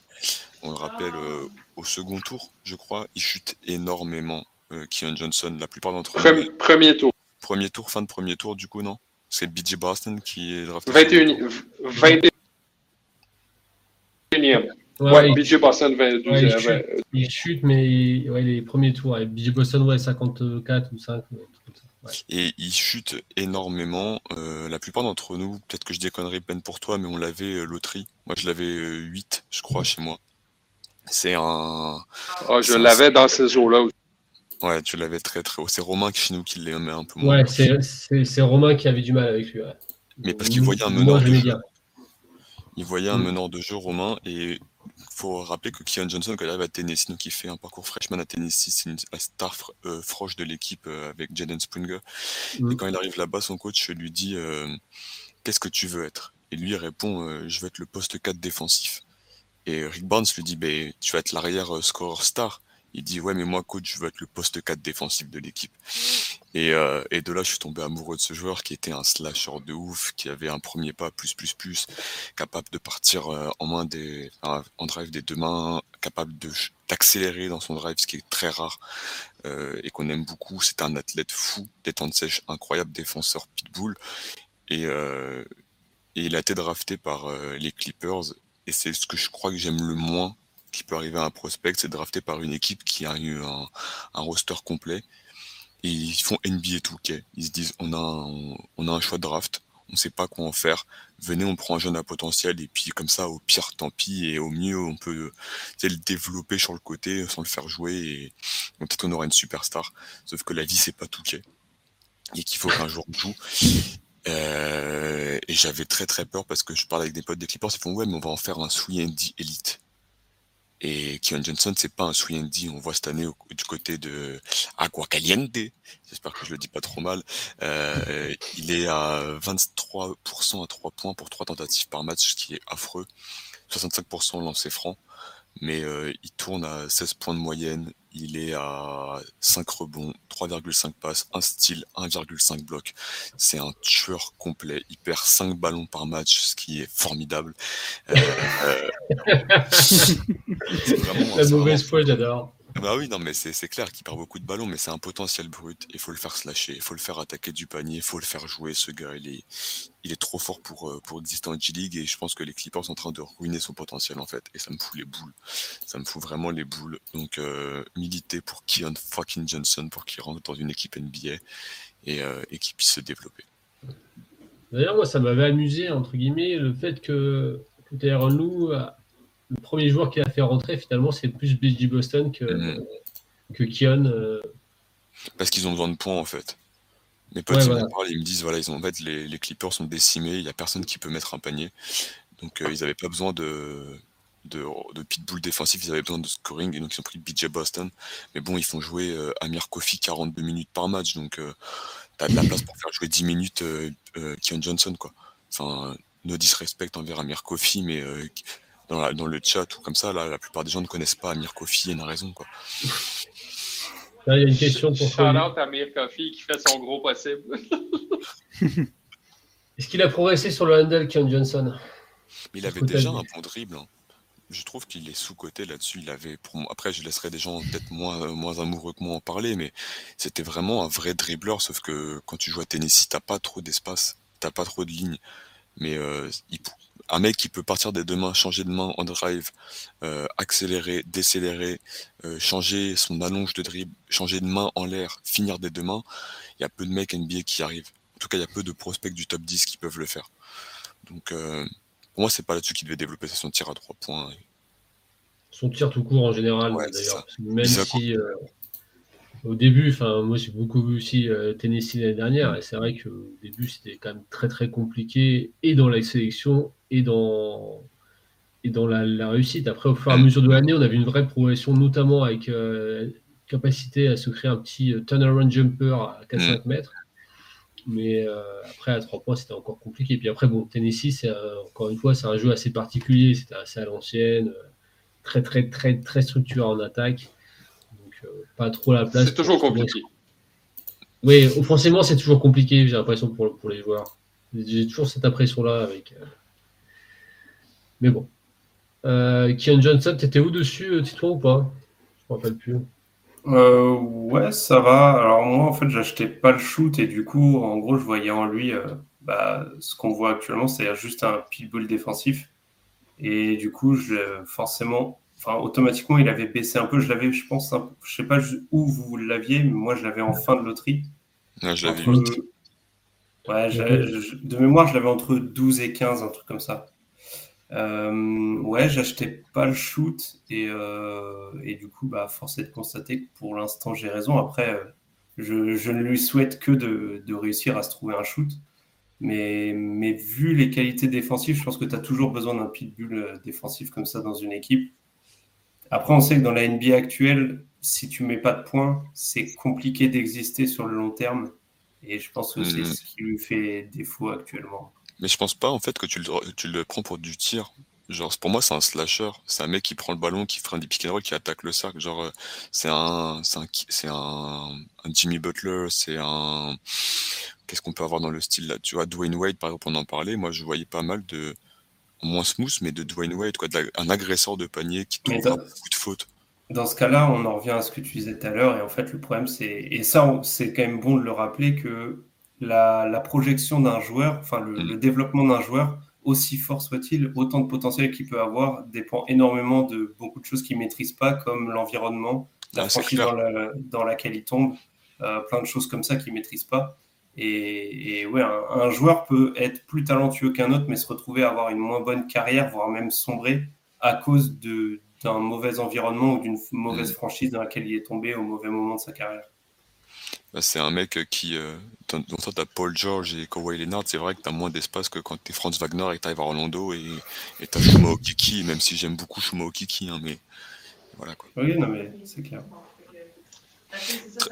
on le rappelle, euh, au second tour, je crois. Il chute énormément, euh, Keon Johnson, la plupart d'entre eux. Premier, tour. Premier tour, fin de premier tour, du coup, non? C'est BJ Boston qui est drafté. 21, 21 Ouais, BJ Boston 22. il, chute, mais ouais, les premiers tours. BJ Boston, ouais, 54 ou 5. Et il chute énormément. Euh, la plupart d'entre nous, peut-être que je déconnerai peine pour toi, mais on l'avait euh, loterie. Moi, je l'avais 8, euh, je crois, chez moi. C'est un. Oh, je l'avais dans ces eaux-là aussi. Ouais, tu l'avais très très haut. C'est Romain qui chez nous qui l'aimait un peu moins. Ouais, c'est Romain qui avait du mal avec lui. Mais parce qu'il voyait un meneur de jeu. Il voyait un mm. meneur de jeu Romain et faut rappeler que Keon Johnson, quand il arrive à Tennessee, donc il fait un parcours freshman à Tennessee, c'est la star euh, froche de l'équipe euh, avec Jaden Springer. Mm. Et quand il arrive là-bas, son coach lui dit euh, Qu'est-ce que tu veux être? Et lui il répond Je veux être le poste 4 défensif. Et Rick Barnes lui dit ben, Tu vas être l'arrière score star. Il dit ouais mais moi coach je veux être le poste 4 défensif de l'équipe. Et, euh, et, de là je suis tombé amoureux de ce joueur qui était un slasher de ouf, qui avait un premier pas plus plus plus, capable de partir euh, en main des en drive des deux mains, capable de d'accélérer dans son drive, ce qui est très rare euh, et qu'on aime beaucoup. C'est un athlète fou, détente sèche, incroyable défenseur pitbull et, euh, et il a été drafté par les Clippers et c'est ce que je crois que j'aime le moins qui peut arriver à un prospect, c'est drafté par une équipe qui a eu un, roster complet. Et ils font NBA 2K. Ils se disent, on a un, on, a un choix de draft, on ne sait pas quoi en faire. Venez, on prend un jeune à potentiel et puis comme ça, au pire, tant pis. Et au mieux, on peut le développer sur le côté sans le faire jouer. Et peut-être qu'on aura une superstar. Sauf que la vie, c'est pas 2K. Et qu'il faut qu'un jour on joue. Euh, et j'avais très très peur parce que je parle avec des potes des Clippers, ils font ouais mais on va en faire un 3D élite. Et Keon Johnson, c'est pas un Swiendy. On voit cette année du côté de Agua Caliente. J'espère que je le dis pas trop mal. Euh, il est à 23% à 3 points pour 3 tentatives par match, ce qui est affreux. 65% lancé franc mais euh, il tourne à 16 points de moyenne, il est à 5 rebonds, 3,5 passes, un style, 1,5 bloc. C'est un tueur complet, il perd 5 ballons par match, ce qui est formidable. Euh, euh, *laughs* La mauvaise foi, j'adore. Bah oui, non, mais c'est clair qu'il perd beaucoup de ballons, mais c'est un potentiel brut. Il faut le faire slasher, il faut le faire attaquer du panier, il faut le faire jouer. Ce gars, il est, il est trop fort pour, euh, pour exister en G-League et je pense que les Clippers sont en train de ruiner son potentiel en fait. Et ça me fout les boules. Ça me fout vraiment les boules. Donc, euh, militer pour Keon fucking Johnson pour qu'il rentre dans une équipe NBA et, euh, et qu'il puisse se développer. D'ailleurs, moi, ça m'avait amusé, entre guillemets, le fait que, que Tyron Lou le premier joueur qui a fait rentrer, finalement, c'est plus BG Boston que, mm. que Kion. Euh. Parce qu'ils ont besoin de points, en fait. Mes potes, ils me disent, voilà, ils ont, en fait, les, les Clippers sont décimés, il n'y a personne qui peut mettre un panier. Donc, euh, ils n'avaient pas besoin de, de, de, pitbull défensif, ils avaient besoin de scoring, et donc ils ont pris BJ Boston. Mais bon, ils font jouer euh, Amir Kofi 42 minutes par match, donc tu as de la place pour faire jouer 10 minutes Kion Johnson, quoi. Enfin, no disrespect envers Amir Kofi, mais dans, le chat ou comme ça, là, la plupart des gens ne connaissent pas Amir Kofi et n'a raison. Quoi. *laughs* il y a une question pour out Amir Kofi qui fait son gros possible. *laughs* Est-ce qu'il a progressé sur le handle, Kion Johnson? Il avait déjà un bon dribble. Hein. Je trouve qu'il est sous-côté là-dessus. Il avait, pour Après, je laisserai des gens peut-être moins, moins amoureux que moi en parler, mais c'était vraiment un vrai dribbleur. Sauf que quand tu joues à Tennessee, t'as pas trop d'espace, t'as pas trop de lignes. Mais euh, il, un mec qui peut partir des deux mains, changer de main en drive, euh, accélérer, décélérer, euh, changer son allonge de dribble, changer de main en l'air, finir des deux mains, il y a peu de mecs NBA qui arrivent. En tout cas, il y a peu de prospects du top 10 qui peuvent le faire. Donc, euh, pour moi, c'est pas là-dessus qu'il devait développer son tir à trois points. Son tir tout court en général, d'ailleurs. Même si au début, enfin, moi j'ai beaucoup vu aussi euh, Tennessee l'année dernière, et c'est vrai qu'au début c'était quand même très très compliqué, et dans la sélection, et dans, et dans la, réussite. Après, au fur et à mesure de l'année, on avait une vraie progression, notamment avec capacité à se créer un petit turnaround jumper à 4-5 mm. mètres. Mais euh, après, à trois points, c'était encore compliqué. Puis après, bon, Tennessee, c'est encore une fois, c'est un jeu assez particulier. C'était assez à l'ancienne, euh, très, très, très, très structuré en attaque. Euh, pas trop la place. C'est toujours compliqué. Oui, offensivement, c'est toujours compliqué, j'ai l'impression, pour, pour les joueurs. J'ai toujours cette impression-là. avec. Mais bon. Kian Johnson, t'étais où dessus, Titouan, ou pas? Je me rappelle plus. Euh, ouais, ça va. Alors moi, en fait, j'achetais pas le shoot et du coup, en gros, je voyais en lui euh, bah, ce qu'on voit actuellement, c'est-à-dire juste un pitbull défensif. Et du coup, je, forcément, enfin, automatiquement, il avait baissé un peu. Je l'avais, je pense, je sais pas où vous l'aviez, mais moi, je l'avais en fin de loterie. Ouais, je l'avais Ouais, de mémoire, je l'avais entre 12 et 15, un truc comme ça. Euh, ouais, j'achetais pas le shoot et, euh, et du coup, bah, force est de constater que pour l'instant, j'ai raison. Après, euh, je, je, ne lui souhaite que de, de, réussir à se trouver un shoot. Mais, mais vu les qualités défensives, je pense que tu as toujours besoin d'un pitbull euh, défensif comme ça dans une équipe. Après, on sait que dans la NBA actuelle, si tu mets pas de points, c'est compliqué d'exister sur le long terme. Et je pense que c'est mm-hmm. ce qui lui fait défaut actuellement. Mais je pense pas en fait que tu le, tu le prends pour du tir. Genre, pour moi, c'est un slasher. C'est un mec qui prend le ballon, qui fait un pick and roll, qui attaque le cercle. Genre, euh, c'est un, c'est un, un, Jimmy Butler, c'est un, qu'est-ce qu'on peut avoir dans le style là? Tu vois, Dwayne Wade, par exemple, on en parlait. Moi, je voyais pas mal de, moins smooth, mais de Dwayne Wade, quoi, un agresseur de panier qui trouve un beaucoup de fautes. Dans ce cas-là, on en revient à ce que tu disais tout à l'heure. Et en fait, le problème, c'est, et ça, c'est quand même bon de le rappeler que la, projection d'un joueur, enfin mm. le, développement d'un joueur, aussi fort soit-il, autant de potentiel qu'il peut avoir, dépend énormément de beaucoup de choses qu'il ne maîtrise pas, comme l'environnement, la ah, dans, laquelle il tombe, euh, plein de choses comme ça qu'il ne maîtrise pas. Et, ouais, un, joueur peut être plus talentueux qu'un autre, mais se retrouver à avoir une moins bonne carrière, voire même sombrer à cause d'un mauvais environnement ou d'une mauvaise mm. franchise dans laquelle il est tombé au mauvais moment de sa carrière. Bah, c'est un mec qui. Euh, dans tu as Paul George et Kawhi Leonard, c'est vrai que tu as moins d'espace que quand tu es Franz Wagner et que tu arrives à Orlando et tu as Shuma Okiki, même si j'aime beaucoup Shuma Okiki, hein, mais voilà quoi. Oui, non, mais c'est clair.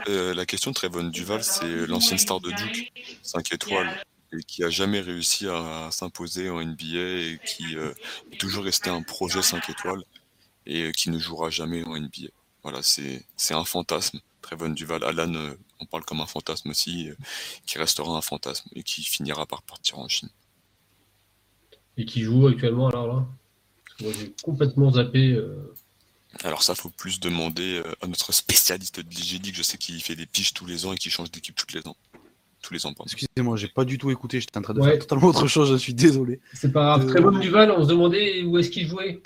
Euh, la question de Trevon Duval, c'est l'ancienne star de Duke, 5 étoiles, et qui a jamais réussi à, s'imposer en NBA et qui euh, est toujours resté un projet 5 étoiles et qui ne jouera jamais en NBA. Voilà, c'est un fantasme. Trevon Duval, Alan euh, on parle comme un fantasme aussi, euh, qui restera un fantasme et qui finira par partir en Chine. Et qui joue actuellement alors là? Moi j'ai complètement zappé. Euh. Alors ça, faut plus demander à notre spécialiste de l'IGD, que je sais qu'il fait des piches tous les ans et qui change d'équipe tous les ans. Tous les ans, Excusez-moi, j'ai pas du tout écouté, j'étais en train de faire totalement autre chose, je suis désolé. C'est pas grave. Très bon Duval, on se demandait où est-ce qu'il jouait.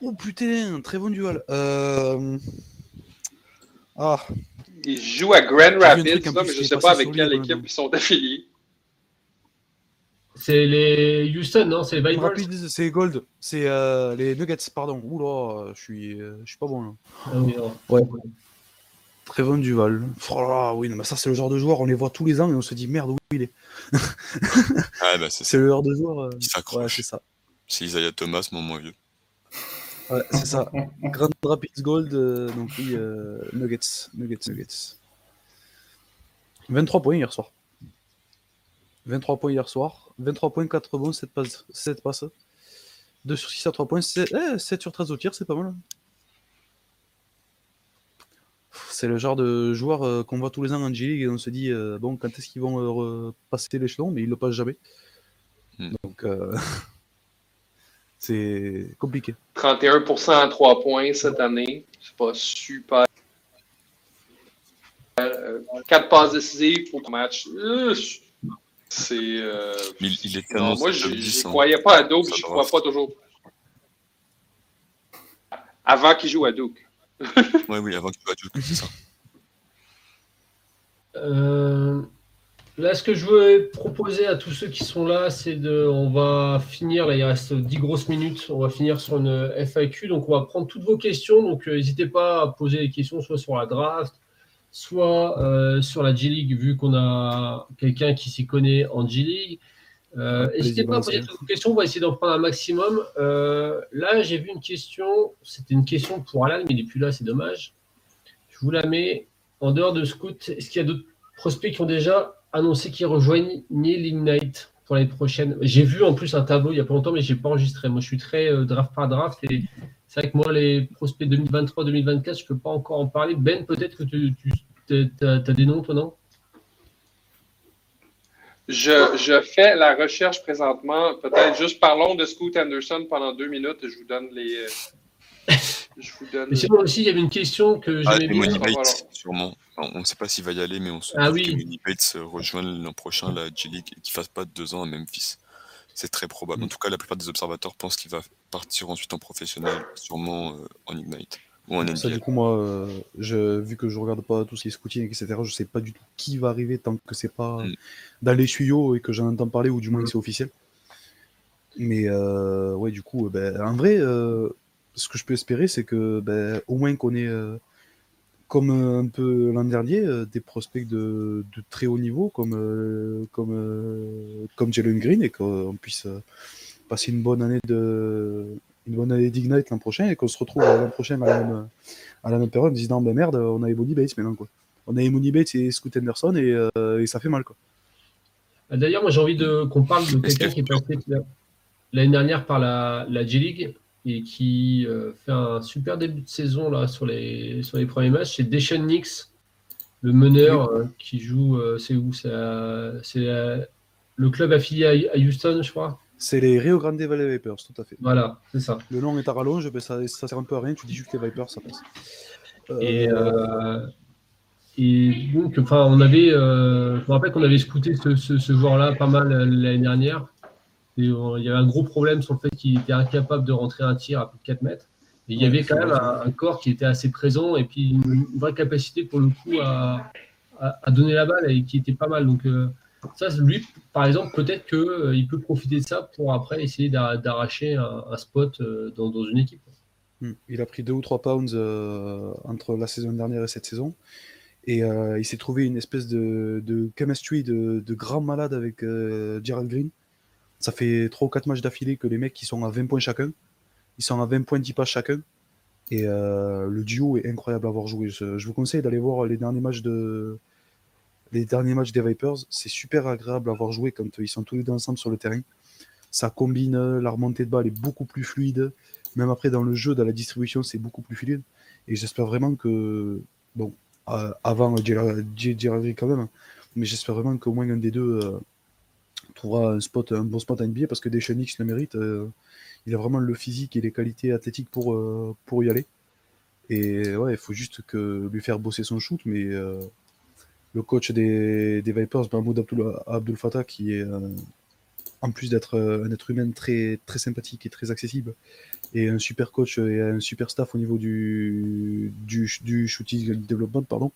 Oh putain, très bon Duval. Euh... Ah. Ils jouent à Grand Rapids, mais je ne sais pas avec quelle équipe ils sont *laughs* affiliés. C'est les Houston, non C'est les c'est Gold. C'est euh, les Nuggets, pardon. Oula, je suis, je suis pas bon là. Ah oui, ouais. Très bon Duval. Oh oui, non, mais ça, c'est le genre de joueur, on les voit tous les ans et on se dit merde, où il est? *laughs* ah, bah, c'est le genre de joueur. Euh... Ouais, c'est ça. C'est Isaiah Thomas, mon moins vieux. Ouais, c'est ça. Grand Rapids Gold, euh, donc oui, euh, Nuggets, Nuggets, Nuggets. 23 points hier soir. 23 points hier soir. 23 points, 4 bons, 7 passes. 7 passes. 2 sur 6 à 3 points. 7, eh, 7 sur 13 au tir, c'est pas mal. Hein. C'est le genre de joueur euh, qu'on voit tous les ans en G-League et on se dit, euh, bon, quand est-ce qu'ils vont euh, passer l'échelon? Mais ils le passent jamais. Hmm. Donc. *laughs* C'est compliqué. 31% à 3 points cette année. C'est pas super. 4 euh, passes décisives pour le match. C'est. Euh... Il, est moi, je ne croyais pas à Duke, je ne crois pas toujours. Avant qu'il joue à Duke. *laughs* oui, oui, avant qu'il joue à Duke, c'est ça. Euh... Là, ce que je veux proposer à tous ceux qui sont là, c'est de. On va finir, là, il reste 10 grosses minutes. On va finir sur une FAQ. Donc, on va prendre toutes vos questions. Donc, euh, n'hésitez pas à poser des questions, soit sur la draft, soit euh, sur la G-League, vu qu'on a quelqu'un qui s'y connaît en G-League. Euh, n'hésitez pas à poser toutes vos questions. On va essayer d'en prendre un maximum. là, j'ai vu une question. C'était une question pour Alan, mais il n'est plus là, c'est dommage. Je vous la mets. En dehors de Scout, est-ce qu'il y a d'autres prospects qui ont déjà annoncé qu'ils rejoignent l'Ignite pour l'année prochaine? J'ai vu en plus un tableau il y a pas longtemps, mais je n'ai pas enregistré. Moi, je suis très euh, draft par draft et c'est vrai que moi, les prospects 2023-2024, je ne peux pas encore en parler. Ben, peut-être que tu, as, des noms, toi, non? Je, fais la recherche présentement. Peut-être juste parlons de Scoot Anderson pendant deux minutes et je vous donne les. Euh, *laughs* je vous donne. aussi, il y avait une question que ah, j'aimais bien. sûrement on ne sait pas s'il va y aller, mais on se ah, oui. que Bates rejoigne l'an prochain la G-League et qu'il ne fasse pas deux ans à Memphis. C'est très probable. En mm. tout cas, la plupart des observateurs pensent qu'il va partir ensuite en professionnel, sûrement euh, en Ignite ou en NBA. Ça, du coup, moi, euh, je, vu que je regarde pas tout ce qui est scouting, etc., je sais pas du tout qui va arriver tant que c'est pas mm. dans les tuyaux et que j'en entends parler, ou du moins que c'est officiel. Mais euh, ouais, du coup, ben, en vrai, ce que je peux espérer, c'est que ben, au moins qu'on ait comme un peu l'an dernier, des prospects de, très haut niveau comme, comme, comme Jalen Green et qu'on puisse passer une bonne année de une bonne année d'Ignite l'an prochain et qu'on se retrouve l'an prochain à la même, à la même période en disant ben merde, on a Ebony Bates maintenant quoi. On a Ebony Bates et Scoot Anderson et, ça fait mal quoi. D'ailleurs, moi j'ai envie de qu'on parle de quelqu'un qui est passé l'année dernière par la, la G-League et qui euh, fait un super début de saison là sur les, sur les premiers matchs. C'est Deshaun Nix, le meneur euh, qui joue. Euh, c'est où? C'est le club affilié à, Houston, je crois. C'est les Rio Grande Valley Vipers, tout à fait. Voilà, c'est ça. Le nom est à rallonge, mais ça, ça sert un peu à rien. Tu dis juste les Vipers, ça passe. Et, et donc, enfin, on avait. je me rappelle qu'on avait scouté ce, ce, ce joueur-là pas mal l'année dernière. Euh, il y avait un gros problème sur le fait qu'il était incapable de rentrer un tir à plus de 4 mètres. Et il y avait quand même un, corps qui était assez présent et puis une, vraie capacité pour le coup à, donner la balle et qui était pas mal. Donc euh, ça, lui, par exemple, peut-être qu'il euh, peut profiter de ça pour après essayer d'arracher un, spot dans, une équipe. Hmm. Il a pris 2 ou 3 pounds entre la saison dernière et cette saison. Et il s'est trouvé une espèce de, chemistry de, grand malade avec Gerald Green. Ça fait 3 ou 4 matchs d'affilée que les mecs qui sont à 20 points chacun. Ils sont à 20 points 10 passes chacun. Et euh, le duo est incroyable à avoir joué. Je, vous conseille d'aller voir les derniers matchs de les derniers matchs des Vipers. C'est super agréable à avoir joué quand ils sont tous les deux ensemble sur le terrain. Ça combine, la remontée de balle est beaucoup plus fluide. Même après dans le jeu, dans la distribution, c'est beaucoup plus fluide. Et j'espère vraiment que bon, euh, avant Jerry quand même, hein, mais j'espère vraiment qu'au moins un des deux euh, trouvera un, spot, un bon spot à NBA parce que Deschenix le mérite. Euh, il a vraiment le physique et les qualités athlétiques pour, euh, pour y aller. Et ouais, il faut juste que lui faire bosser son shoot, mais euh, le coach des, des Vipers, Mahmoud Abdul, Abdul Fattah, qui est en plus d'être un être humain très, très sympathique et très accessible, et un super coach et un super staff au niveau du, du, shooting development, pardon.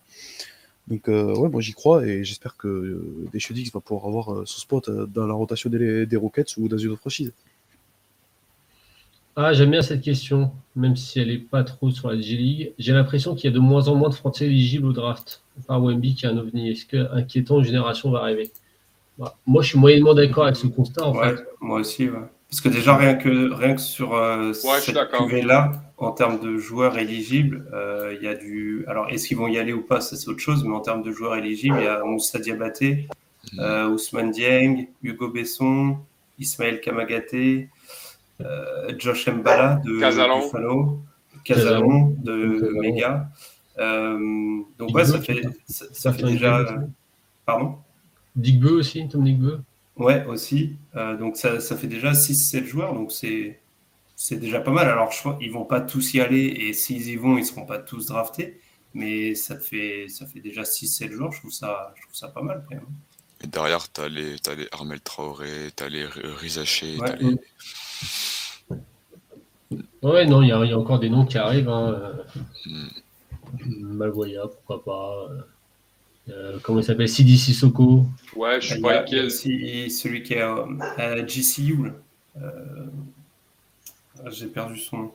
Donc, euh, ouais, moi j'y crois et j'espère que euh, Deschedix va pouvoir avoir euh, ce spot dans la rotation des, des Rockets ou dans une autre franchise. Ah, j'aime bien cette question, même si elle n'est pas trop sur la G-League. J'ai l'impression qu'il y a de moins en moins de Français éligibles au draft. Par Wemby qui est un ovni. Est-ce qu'inquiétant, une génération va arriver? Bah, Moi, je suis moyennement d'accord avec ce constat. En fait. Moi aussi, ouais. Parce que déjà, rien que, rien que sur euh, cette là en termes de joueurs éligibles, euh, il y a du. Alors, est-ce qu'ils vont y aller ou pas, ça c'est autre chose, mais en termes de joueurs éligibles, il y a Moussa Diabaté, euh, Ousmane Dieng, Hugo Besson, Ismaël Kamagaté, Josh Mbala de Buffalo, Casalon de Mega. donc, ouais, ça fait, ça, fait déjà. Pardon? Digbeu aussi, Tom Digbeu Ouais, aussi. Euh, donc ça, ça, fait déjà 6-7 joueurs, donc c'est c'est déjà pas mal. Alors je crois ils vont pas tous y aller et s'ils y vont, ils seront pas tous draftés, mais ça fait ça fait déjà 6-7 joueurs. Je trouve ça je trouve ça pas mal quand même. Et derrière, tu as les, as les Armel Traoré, tu as les Rizaché, ouais. les... ouais, non, il y, y, a encore des noms qui arrivent. Hein. Mm. Malvoya, pourquoi pas. Euh, comment il s'appelle Sidi Sissoko. Ouais, je sais pas quel. Celui qui est à GCU. J'ai perdu son nom.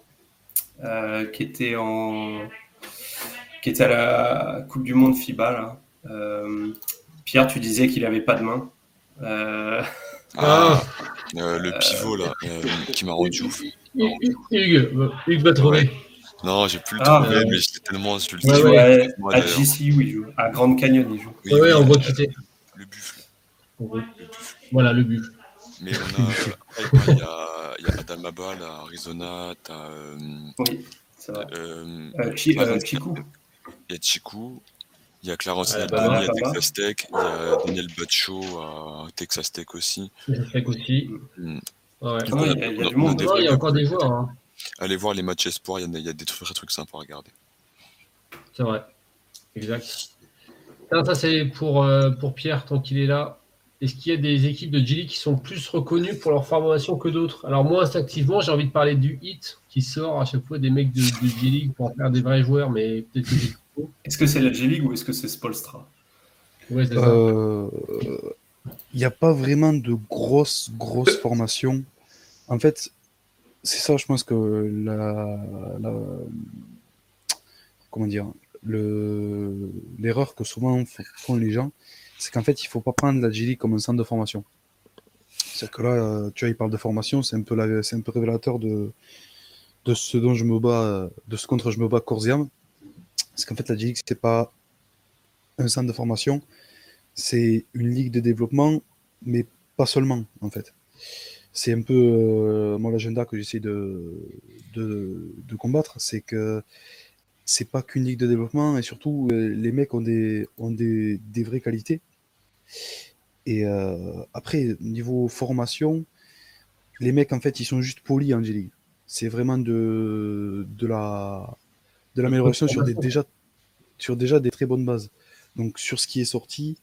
qui était en. qui était à la Coupe du Monde FIBA. Là. Pierre, tu disais qu'il avait pas de main. Ah, *laughs* euh, le pivot là, euh, qui m'a rendu ouf. Hugues, Hugues va trouver. Non, j'ai plus le ah, trouvé, mais j'étais tellement. Je le ouais, ouais. à GCU, il joue. À Grande Canyon, il joue. Oui, ouais, on voit qui Le buffle. Voilà, le buffle. Mais on a. il, y a, il y a Adam Abal à Arizona, t'as. Euh, oui, c'est vrai. Euh, euh, Chiku. Il y a Chiku. Il y a Clarence ah, bah, à Texas Tech, il y a Daniel Batcho à Texas Tech aussi. Texas Tech aussi. Mm. Ouais. il, y a, il, y a, du monde. il y a encore des joueurs. Hein. Allez voir les matchs espoirs, il y, a, il y a des trucs, trucs sympas à regarder. C'est vrai. Exact. Ça, c'est pour, euh, pour Pierre, tant qu'il est là. Est-ce qu'il y a des équipes de G qui sont plus reconnues pour leur formation que d'autres? Alors, moi, instinctivement, j'ai envie de parler du HIT qui sort à chaque fois des mecs de, de G-League pour en faire des vrais joueurs, mais peut-être que est-ce que c'est la G-League ou est-ce que c'est Spolstra? Il n'y euh, a pas vraiment de grosses, grosses formations. En fait, c'est ça, je pense que la, comment dire, l'erreur que souvent font les gens, c'est qu'en fait, il faut pas prendre la G-League comme un centre de formation. C'est que là, tu vois, il parle de formation, c'est un peu, c'est un peu révélateur de, de ce dont je me bats, de ce contre je me bats corps parce qu'en fait, la G-League, c'est pas un centre de formation, c'est une ligue de développement, mais pas seulement, en fait. C'est un peu euh, mon agenda que j'essaie de, de, combattre, c'est que c'est pas qu'une ligue de développement, et surtout, euh, les mecs ont des, ont des, des vraies qualités. Et euh, après, niveau formation, les mecs, en fait, ils sont juste polis en G-League. C'est vraiment de, de la de l'amélioration sur des, *laughs* déjà, sur déjà des très bonnes bases. Donc sur ce qui est sorti,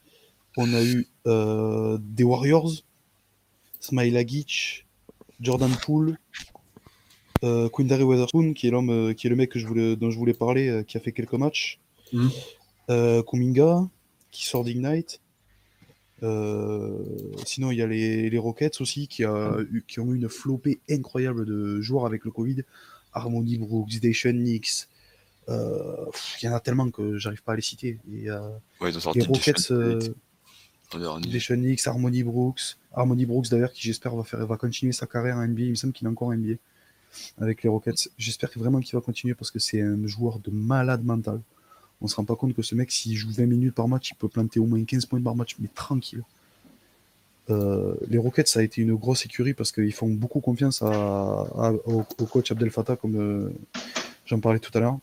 on a eu euh, des Warriors, Smile Agic, Jordan Poole, euh, Quindary Weatherspoon, qui est l'homme, euh, qui est le mec que je voulais, dont je voulais parler, euh, qui a fait quelques matchs. Mmh. Kuminga, qui sort d'Ignite. sinon, il y a les, les Rockets aussi, qui, a, qui ont eu une flopée incroyable de joueurs avec le Covid. Harmony Brooks, Dation Nix, euh, il y en a tellement que j'arrive pas à les citer. Et, euh, ouais, les Rockets, euh, X, Harmony Brooks, Harmony Brooks d'ailleurs qui j'espère va faire, va continuer sa carrière en NBA. Il me semble qu'il est encore en NBA avec les Rockets. J'espère vraiment qu'il va continuer parce que c'est un joueur de malade mental. On se rend pas compte que ce mec, s'il joue 20 minutes par match, il peut planter au moins 15 points par match, mais tranquille. Euh, les Rockets, ça a été une grosse écurie parce qu'ils font beaucoup confiance à, au, coach Abdel Fattah, comme j'en parlais tout à l'heure.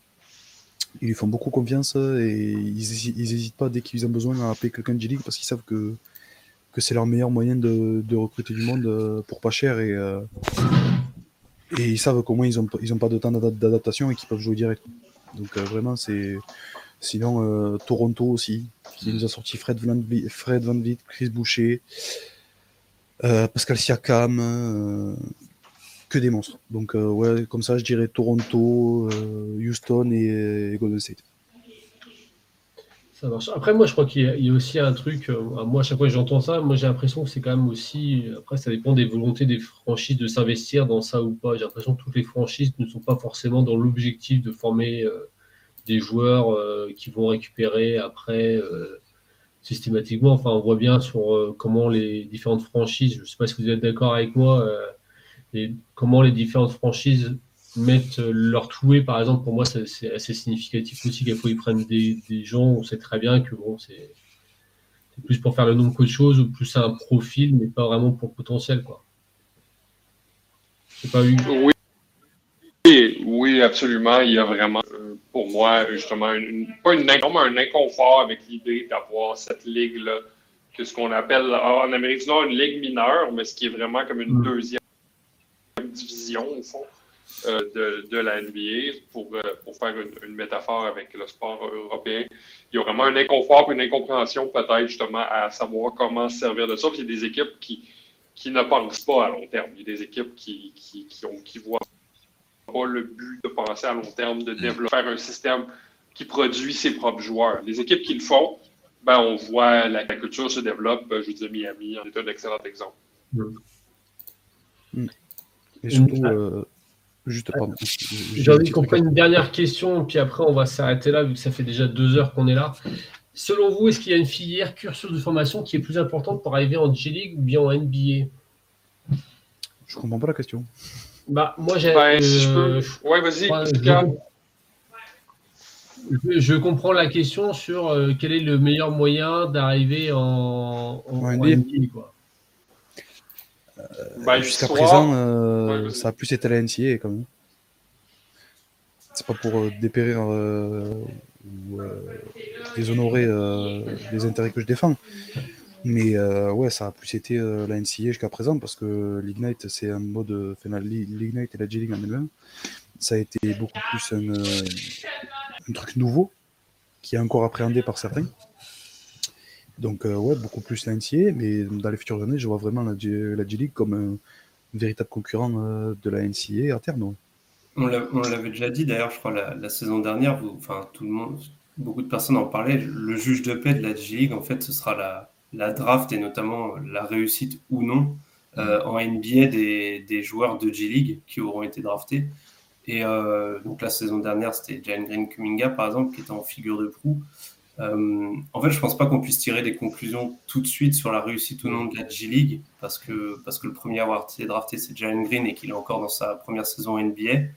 Ils lui font beaucoup confiance et ils n'hésitent pas dès qu'ils ont besoin à appeler quelqu'un de G-League parce qu'ils savent que, que c'est leur meilleur moyen de, de, recruter du monde euh, pour pas cher et, euh, et ils savent qu'au moins ils n'ont ils ont pas de temps d'adaptation et qu'ils peuvent jouer direct. Donc euh, vraiment, c'est. Sinon, Toronto aussi, qui nous a sorti Fred Van, Fred Van Vliet, Chris Boucher, Pascal Siakam, que des monstres. Donc, euh, ouais, comme ça, je dirais Toronto, euh, Houston et, Golden State. Ça marche. Après, moi, je crois qu'il y, a aussi un truc. Euh, moi, à chaque fois que j'entends ça, moi, j'ai l'impression que c'est quand même aussi. Après, ça dépend des volontés des franchises de s'investir dans ça ou pas. J'ai l'impression que toutes les franchises ne sont pas forcément dans l'objectif de former des joueurs qui vont récupérer après systématiquement. Enfin, on voit bien sur comment les différentes franchises, je ne sais pas si vous êtes d'accord avec moi, et comment les différentes franchises mettent leur touée, par exemple, pour moi, c'est assez significatif aussi qu'à fois ils prennent des, des, gens, on sait très bien que bon, c'est plus pour faire le nombre qu'autre chose, ou plus un profil, mais pas vraiment pour le potentiel, quoi. Pas eu. Oui. Oui, absolument. Il y a vraiment, euh, pour moi, justement, une, pas une, un inconfort avec l'idée d'avoir cette ligue-là, que ce qu'on appelle en Amérique du Nord une ligue mineure, mais ce qui est vraiment comme une mm. Division, au fond, euh, de, la NBA, pour, euh, pour faire une, métaphore avec le sport européen. Il y a vraiment un inconfort, une incompréhension peut-être justement à savoir comment se servir de ça. Puis il y a des équipes qui, qui ne pensent pas à long terme. Il y a des équipes qui, qui, qui, ont, qui voient pas le but de penser à long terme, de développer un système qui produit ses propres joueurs. Les équipes qui le font, ben, on voit la, culture se développe. Je veux dire, Miami en est un excellent exemple. Mm. Et surtout, euh, juste, pardon. J'ai envie qu'on prenne une dernière question, puis après, on va s'arrêter là, vu que ça fait déjà deux heures qu'on est là. Selon vous, est-ce qu'il y a une filière cursus de formation qui est plus importante pour arriver en G-League ou bien en NBA Je comprends pas la question. Bah, moi, j'ai. Ouais, vas-y. Je, comprends la question sur euh, quel est le meilleur moyen d'arriver en, NBA. quoi. Euh, bah, jusqu'à présent, euh, ça a plus été la NCA quand même. C'est pas pour dépérir ou déshonorer les intérêts que je défends. Mais ouais, ça a plus été la NCA jusqu'à présent parce que l'Ignite, c'est un mode. Enfin, l'Ignite et la G-League en elle-même, ça a été beaucoup plus un, un truc nouveau qui est encore appréhendé par certains. Donc, euh, ouais, beaucoup plus la NCA, mais dans les futures années, je vois vraiment la, G-League comme un, véritable concurrent euh, de la NCA à terme. On l'avait déjà dit d'ailleurs, je crois, la, saison dernière, enfin, tout le monde, beaucoup de personnes en parlaient. Le juge de paix de la G-League, en fait, ce sera la, la, draft et notamment la réussite ou non euh, en NBA des, des joueurs de G-League qui auront été draftés. Et euh, donc la saison dernière, c'était Jane Green Kuminga, par exemple, qui était en figure de proue. Euh, en fait, je pense pas qu'on puisse tirer des conclusions tout de suite sur la réussite ou non de la G-League, parce que, parce que le premier à avoir été drafté, c'est Jalen Green et qu'il est encore dans sa première saison NBA.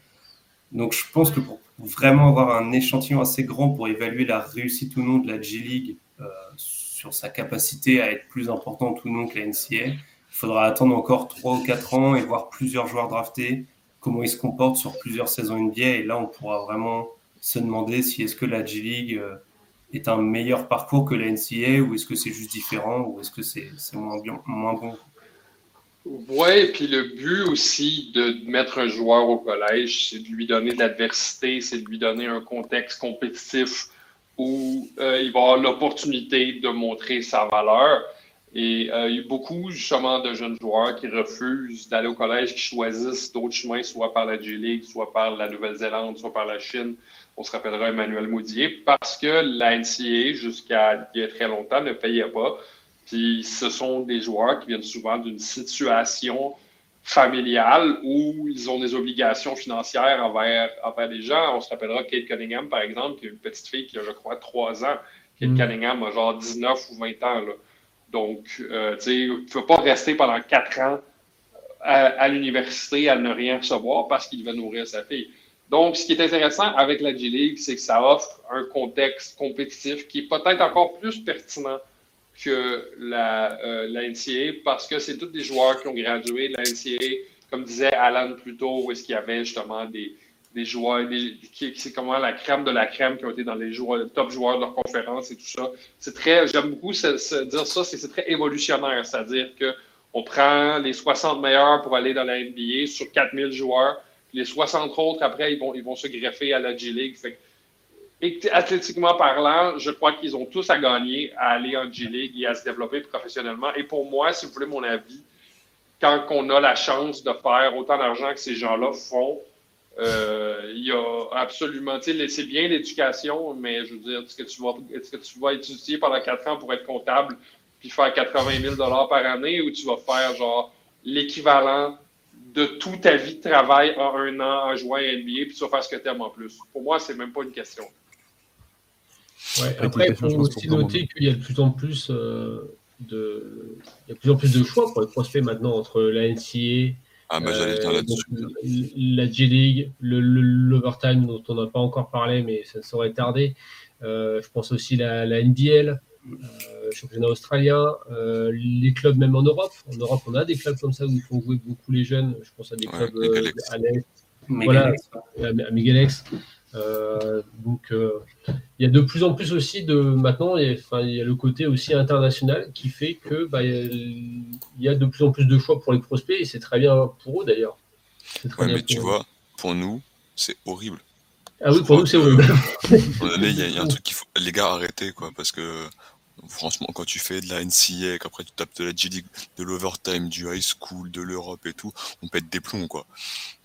Donc je pense que pour vraiment avoir un échantillon assez grand pour évaluer la réussite ou non de la G-League euh, sur sa capacité à être plus importante ou non que la NCA, il faudra attendre encore 3 ou 4 ans et voir plusieurs joueurs draftés comment il se comporte sur plusieurs saisons NBA. Et là, on pourra vraiment se demander si est-ce que la G-League euh, est un meilleur parcours que la NCA ou est-ce que c'est juste différent ou est-ce que c'est moins, moins bon? Oui, puis le but aussi de mettre un joueur au collège, c'est de lui donner de l'adversité, c'est de lui donner un contexte compétitif où euh, il va avoir l'opportunité de montrer sa valeur. Et euh, il y a beaucoup justement de jeunes joueurs qui refusent d'aller au collège, qui choisissent d'autres chemins, soit par la G-League, soit par la Nouvelle-Zélande, soit par la Chine. On se rappellera Emmanuel Maudier, parce que la NCA, jusqu'à il y a très longtemps, ne payait pas. Puis ce sont des joueurs qui viennent souvent d'une situation familiale où ils ont des obligations financières envers, envers les gens. On se rappellera Kate Cunningham, par exemple, qui est une petite fille qui a, je crois, 3 ans. Kate mm. Cunningham a genre 19 ou 20 ans. Là. Donc, euh, tu ne peux pas rester pendant quatre ans à, l'université à ne rien recevoir parce qu'il va nourrir sa fille. Donc, ce qui est intéressant avec la G-League, c'est que ça offre un contexte compétitif qui est peut-être encore plus pertinent que la, euh, NCA parce que c'est tous des joueurs qui ont gradué de la NCA, comme disait Alan plus tôt, où est-ce qu'il y avait justement des, des joueurs, qui, c'est comment la crème de la crème qui ont été dans les joueurs, top joueurs de leur conférence et tout ça. C'est très, j'aime beaucoup dire ça, c'est, très évolutionnaire, c'est-à-dire que on prend les 60 meilleurs pour aller dans la NBA sur 4000 joueurs, les 60 autres après ils vont, ils vont se greffer à la G League. et athlétiquement parlant, je crois qu'ils ont tous à gagner à aller en G League et à se développer professionnellement. Et pour moi, si vous voulez mon avis, quand on a la chance de faire autant d'argent que ces gens-là font, euh, il y a absolument, tu sais, c'est bien l'éducation, mais je veux dire, est-ce que tu vas, est-ce que tu vas étudier pendant quatre ans pour être comptable puis faire 80 000 par année ou tu vas faire genre l'équivalent de toute ta vie de travail en un an en jouant à NBA puis tu vas faire ce que tu aimes en plus. Pour moi, c'est même pas une question. Ouais, après, il faut aussi noter qu'il y a de plus en plus euh, de, il y a de plus en plus de choix pour les prospects maintenant entre la NCA, ah, bah, dire là-dessus. Euh, la G-League, l'overtime dont on n'a pas encore parlé, mais ça saurait tarder. Euh, je pense aussi la, la NBL, euh, championnat australien, euh, les clubs même en Europe. En Europe, on a des clubs comme ça où ils font jouer beaucoup les jeunes. Je pense à des clubs à l'Est, voilà, à Miguelex. Euh, donc, euh, il y a de plus en plus aussi de maintenant, il y, a, enfin, il y a le côté aussi international qui fait que bah, il y a de plus en plus de choix pour les prospects et c'est très bien pour eux d'ailleurs. Ouais, mais tu vois, pour nous, c'est horrible. Ah oui, pour nous, c'est horrible. Il y, a un truc qu'il faut, les gars, arrêtez quoi, parce que franchement, quand tu fais de la NCA, qu'après tu tapes de la G de l'overtime, du high school, de l'Europe et tout, on pète des plombs quoi.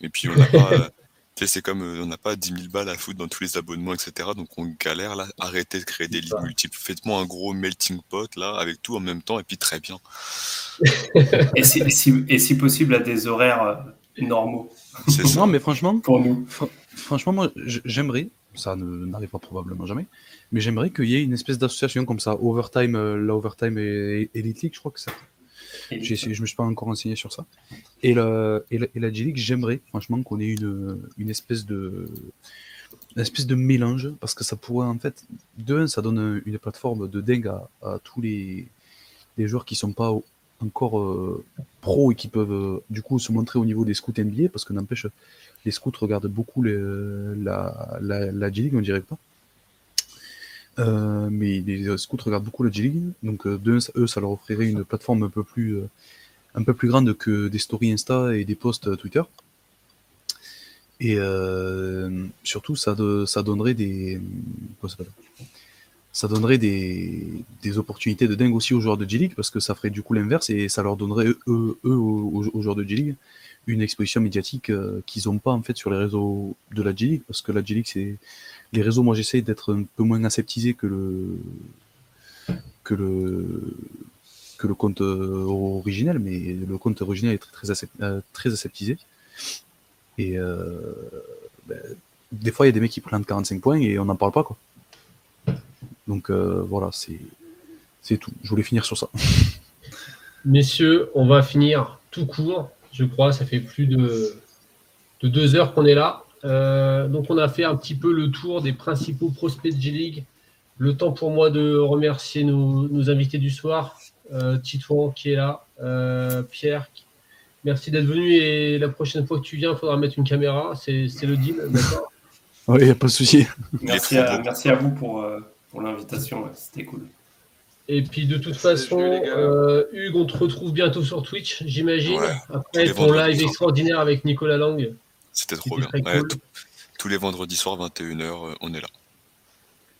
Et puis on n'a pas *laughs* c'est comme on n'a pas 10 000 balles à foutre dans tous les abonnements, etc. Donc on galère là. Arrêtez de créer des ligues multiples. Faites-moi un gros melting pot là, avec tout en même temps, et puis très bien. et, si, et, si, possible à des horaires normaux. Non, mais franchement, pour nous. franchement, moi, j'aimerais, ça n'arrivera probablement jamais, mais j'aimerais qu'il y ait une espèce d'association comme ça, Overtime, euh, la Overtime et Elite League, je crois que ça. Je je me suis pas encore renseigné sur ça. Et la, et la, G-League, j'aimerais franchement qu'on ait une, une espèce de une espèce de mélange parce que ça pourrait en fait de un ça donne une plateforme de dingue à, tous les, les, joueurs qui sont pas encore euh, pro et qui peuvent euh, du coup se montrer au niveau des scouts NBA parce que n'empêche les scouts regardent beaucoup les, la, la, la G-League, on dirait pas. Euh, mais les scouts regardent beaucoup la G-League, donc de eux, ça leur offrirait une plateforme un peu plus, un peu plus grande que des stories Insta et des posts Twitter. Et surtout, ça, ça donnerait des, ça donnerait des, des, opportunités de dingue aussi aux joueurs de G-League parce que ça ferait du coup l'inverse et ça leur donnerait eux, eux aux, joueurs de G-League une exposition médiatique euh, qu'ils n'ont pas en fait sur les réseaux de la G-League parce que la G-League c'est les réseaux moi j'essaie d'être un peu moins aseptisé que le que le que le compte euh, originel mais le compte original est très très, euh, très aseptisé. Et ben, des fois il y a des mecs qui prennent 45 points et on n'en parle pas quoi donc euh, voilà, c'est tout. Je voulais finir sur ça. *laughs* Messieurs, on va finir tout court, je crois. Ça fait plus de, deux heures qu'on est là. Euh, donc on a fait un petit peu le tour des principaux prospects de G-League. Le temps pour moi de remercier nos, invités du soir. Euh, Titouan qui est là, euh, Pierre, merci d'être venu et la prochaine fois que tu viens, il faudra mettre une caméra. C'est le deal, d'accord? *laughs* Oui, il n'y a pas de souci. Merci à, merci à vous pour, pour l'invitation. C'était cool. Et puis de toute façon, euh, Hugues, on te retrouve bientôt sur Twitch, j'imagine. Après ton live extraordinaire avec Nicolas Lang. C'était trop bien. tous les vendredis soirs, 21h, euh, on est là.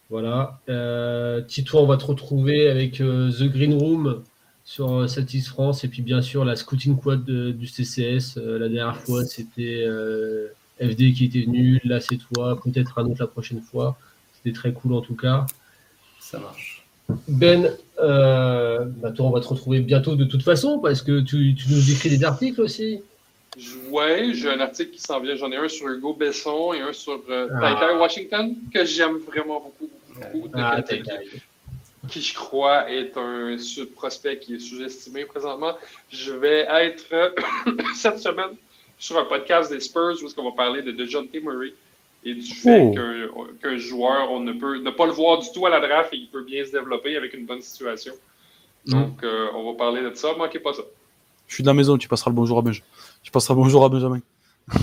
Voilà. Euh, Tito, on va te retrouver avec euh, The Green Room sur Satis France. Et puis bien sûr, la Scouting Quad du CCS. la dernière fois, c'était FD qui était venu. Là, c'est toi. Peut-être un autre la prochaine fois. C'était très cool en tout cas. Ça marche. Ben, euh, bah, toi, on va te retrouver bientôt de toute façon parce que tu, nous écris des articles aussi. Oui, j'ai un article qui s'en vient. J'en ai un sur Hugo Besson et un sur euh, ah. Washington que j'aime vraiment beaucoup. beaucoup, ah, qui, je crois, est un prospect qui est sous-estimé présentement. Je vais être *coughs* cette semaine sur un podcast des Spurs où on va parler de, de John T. Murray et du fait oh. qu'un joueur, on ne peut ne pas le voir du tout à la draft et il peut bien se développer avec une bonne situation. Mm. Donc, euh, on va parler de ça. Manquez pas ça. Je suis dans la maison, tu passeras le bonjour à Benjamin. Tu passeras le bonjour à Benjamin. *laughs*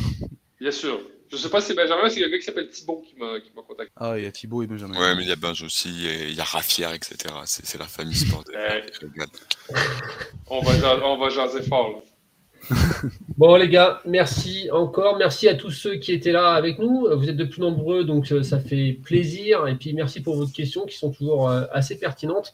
Bien sûr. Je sais pas si c'est Benjamin, c'est un gars qui s'appelle Thibaut qui m'a contacté. Ah, il y a Thibaut et Benjamin. Ouais, mais il y a Benj aussi, il y a Raffière, etc. C'est la famille sport. *laughs* on, va, on va jaser fort. Là. *laughs* bon les gars, merci encore. Merci à tous ceux qui étaient là avec nous. Vous êtes de plus nombreux, donc euh, ça fait plaisir. Et puis merci pour vos questions qui sont toujours euh, assez pertinentes.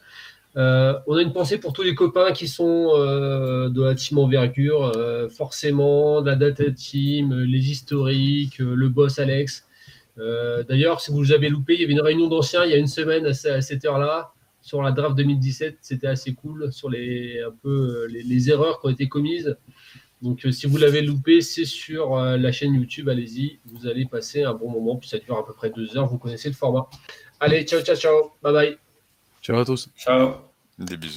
Euh, on a une pensée pour tous les copains qui sont de la team envergure, forcément, de la data team, les historiques, le boss Alex. D'ailleurs, si vous avez loupé, il y avait une réunion d'anciens il y a une semaine à, cette heure-là sur la draft 2017. C'était assez cool sur les, un peu, les erreurs qui ont été commises. Donc, euh, si vous l'avez loupé, c'est sur euh, la chaîne YouTube. Allez-y, vous allez passer un bon moment. Puis ça dure à peu près deux heures. Vous connaissez le format. Allez, ciao, ciao, ciao. Bye bye. Ciao à tous. Ciao. Des bisous.